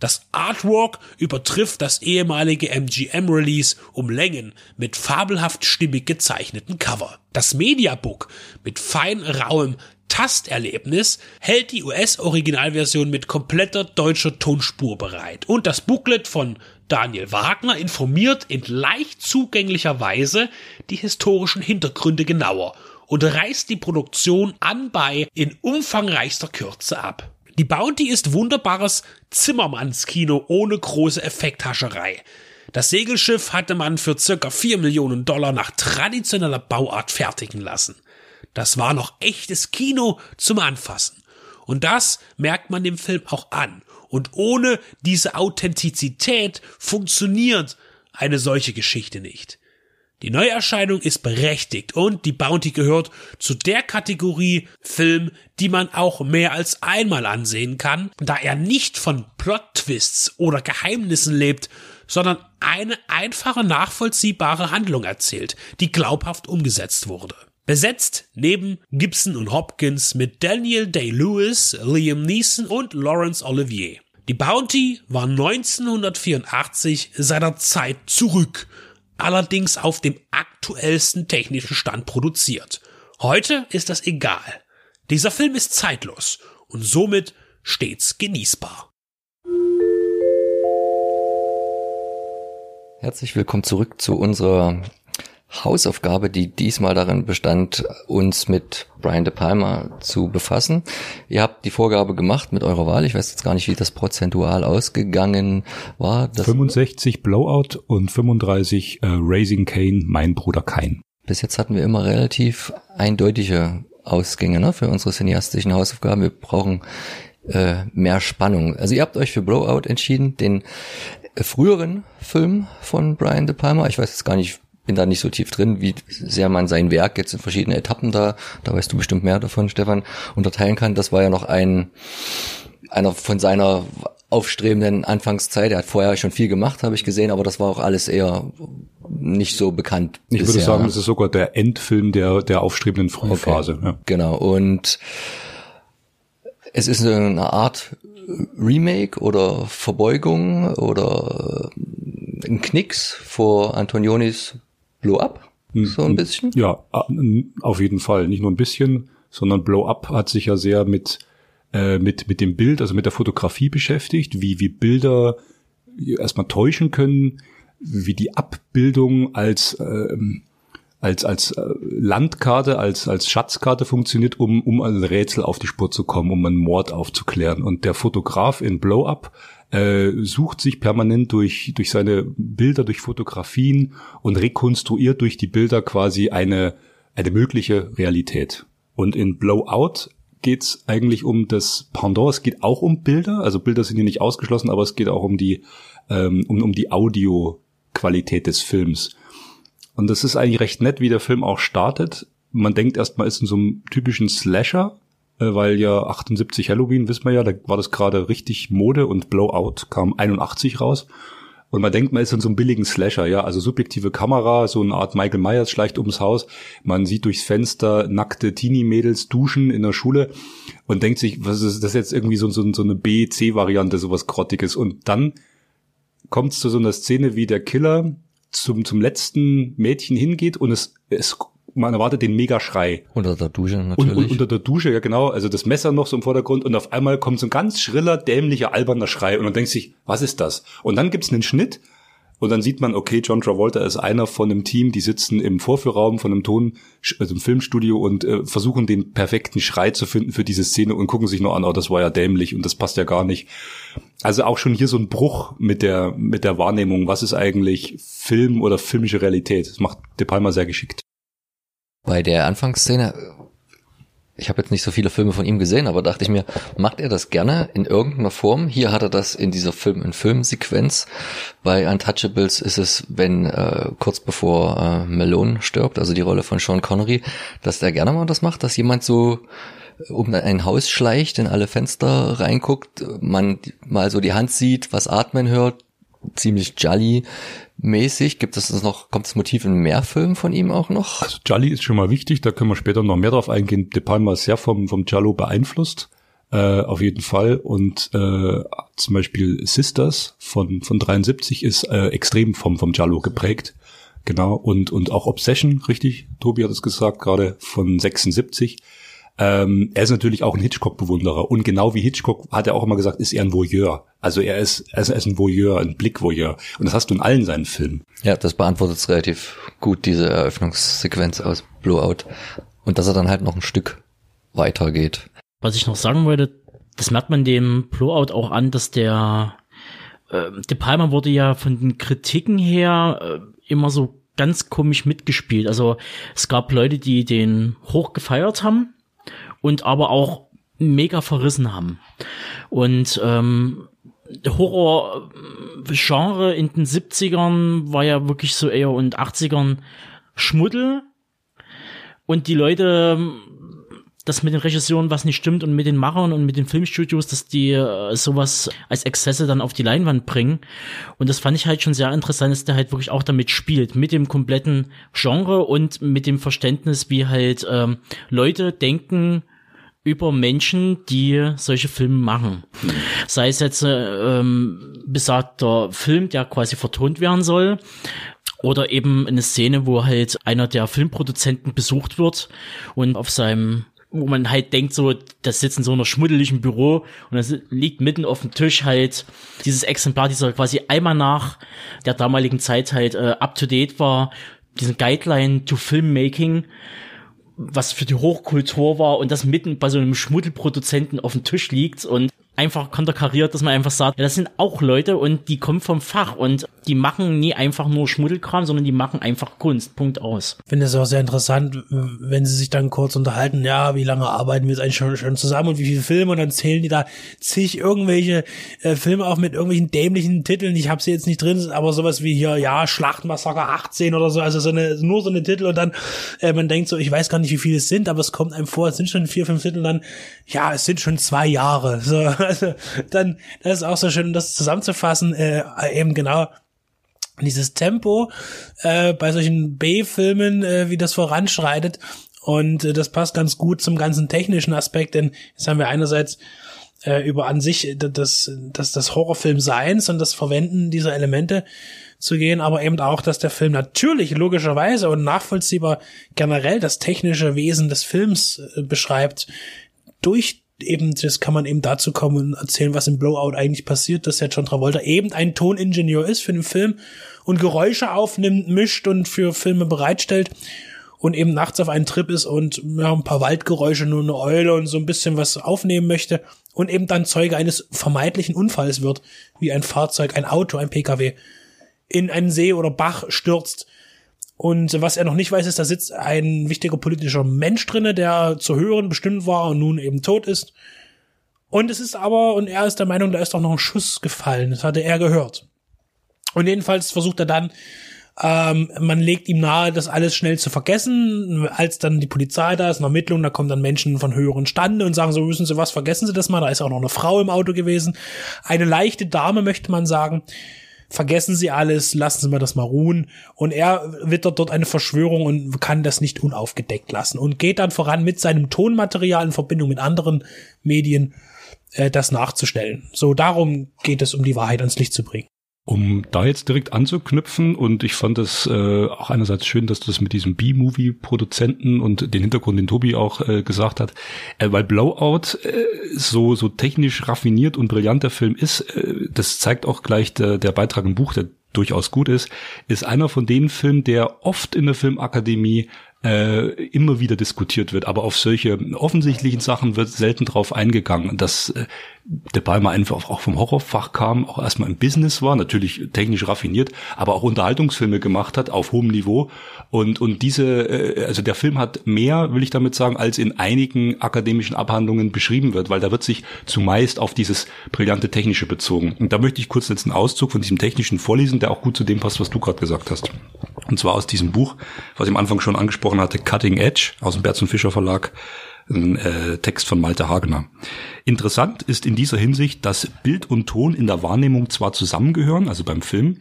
Das Artwork übertrifft das ehemalige MGM-Release um Längen mit fabelhaft stimmig gezeichneten Cover. Das Mediabook mit fein rauem Tasterlebnis hält die US-Originalversion mit kompletter deutscher Tonspur bereit. Und das Booklet von Daniel Wagner informiert in leicht zugänglicher Weise die historischen Hintergründe genauer und reißt die Produktion anbei in umfangreichster Kürze ab. Die Bounty ist wunderbares Zimmermannskino ohne große Effekthascherei. Das Segelschiff hatte man für circa 4 Millionen Dollar nach traditioneller Bauart fertigen lassen. Das war noch echtes Kino zum Anfassen. Und das merkt man dem Film auch an. Und ohne diese Authentizität funktioniert eine solche Geschichte nicht. Die Neuerscheinung ist berechtigt und die Bounty gehört zu der Kategorie Film, die man auch mehr als einmal ansehen kann, da er nicht von Plot-Twists oder Geheimnissen lebt, sondern eine einfache nachvollziehbare Handlung erzählt, die glaubhaft umgesetzt wurde. Besetzt neben Gibson und Hopkins mit Daniel Day-Lewis, Liam Neeson und Laurence Olivier. Die Bounty war 1984 seiner Zeit zurück allerdings auf dem aktuellsten technischen Stand produziert. Heute ist das egal. Dieser Film ist zeitlos und somit stets genießbar. Herzlich willkommen zurück zu unserer Hausaufgabe, die diesmal darin bestand, uns mit Brian De Palma zu befassen. Ihr habt die Vorgabe gemacht mit eurer Wahl. Ich weiß jetzt gar nicht, wie das prozentual ausgegangen war. Das 65 Blowout und 35 äh, Raising Kane, mein Bruder Kain. Bis jetzt hatten wir immer relativ eindeutige Ausgänge ne, für unsere cineastischen Hausaufgaben. Wir brauchen äh, mehr Spannung. Also ihr habt euch für Blowout entschieden, den früheren Film von Brian De Palma. Ich weiß jetzt gar nicht, bin da nicht so tief drin, wie sehr man sein Werk jetzt in verschiedene Etappen da, da weißt du bestimmt mehr davon, Stefan, unterteilen kann. Das war ja noch ein, einer von seiner aufstrebenden Anfangszeit. Er hat vorher schon viel gemacht, habe ich gesehen, aber das war auch alles eher nicht so bekannt. Ich bisher. würde sagen, das ist sogar der Endfilm der, der aufstrebenden Frühphase. Okay. Ja. Genau. Und es ist eine Art Remake oder Verbeugung oder ein Knicks vor Antonionis Blow Up? Hm, so ein hm. bisschen? Ja, auf jeden Fall. Nicht nur ein bisschen, sondern Blow Up hat sich ja sehr mit, äh, mit, mit dem Bild, also mit der Fotografie beschäftigt, wie, wie Bilder erstmal täuschen können, wie die Abbildung als, ähm, als, als äh, Landkarte, als, als Schatzkarte funktioniert, um, um ein Rätsel auf die Spur zu kommen, um einen Mord aufzuklären. Und der Fotograf in Blow Up äh, sucht sich permanent durch, durch seine Bilder, durch Fotografien und rekonstruiert durch die Bilder quasi eine, eine mögliche Realität. Und in Blowout geht's eigentlich um das Pendant. Es geht auch um Bilder, also Bilder sind hier nicht ausgeschlossen, aber es geht auch um die ähm, um, um die Audioqualität des Films. Und das ist eigentlich recht nett, wie der Film auch startet. Man denkt erstmal, ist in so einem typischen Slasher, weil ja 78 Halloween, wissen wir ja, da war das gerade richtig Mode und Blowout kam 81 raus. Und man denkt, man ist in so einem billigen Slasher, ja, also subjektive Kamera, so eine Art Michael Myers schleicht ums Haus. Man sieht durchs Fenster nackte Teenie-Mädels duschen in der Schule und denkt sich, was ist das jetzt irgendwie so, so, so eine B-C-Variante, sowas Grottiges. Und dann kommt es zu so einer Szene, wie der Killer zum, zum letzten Mädchen hingeht und es, es man erwartet den Megaschrei. Unter der Dusche Und, natürlich. und unter der Dusche, ja genau, also das Messer noch so im Vordergrund und auf einmal kommt so ein ganz schriller, dämlicher, alberner Schrei und dann denkt sich, was ist das? Und dann gibt's einen Schnitt und dann sieht man, okay, John Travolta ist einer von einem Team, die sitzen im Vorführraum von einem Ton, also im Filmstudio und äh, versuchen den perfekten Schrei zu finden für diese Szene und gucken sich nur an, oh, das war ja dämlich und das passt ja gar nicht. Also auch schon hier so ein Bruch mit der, mit der Wahrnehmung, was ist eigentlich Film oder filmische Realität. Das macht De Palma sehr geschickt. Bei der Anfangsszene, ich habe jetzt nicht so viele Filme von ihm gesehen, aber dachte ich mir, macht er das gerne in irgendeiner Form? Hier hat er das in dieser Film-in-Film-Sequenz. Bei Untouchables ist es, wenn äh, kurz bevor äh, Malone stirbt, also die Rolle von Sean Connery, dass der gerne mal das macht, dass jemand so um ein Haus schleicht, in alle Fenster reinguckt, man mal so die Hand sieht, was atmen hört, ziemlich Jolly mäßig. Gibt es das noch, kommt das Motiv in mehr Filmen von ihm auch noch? Also Jolly ist schon mal wichtig, da können wir später noch mehr drauf eingehen. De Palma ist sehr vom, vom Giallo beeinflusst, äh, auf jeden Fall. Und äh, zum Beispiel Sisters von, von 73 ist äh, extrem vom, vom Giallo geprägt. Genau, und, und auch Obsession, richtig, Tobi hat es gesagt, gerade von 76. Ähm, er ist natürlich auch ein Hitchcock-Bewunderer und genau wie Hitchcock hat er auch immer gesagt, ist er ein Voyeur. Also er ist, er ist ein Voyeur, ein Blickvoyeur. Und das hast du in allen seinen Filmen. Ja, das beantwortet es relativ gut, diese Eröffnungssequenz aus Blowout. Und dass er dann halt noch ein Stück weiter geht. Was ich noch sagen wollte, das merkt man dem Blowout auch an, dass der äh, De Palma wurde ja von den Kritiken her äh, immer so ganz komisch mitgespielt. Also es gab Leute, die den hoch gefeiert haben und aber auch mega verrissen haben. Und ähm, Horror-Genre in den 70ern war ja wirklich so eher und 80ern Schmuddel. Und die Leute, dass mit den Regisseuren was nicht stimmt und mit den Machern und mit den Filmstudios, dass die äh, sowas als Exzesse dann auf die Leinwand bringen. Und das fand ich halt schon sehr interessant, dass der halt wirklich auch damit spielt, mit dem kompletten Genre und mit dem Verständnis, wie halt ähm, Leute denken, über Menschen, die solche Filme machen. Sei es jetzt äh, ähm, besagter Film, der quasi vertont werden soll, oder eben eine Szene, wo halt einer der Filmproduzenten besucht wird und auf seinem wo man halt denkt, so, das sitzt in so einer schmuddeligen Büro und das liegt mitten auf dem Tisch halt. Dieses Exemplar, dieser quasi einmal nach der damaligen Zeit halt äh, up to date war, diesen Guideline to Filmmaking, was für die Hochkultur war und das mitten bei so einem Schmuddelproduzenten auf dem Tisch liegt und einfach konterkariert, dass man einfach sagt, ja, das sind auch Leute und die kommen vom Fach und die machen nie einfach nur Schmuddelkram, sondern die machen einfach Kunst. Punkt aus. Ich finde es auch sehr interessant, wenn sie sich dann kurz unterhalten, ja, wie lange arbeiten wir jetzt eigentlich schon, schon zusammen und wie viele Filme und dann zählen die da zig irgendwelche äh, Filme auf mit irgendwelchen dämlichen Titeln. Ich habe sie jetzt nicht drin, aber sowas wie hier, ja, Schlachtmassaker 18 oder so, also so eine, nur so eine Titel und dann, äh, man denkt so, ich weiß gar nicht, wie viele es sind, aber es kommt einem vor, es sind schon vier, fünf Titel dann, ja, es sind schon zwei Jahre. So, also dann, das ist auch so schön, das zusammenzufassen, äh, eben genau dieses Tempo äh, bei solchen B-Filmen, äh, wie das voranschreitet. Und äh, das passt ganz gut zum ganzen technischen Aspekt, denn jetzt haben wir einerseits äh, über an sich das, das, das Horrorfilm-Seins und das Verwenden dieser Elemente zu gehen, aber eben auch, dass der Film natürlich logischerweise und nachvollziehbar generell das technische Wesen des Films äh, beschreibt, durch eben, das kann man eben dazu kommen und erzählen, was im Blowout eigentlich passiert, dass der John Travolta eben ein Toningenieur ist für den Film und Geräusche aufnimmt, mischt und für Filme bereitstellt und eben nachts auf einen Trip ist und ja, ein paar Waldgeräusche, nur eine Eule und so ein bisschen was aufnehmen möchte und eben dann Zeuge eines vermeintlichen Unfalls wird, wie ein Fahrzeug, ein Auto, ein Pkw in einen See oder Bach stürzt. Und was er noch nicht weiß, ist, da sitzt ein wichtiger politischer Mensch drinne, der zu hören bestimmt war und nun eben tot ist. Und es ist aber, und er ist der Meinung, da ist doch noch ein Schuss gefallen. Das hatte er gehört. Und jedenfalls versucht er dann, ähm, man legt ihm nahe, das alles schnell zu vergessen. Als dann die Polizei da ist, eine Ermittlung, da kommen dann Menschen von höheren Stande und sagen so, wissen Sie was, vergessen Sie das mal. Da ist auch noch eine Frau im Auto gewesen. Eine leichte Dame, möchte man sagen. Vergessen Sie alles, lassen Sie mal das mal ruhen. Und er wittert dort eine Verschwörung und kann das nicht unaufgedeckt lassen und geht dann voran mit seinem Tonmaterial in Verbindung mit anderen Medien, äh, das nachzustellen. So, darum geht es, um die Wahrheit ans Licht zu bringen. Um da jetzt direkt anzuknüpfen und ich fand es äh, auch einerseits schön, dass du das mit diesem B-Movie-Produzenten und den Hintergrund, den Tobi auch äh, gesagt hat, äh, weil Blowout äh, so so technisch raffiniert und brillant der Film ist, äh, das zeigt auch gleich der, der Beitrag im Buch, der durchaus gut ist, ist einer von den Filmen, der oft in der Filmakademie äh, immer wieder diskutiert wird, aber auf solche offensichtlichen Sachen wird selten drauf eingegangen. Dass äh, De Palma einfach auch vom Horrorfach kam, auch erstmal im Business war, natürlich technisch raffiniert, aber auch Unterhaltungsfilme gemacht hat auf hohem Niveau. Und, und diese, äh, also der Film hat mehr, will ich damit sagen, als in einigen akademischen Abhandlungen beschrieben wird, weil da wird sich zumeist auf dieses brillante Technische bezogen. Und da möchte ich kurz jetzt einen Auszug von diesem Technischen vorlesen, der auch gut zu dem passt, was du gerade gesagt hast. Und zwar aus diesem Buch, was ich am Anfang schon angesprochen hatte, Cutting Edge aus dem Berz und Fischer Verlag, ein äh, Text von Malte Hagener. Interessant ist in dieser Hinsicht, dass Bild und Ton in der Wahrnehmung zwar zusammengehören, also beim Film,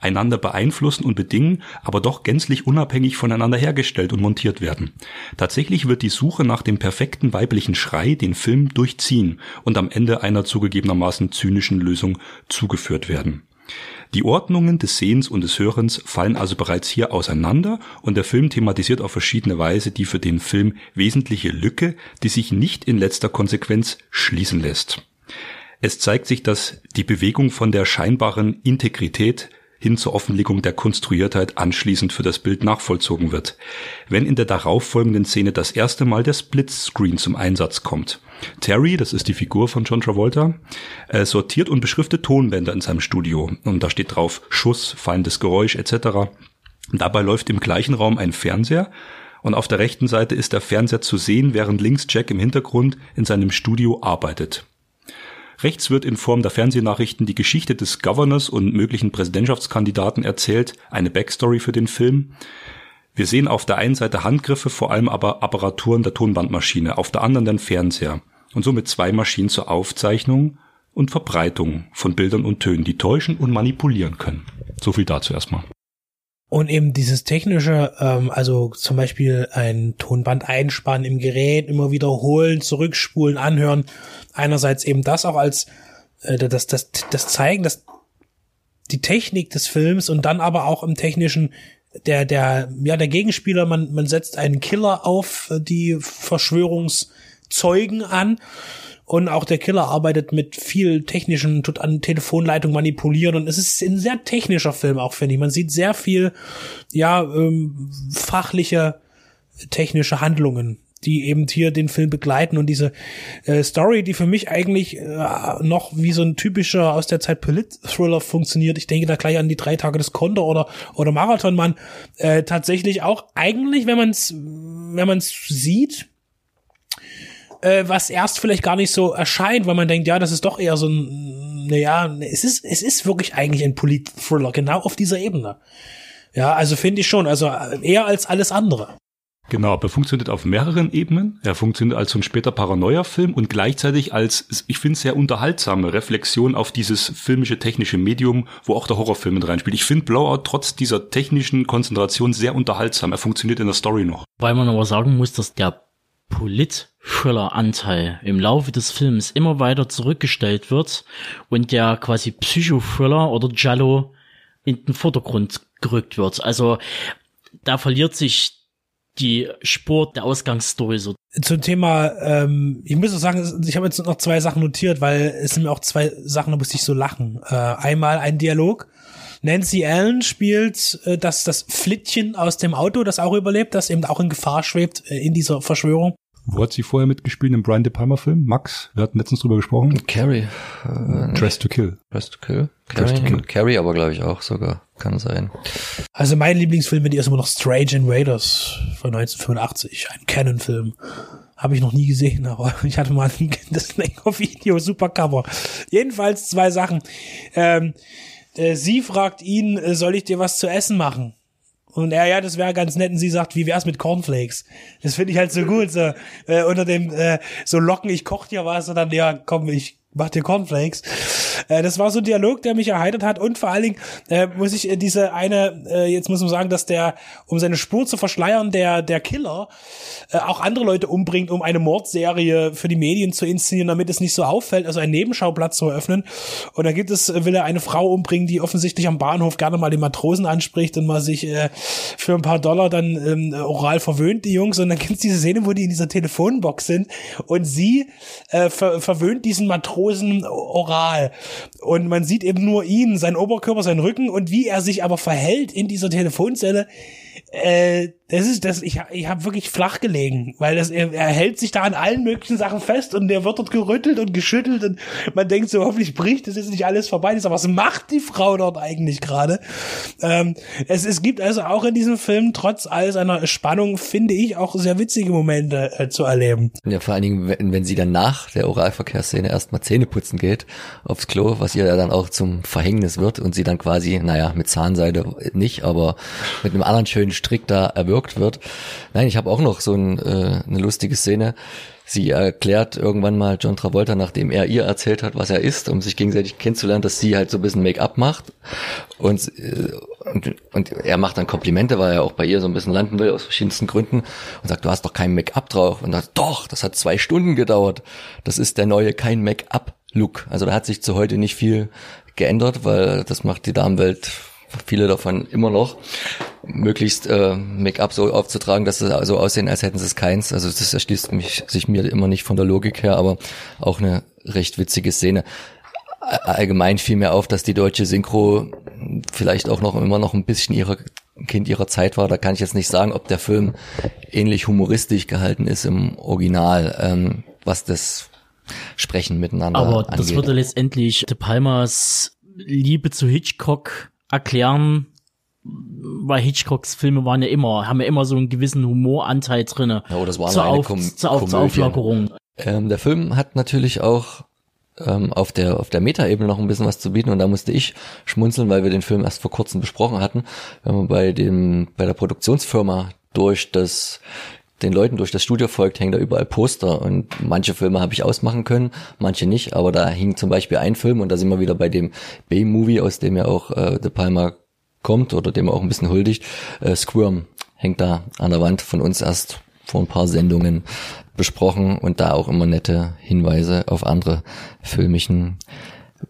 einander beeinflussen und bedingen, aber doch gänzlich unabhängig voneinander hergestellt und montiert werden. Tatsächlich wird die Suche nach dem perfekten weiblichen Schrei den Film durchziehen und am Ende einer zugegebenermaßen zynischen Lösung zugeführt werden. Die Ordnungen des Sehens und des Hörens fallen also bereits hier auseinander und der Film thematisiert auf verschiedene Weise die für den Film wesentliche Lücke, die sich nicht in letzter Konsequenz schließen lässt. Es zeigt sich, dass die Bewegung von der scheinbaren Integrität hin zur Offenlegung der Konstruiertheit anschließend für das Bild nachvollzogen wird. Wenn in der darauffolgenden Szene das erste Mal der Splitscreen zum Einsatz kommt. Terry, das ist die Figur von John Travolta, äh, sortiert und beschriftet Tonbänder in seinem Studio. Und da steht drauf Schuss, fallendes Geräusch etc. dabei läuft im gleichen Raum ein Fernseher und auf der rechten Seite ist der Fernseher zu sehen, während links Jack im Hintergrund in seinem Studio arbeitet. Rechts wird in Form der Fernsehnachrichten die Geschichte des Governors und möglichen Präsidentschaftskandidaten erzählt, eine Backstory für den Film. Wir sehen auf der einen Seite Handgriffe, vor allem aber Apparaturen der Tonbandmaschine, auf der anderen den Fernseher und somit zwei Maschinen zur Aufzeichnung und Verbreitung von Bildern und Tönen, die täuschen und manipulieren können. So viel dazu erstmal. Und eben dieses technische, ähm, also zum Beispiel ein Tonband einspannen im Gerät, immer wiederholen, zurückspulen, anhören. Einerseits eben das auch als äh, das, das, das zeigen, dass die Technik des Films und dann aber auch im technischen der der ja der Gegenspieler man man setzt einen Killer auf die Verschwörungszeugen an und auch der Killer arbeitet mit viel technischen, tut an Telefonleitung manipulieren und es ist ein sehr technischer Film auch, finde ich. Man sieht sehr viel, ja, ähm, fachliche, technische Handlungen die eben hier den Film begleiten und diese äh, Story, die für mich eigentlich äh, noch wie so ein typischer aus der Zeit Polit-Thriller funktioniert. Ich denke da gleich an die drei Tage des Konter oder oder Marathonmann. Äh, tatsächlich auch eigentlich, wenn man es wenn man es sieht, äh, was erst vielleicht gar nicht so erscheint, weil man denkt, ja, das ist doch eher so ein, naja, es ist, es ist wirklich eigentlich ein Polit-Thriller, genau auf dieser Ebene. Ja, also finde ich schon, also eher als alles andere. Genau, aber er funktioniert auf mehreren Ebenen. Er funktioniert als so ein später Paranoia-Film und gleichzeitig als, ich finde, sehr unterhaltsame Reflexion auf dieses filmische, technische Medium, wo auch der Horrorfilm mit reinspielt. Ich finde Blowout trotz dieser technischen Konzentration sehr unterhaltsam. Er funktioniert in der Story noch. Weil man aber sagen muss, dass der Polit-Thriller-Anteil im Laufe des Films immer weiter zurückgestellt wird und der quasi Psycho-Thriller oder Jallo in den Vordergrund gerückt wird. Also da verliert sich die Spur der Ausgangsstory so. Zum Thema, ähm, ich muss auch sagen, ich habe jetzt noch zwei Sachen notiert, weil es sind mir auch zwei Sachen, da musste ich so lachen. Äh, einmal ein Dialog. Nancy Allen spielt äh, das, das Flittchen aus dem Auto, das auch überlebt, das eben auch in Gefahr schwebt äh, in dieser Verschwörung. Wo hat sie vorher mitgespielt im Brian De Palma Film? Max, wir hatten letztens drüber gesprochen. Carrie. Äh, Dress to Kill. Dress to Kill. Dress to Kill. Carrie aber glaube ich auch sogar. Kann sein. Also mein Lieblingsfilm mit ihr ist immer noch Strange Invaders von 1985. Ein Canon-Film. Habe ich noch nie gesehen, aber ich hatte mal das Video, super Cover. Jedenfalls zwei Sachen. Ähm, äh, sie fragt ihn, äh, soll ich dir was zu essen machen? Und er, ja, das wäre ganz nett. Und sie sagt, wie wär's mit Cornflakes? Das finde ich halt so gut. So, äh, unter dem, äh, so locken, ich koch dir was und dann, ja, komm, ich mach dir Cornflakes. Äh, das war so ein Dialog, der mich erheitert hat und vor allen Dingen äh, muss ich äh, diese eine, äh, jetzt muss man sagen, dass der, um seine Spur zu verschleiern, der, der Killer äh, auch andere Leute umbringt, um eine Mordserie für die Medien zu inszenieren, damit es nicht so auffällt, also einen Nebenschauplatz zu eröffnen. Und dann gibt es, will er eine Frau umbringen, die offensichtlich am Bahnhof gerne mal den Matrosen anspricht und mal sich äh, für ein paar Dollar dann ähm, oral verwöhnt, die Jungs. Und dann gibt es diese Szene, wo die in dieser Telefonbox sind und sie äh, ver verwöhnt diesen Matrosen oral. Und man sieht eben nur ihn, seinen Oberkörper, seinen Rücken und wie er sich aber verhält in dieser Telefonzelle. Äh, das ist das, ich, ich habe wirklich flach gelegen, weil das, er, er hält sich da an allen möglichen Sachen fest und der wird dort gerüttelt und geschüttelt und man denkt so, hoffentlich bricht das jetzt nicht alles vorbei. Aber was macht die Frau dort eigentlich gerade? Ähm, es, es gibt also auch in diesem Film, trotz all seiner Spannung, finde ich, auch sehr witzige Momente äh, zu erleben. Ja, vor allen Dingen, wenn, wenn sie dann nach der Oralverkehrsszene erstmal Zähne putzen geht aufs Klo, was ihr dann auch zum Verhängnis wird und sie dann quasi, naja, mit Zahnseide nicht, aber mit einem anderen schönen Strick da erwürgt wird. Nein, ich habe auch noch so ein, äh, eine lustige Szene. Sie erklärt irgendwann mal John Travolta, nachdem er ihr erzählt hat, was er ist, um sich gegenseitig kennenzulernen, dass sie halt so ein bisschen Make-up macht. Und, äh, und, und er macht dann Komplimente, weil er auch bei ihr so ein bisschen landen will, aus verschiedensten Gründen. Und sagt, du hast doch kein Make-up drauf. Und sagt, doch, das hat zwei Stunden gedauert. Das ist der neue kein Make-up-Look. Also da hat sich zu heute nicht viel geändert, weil das macht die Damenwelt viele davon immer noch, möglichst äh, Make-up so aufzutragen, dass sie so also aussehen, als hätten sie es keins. Also das erschließt mich, sich mir immer nicht von der Logik her, aber auch eine recht witzige Szene. Allgemein fiel mir auf, dass die deutsche Synchro vielleicht auch noch immer noch ein bisschen ihrer Kind ihrer Zeit war. Da kann ich jetzt nicht sagen, ob der Film ähnlich humoristisch gehalten ist im Original, ähm, was das Sprechen miteinander Aber angeht. das würde letztendlich De Palmas Liebe zu Hitchcock erklären, weil Hitchcocks Filme waren ja immer, haben ja immer so einen gewissen Humoranteil drinne. Ja, das war zur, eine Auf, Kom zur, Auf, zur. Auflockerung. Ähm, der Film hat natürlich auch ähm, auf der auf der Metaebene noch ein bisschen was zu bieten und da musste ich schmunzeln, weil wir den Film erst vor kurzem besprochen hatten, wenn man bei dem bei der Produktionsfirma durch das den Leuten durch das Studio folgt, hängen da überall Poster und manche Filme habe ich ausmachen können, manche nicht, aber da hing zum Beispiel ein Film und da sind wir wieder bei dem B-Movie, aus dem ja auch äh, De Palma kommt oder dem auch ein bisschen huldigt, äh, Squirm hängt da an der Wand von uns erst vor ein paar Sendungen besprochen und da auch immer nette Hinweise auf andere filmischen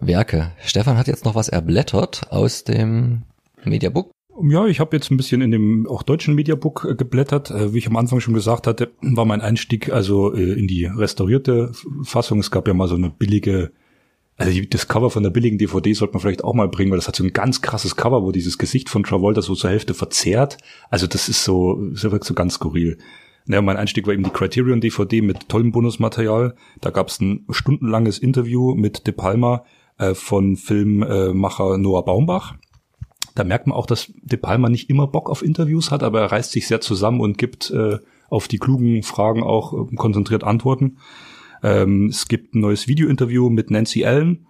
Werke. Stefan hat jetzt noch was erblättert aus dem Mediabook. Ja, ich habe jetzt ein bisschen in dem auch deutschen Mediabook äh, geblättert. Äh, wie ich am Anfang schon gesagt hatte, war mein Einstieg also äh, in die restaurierte Fassung. Es gab ja mal so eine billige, also das Cover von der billigen DVD sollte man vielleicht auch mal bringen, weil das hat so ein ganz krasses Cover, wo dieses Gesicht von Travolta so zur Hälfte verzerrt. Also das ist so, das wirkt so ganz skurril. Naja, mein Einstieg war eben die Criterion DVD mit tollem Bonusmaterial. Da gab es ein stundenlanges Interview mit De Palma äh, von Filmmacher Noah Baumbach. Da merkt man auch, dass De Palma nicht immer Bock auf Interviews hat, aber er reißt sich sehr zusammen und gibt äh, auf die klugen Fragen auch äh, konzentriert Antworten. Ähm, es gibt ein neues Videointerview mit Nancy Allen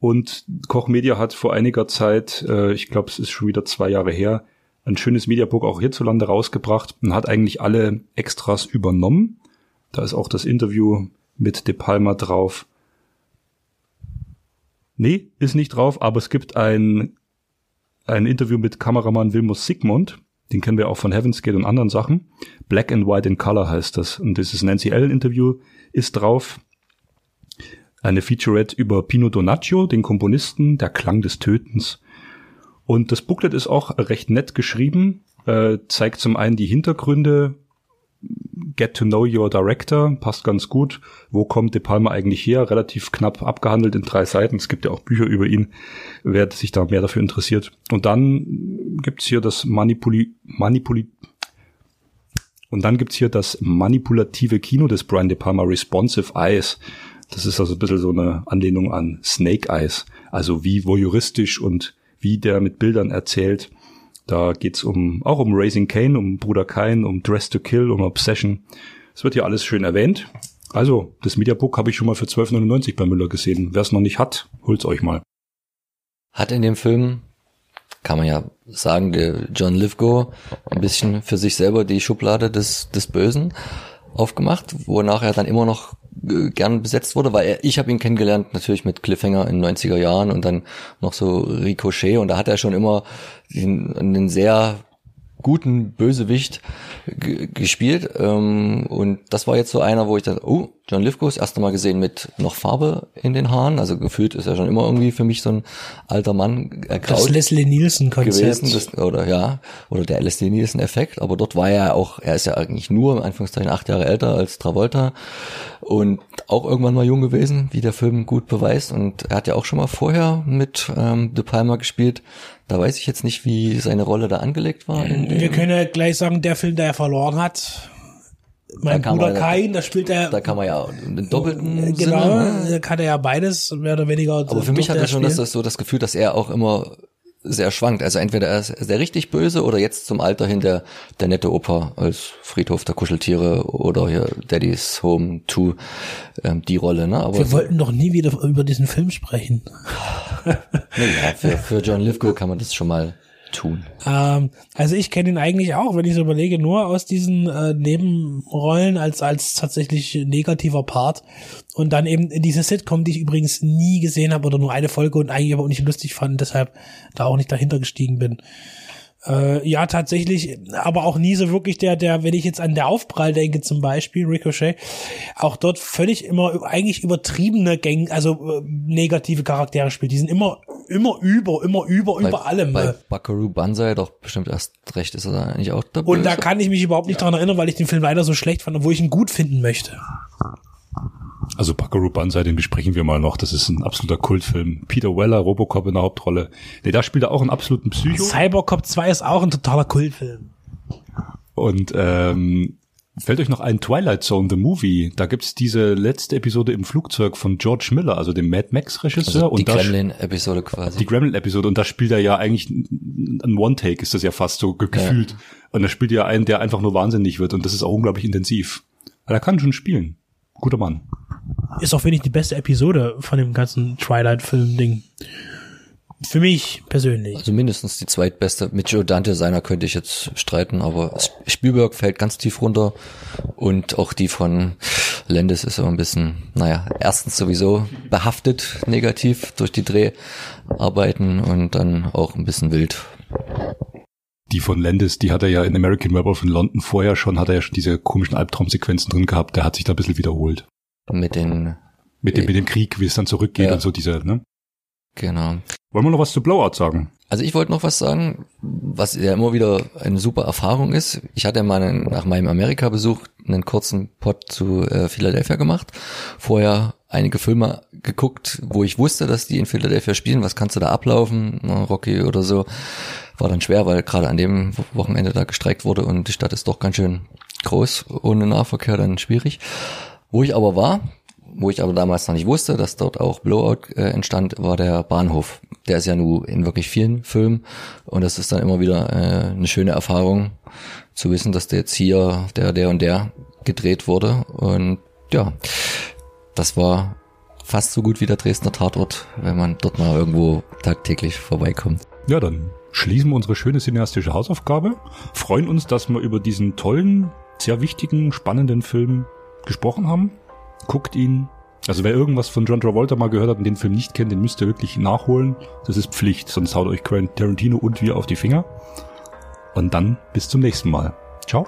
und Koch Media hat vor einiger Zeit, äh, ich glaube, es ist schon wieder zwei Jahre her, ein schönes Mediabook auch hierzulande rausgebracht und hat eigentlich alle Extras übernommen. Da ist auch das Interview mit De Palma drauf. Nee, ist nicht drauf, aber es gibt ein ein Interview mit Kameramann Wilmus Sigmund. Den kennen wir auch von Heaven's Gate und anderen Sachen. Black and White in Color heißt das. Und dieses Nancy Allen Interview ist drauf. Eine Featurette über Pino Donaccio, den Komponisten, der Klang des Tötens. Und das Booklet ist auch recht nett geschrieben, äh, zeigt zum einen die Hintergründe, Get to Know Your Director, passt ganz gut. Wo kommt De Palma eigentlich her? Relativ knapp abgehandelt in drei Seiten. Es gibt ja auch Bücher über ihn, wer sich da mehr dafür interessiert. Und dann gibt's hier das Manipuli Manipuli und dann gibt's hier das manipulative Kino des Brian De Palma Responsive Eyes. Das ist also ein bisschen so eine Anlehnung an Snake Eyes. Also wie voyeuristisch und wie der mit Bildern erzählt. Da geht's um, auch um Raising Kane, um Bruder Kain, um Dress to Kill, um Obsession. Es wird hier alles schön erwähnt. Also, das Mediabook habe ich schon mal für 12,99 bei Müller gesehen. Wer es noch nicht hat, holt's euch mal. Hat in dem Film, kann man ja sagen, der John Lithgow ein bisschen für sich selber die Schublade des, des Bösen aufgemacht, wonach er dann immer noch äh, gern besetzt wurde, weil er, ich habe ihn kennengelernt natürlich mit Cliffhanger in den 90er Jahren und dann noch so Ricochet und da hat er schon immer den, einen sehr guten Bösewicht gespielt ähm, und das war jetzt so einer, wo ich dachte, oh, John Lithgow das erste Mal gesehen mit noch Farbe in den Haaren, also gefühlt ist er schon immer irgendwie für mich so ein alter Mann äh, Das Leslie Nielsen Konzept. gewesen, das, oder ja, oder der Leslie Nielsen Effekt, aber dort war er auch, er ist ja eigentlich nur, in Anführungszeichen, acht Jahre älter als Travolta und auch irgendwann mal jung gewesen, wie der Film gut beweist. Und er hat ja auch schon mal vorher mit ähm, De Palma gespielt, da weiß ich jetzt nicht, wie seine Rolle da angelegt war. Wir können ja gleich sagen, der Film, der er verloren hat, mein Da Bruder Kain, da spielt er da kann man ja einen doppelten genau, Sinne, ne? da kann er ja beides mehr oder weniger. Aber für mich hat er schon das, das so das Gefühl, dass er auch immer sehr schwankt. Also entweder er ist der richtig böse oder jetzt zum Alter hin der, der nette Opa als Friedhof der Kuscheltiere oder hier Daddy's Home 2, ähm, die Rolle, ne? Aber Wir so, wollten doch nie wieder über diesen Film sprechen. naja, für, für John Lithgow kann man das schon mal tun. Ähm, also ich kenne ihn eigentlich auch, wenn ich so überlege, nur aus diesen äh, Nebenrollen als als tatsächlich negativer Part und dann eben in diese Sitcom, die ich übrigens nie gesehen habe oder nur eine Folge und eigentlich aber auch nicht lustig fand, deshalb da auch nicht dahinter gestiegen bin. Äh, ja, tatsächlich, aber auch nie so wirklich der, der, wenn ich jetzt an der Aufprall denke, zum Beispiel, Ricochet, auch dort völlig immer eigentlich übertriebene Gang, also äh, negative Charaktere spielt. Die sind immer, immer über, immer über, über allem. Bei äh. Buckaroo Banzai doch bestimmt erst recht ist er da eigentlich auch der Und da kann ich mich überhaupt nicht dran erinnern, weil ich den Film leider so schlecht fand, obwohl ich ihn gut finden möchte. Also Buckaroo Banzai, den besprechen wir mal noch. Das ist ein absoluter Kultfilm. Peter Weller, Robocop in der Hauptrolle. Nee, da spielt er auch einen absoluten Psycho. Cybercop 2 ist auch ein totaler Kultfilm. Und ähm, fällt euch noch ein Twilight Zone, the Movie? Da gibt's diese letzte Episode im Flugzeug von George Miller, also dem Mad Max-Regisseur. also die Gremlin-Episode quasi. die Gremlin-Episode und da spielt er ja eigentlich ein One-Take, ist das ja fast so ge- gefühlt. Und da spielt er ja einen, der einfach nur wahnsinnig wird und das ist auch unglaublich intensiv. Aber er kann schon spielen. Guter Mann. Ist auch wenig die beste Episode von dem ganzen Twilight-Film-Ding. Für mich persönlich. Also mindestens die zweitbeste. Mit Joe Dante seiner könnte ich jetzt streiten, aber Spielberg fällt ganz tief runter und auch die von Landis ist aber ein bisschen, naja, erstens sowieso behaftet negativ durch die Dreharbeiten und dann auch ein bisschen wild. Die von Landis, die hat er ja in American Werewolf in London vorher schon, hat er ja schon diese komischen Albtraumsequenzen drin gehabt. Der hat sich da ein bisschen wiederholt. Mit den, Mit dem, mit dem Krieg, wie es dann zurückgeht Ja. und so diese, ne? genau. Wollen wir noch was zu Blowout sagen? Also ich wollte noch was sagen, was ja immer wieder eine super Erfahrung ist. Ich hatte mal einen, nach meinem Amerika-Besuch einen kurzen Pod zu äh, Philadelphia gemacht. Vorher einige Filme geguckt, wo ich wusste, dass die in Philadelphia spielen. Was kannst du da ablaufen? Na, Rocky oder so. War dann schwer, weil gerade an dem Wochenende da gestreikt wurde und die Stadt ist doch ganz schön groß. Ohne Nahverkehr dann schwierig. Wo ich aber war, wo ich aber damals noch nicht wusste, dass dort auch Blowout äh, entstand, war der Bahnhof. Der ist ja nur in wirklich vielen Filmen und das ist dann immer wieder äh, eine schöne Erfahrung zu wissen, dass der jetzt hier der, der und der gedreht wurde und ja, das war fast so gut wie der Dresdner Tatort, wenn man dort mal irgendwo tagtäglich vorbeikommt. Ja, dann schließen wir unsere schöne cineastische Hausaufgabe. Freuen uns, dass wir über diesen tollen, sehr wichtigen, spannenden Film gesprochen haben. Guckt ihn. Also wer irgendwas von John Travolta mal gehört hat und den Film nicht kennt, den müsst ihr wirklich nachholen. Das ist Pflicht, sonst haut euch Quentin Tarantino und wir auf die Finger. Und dann bis zum nächsten Mal. Ciao.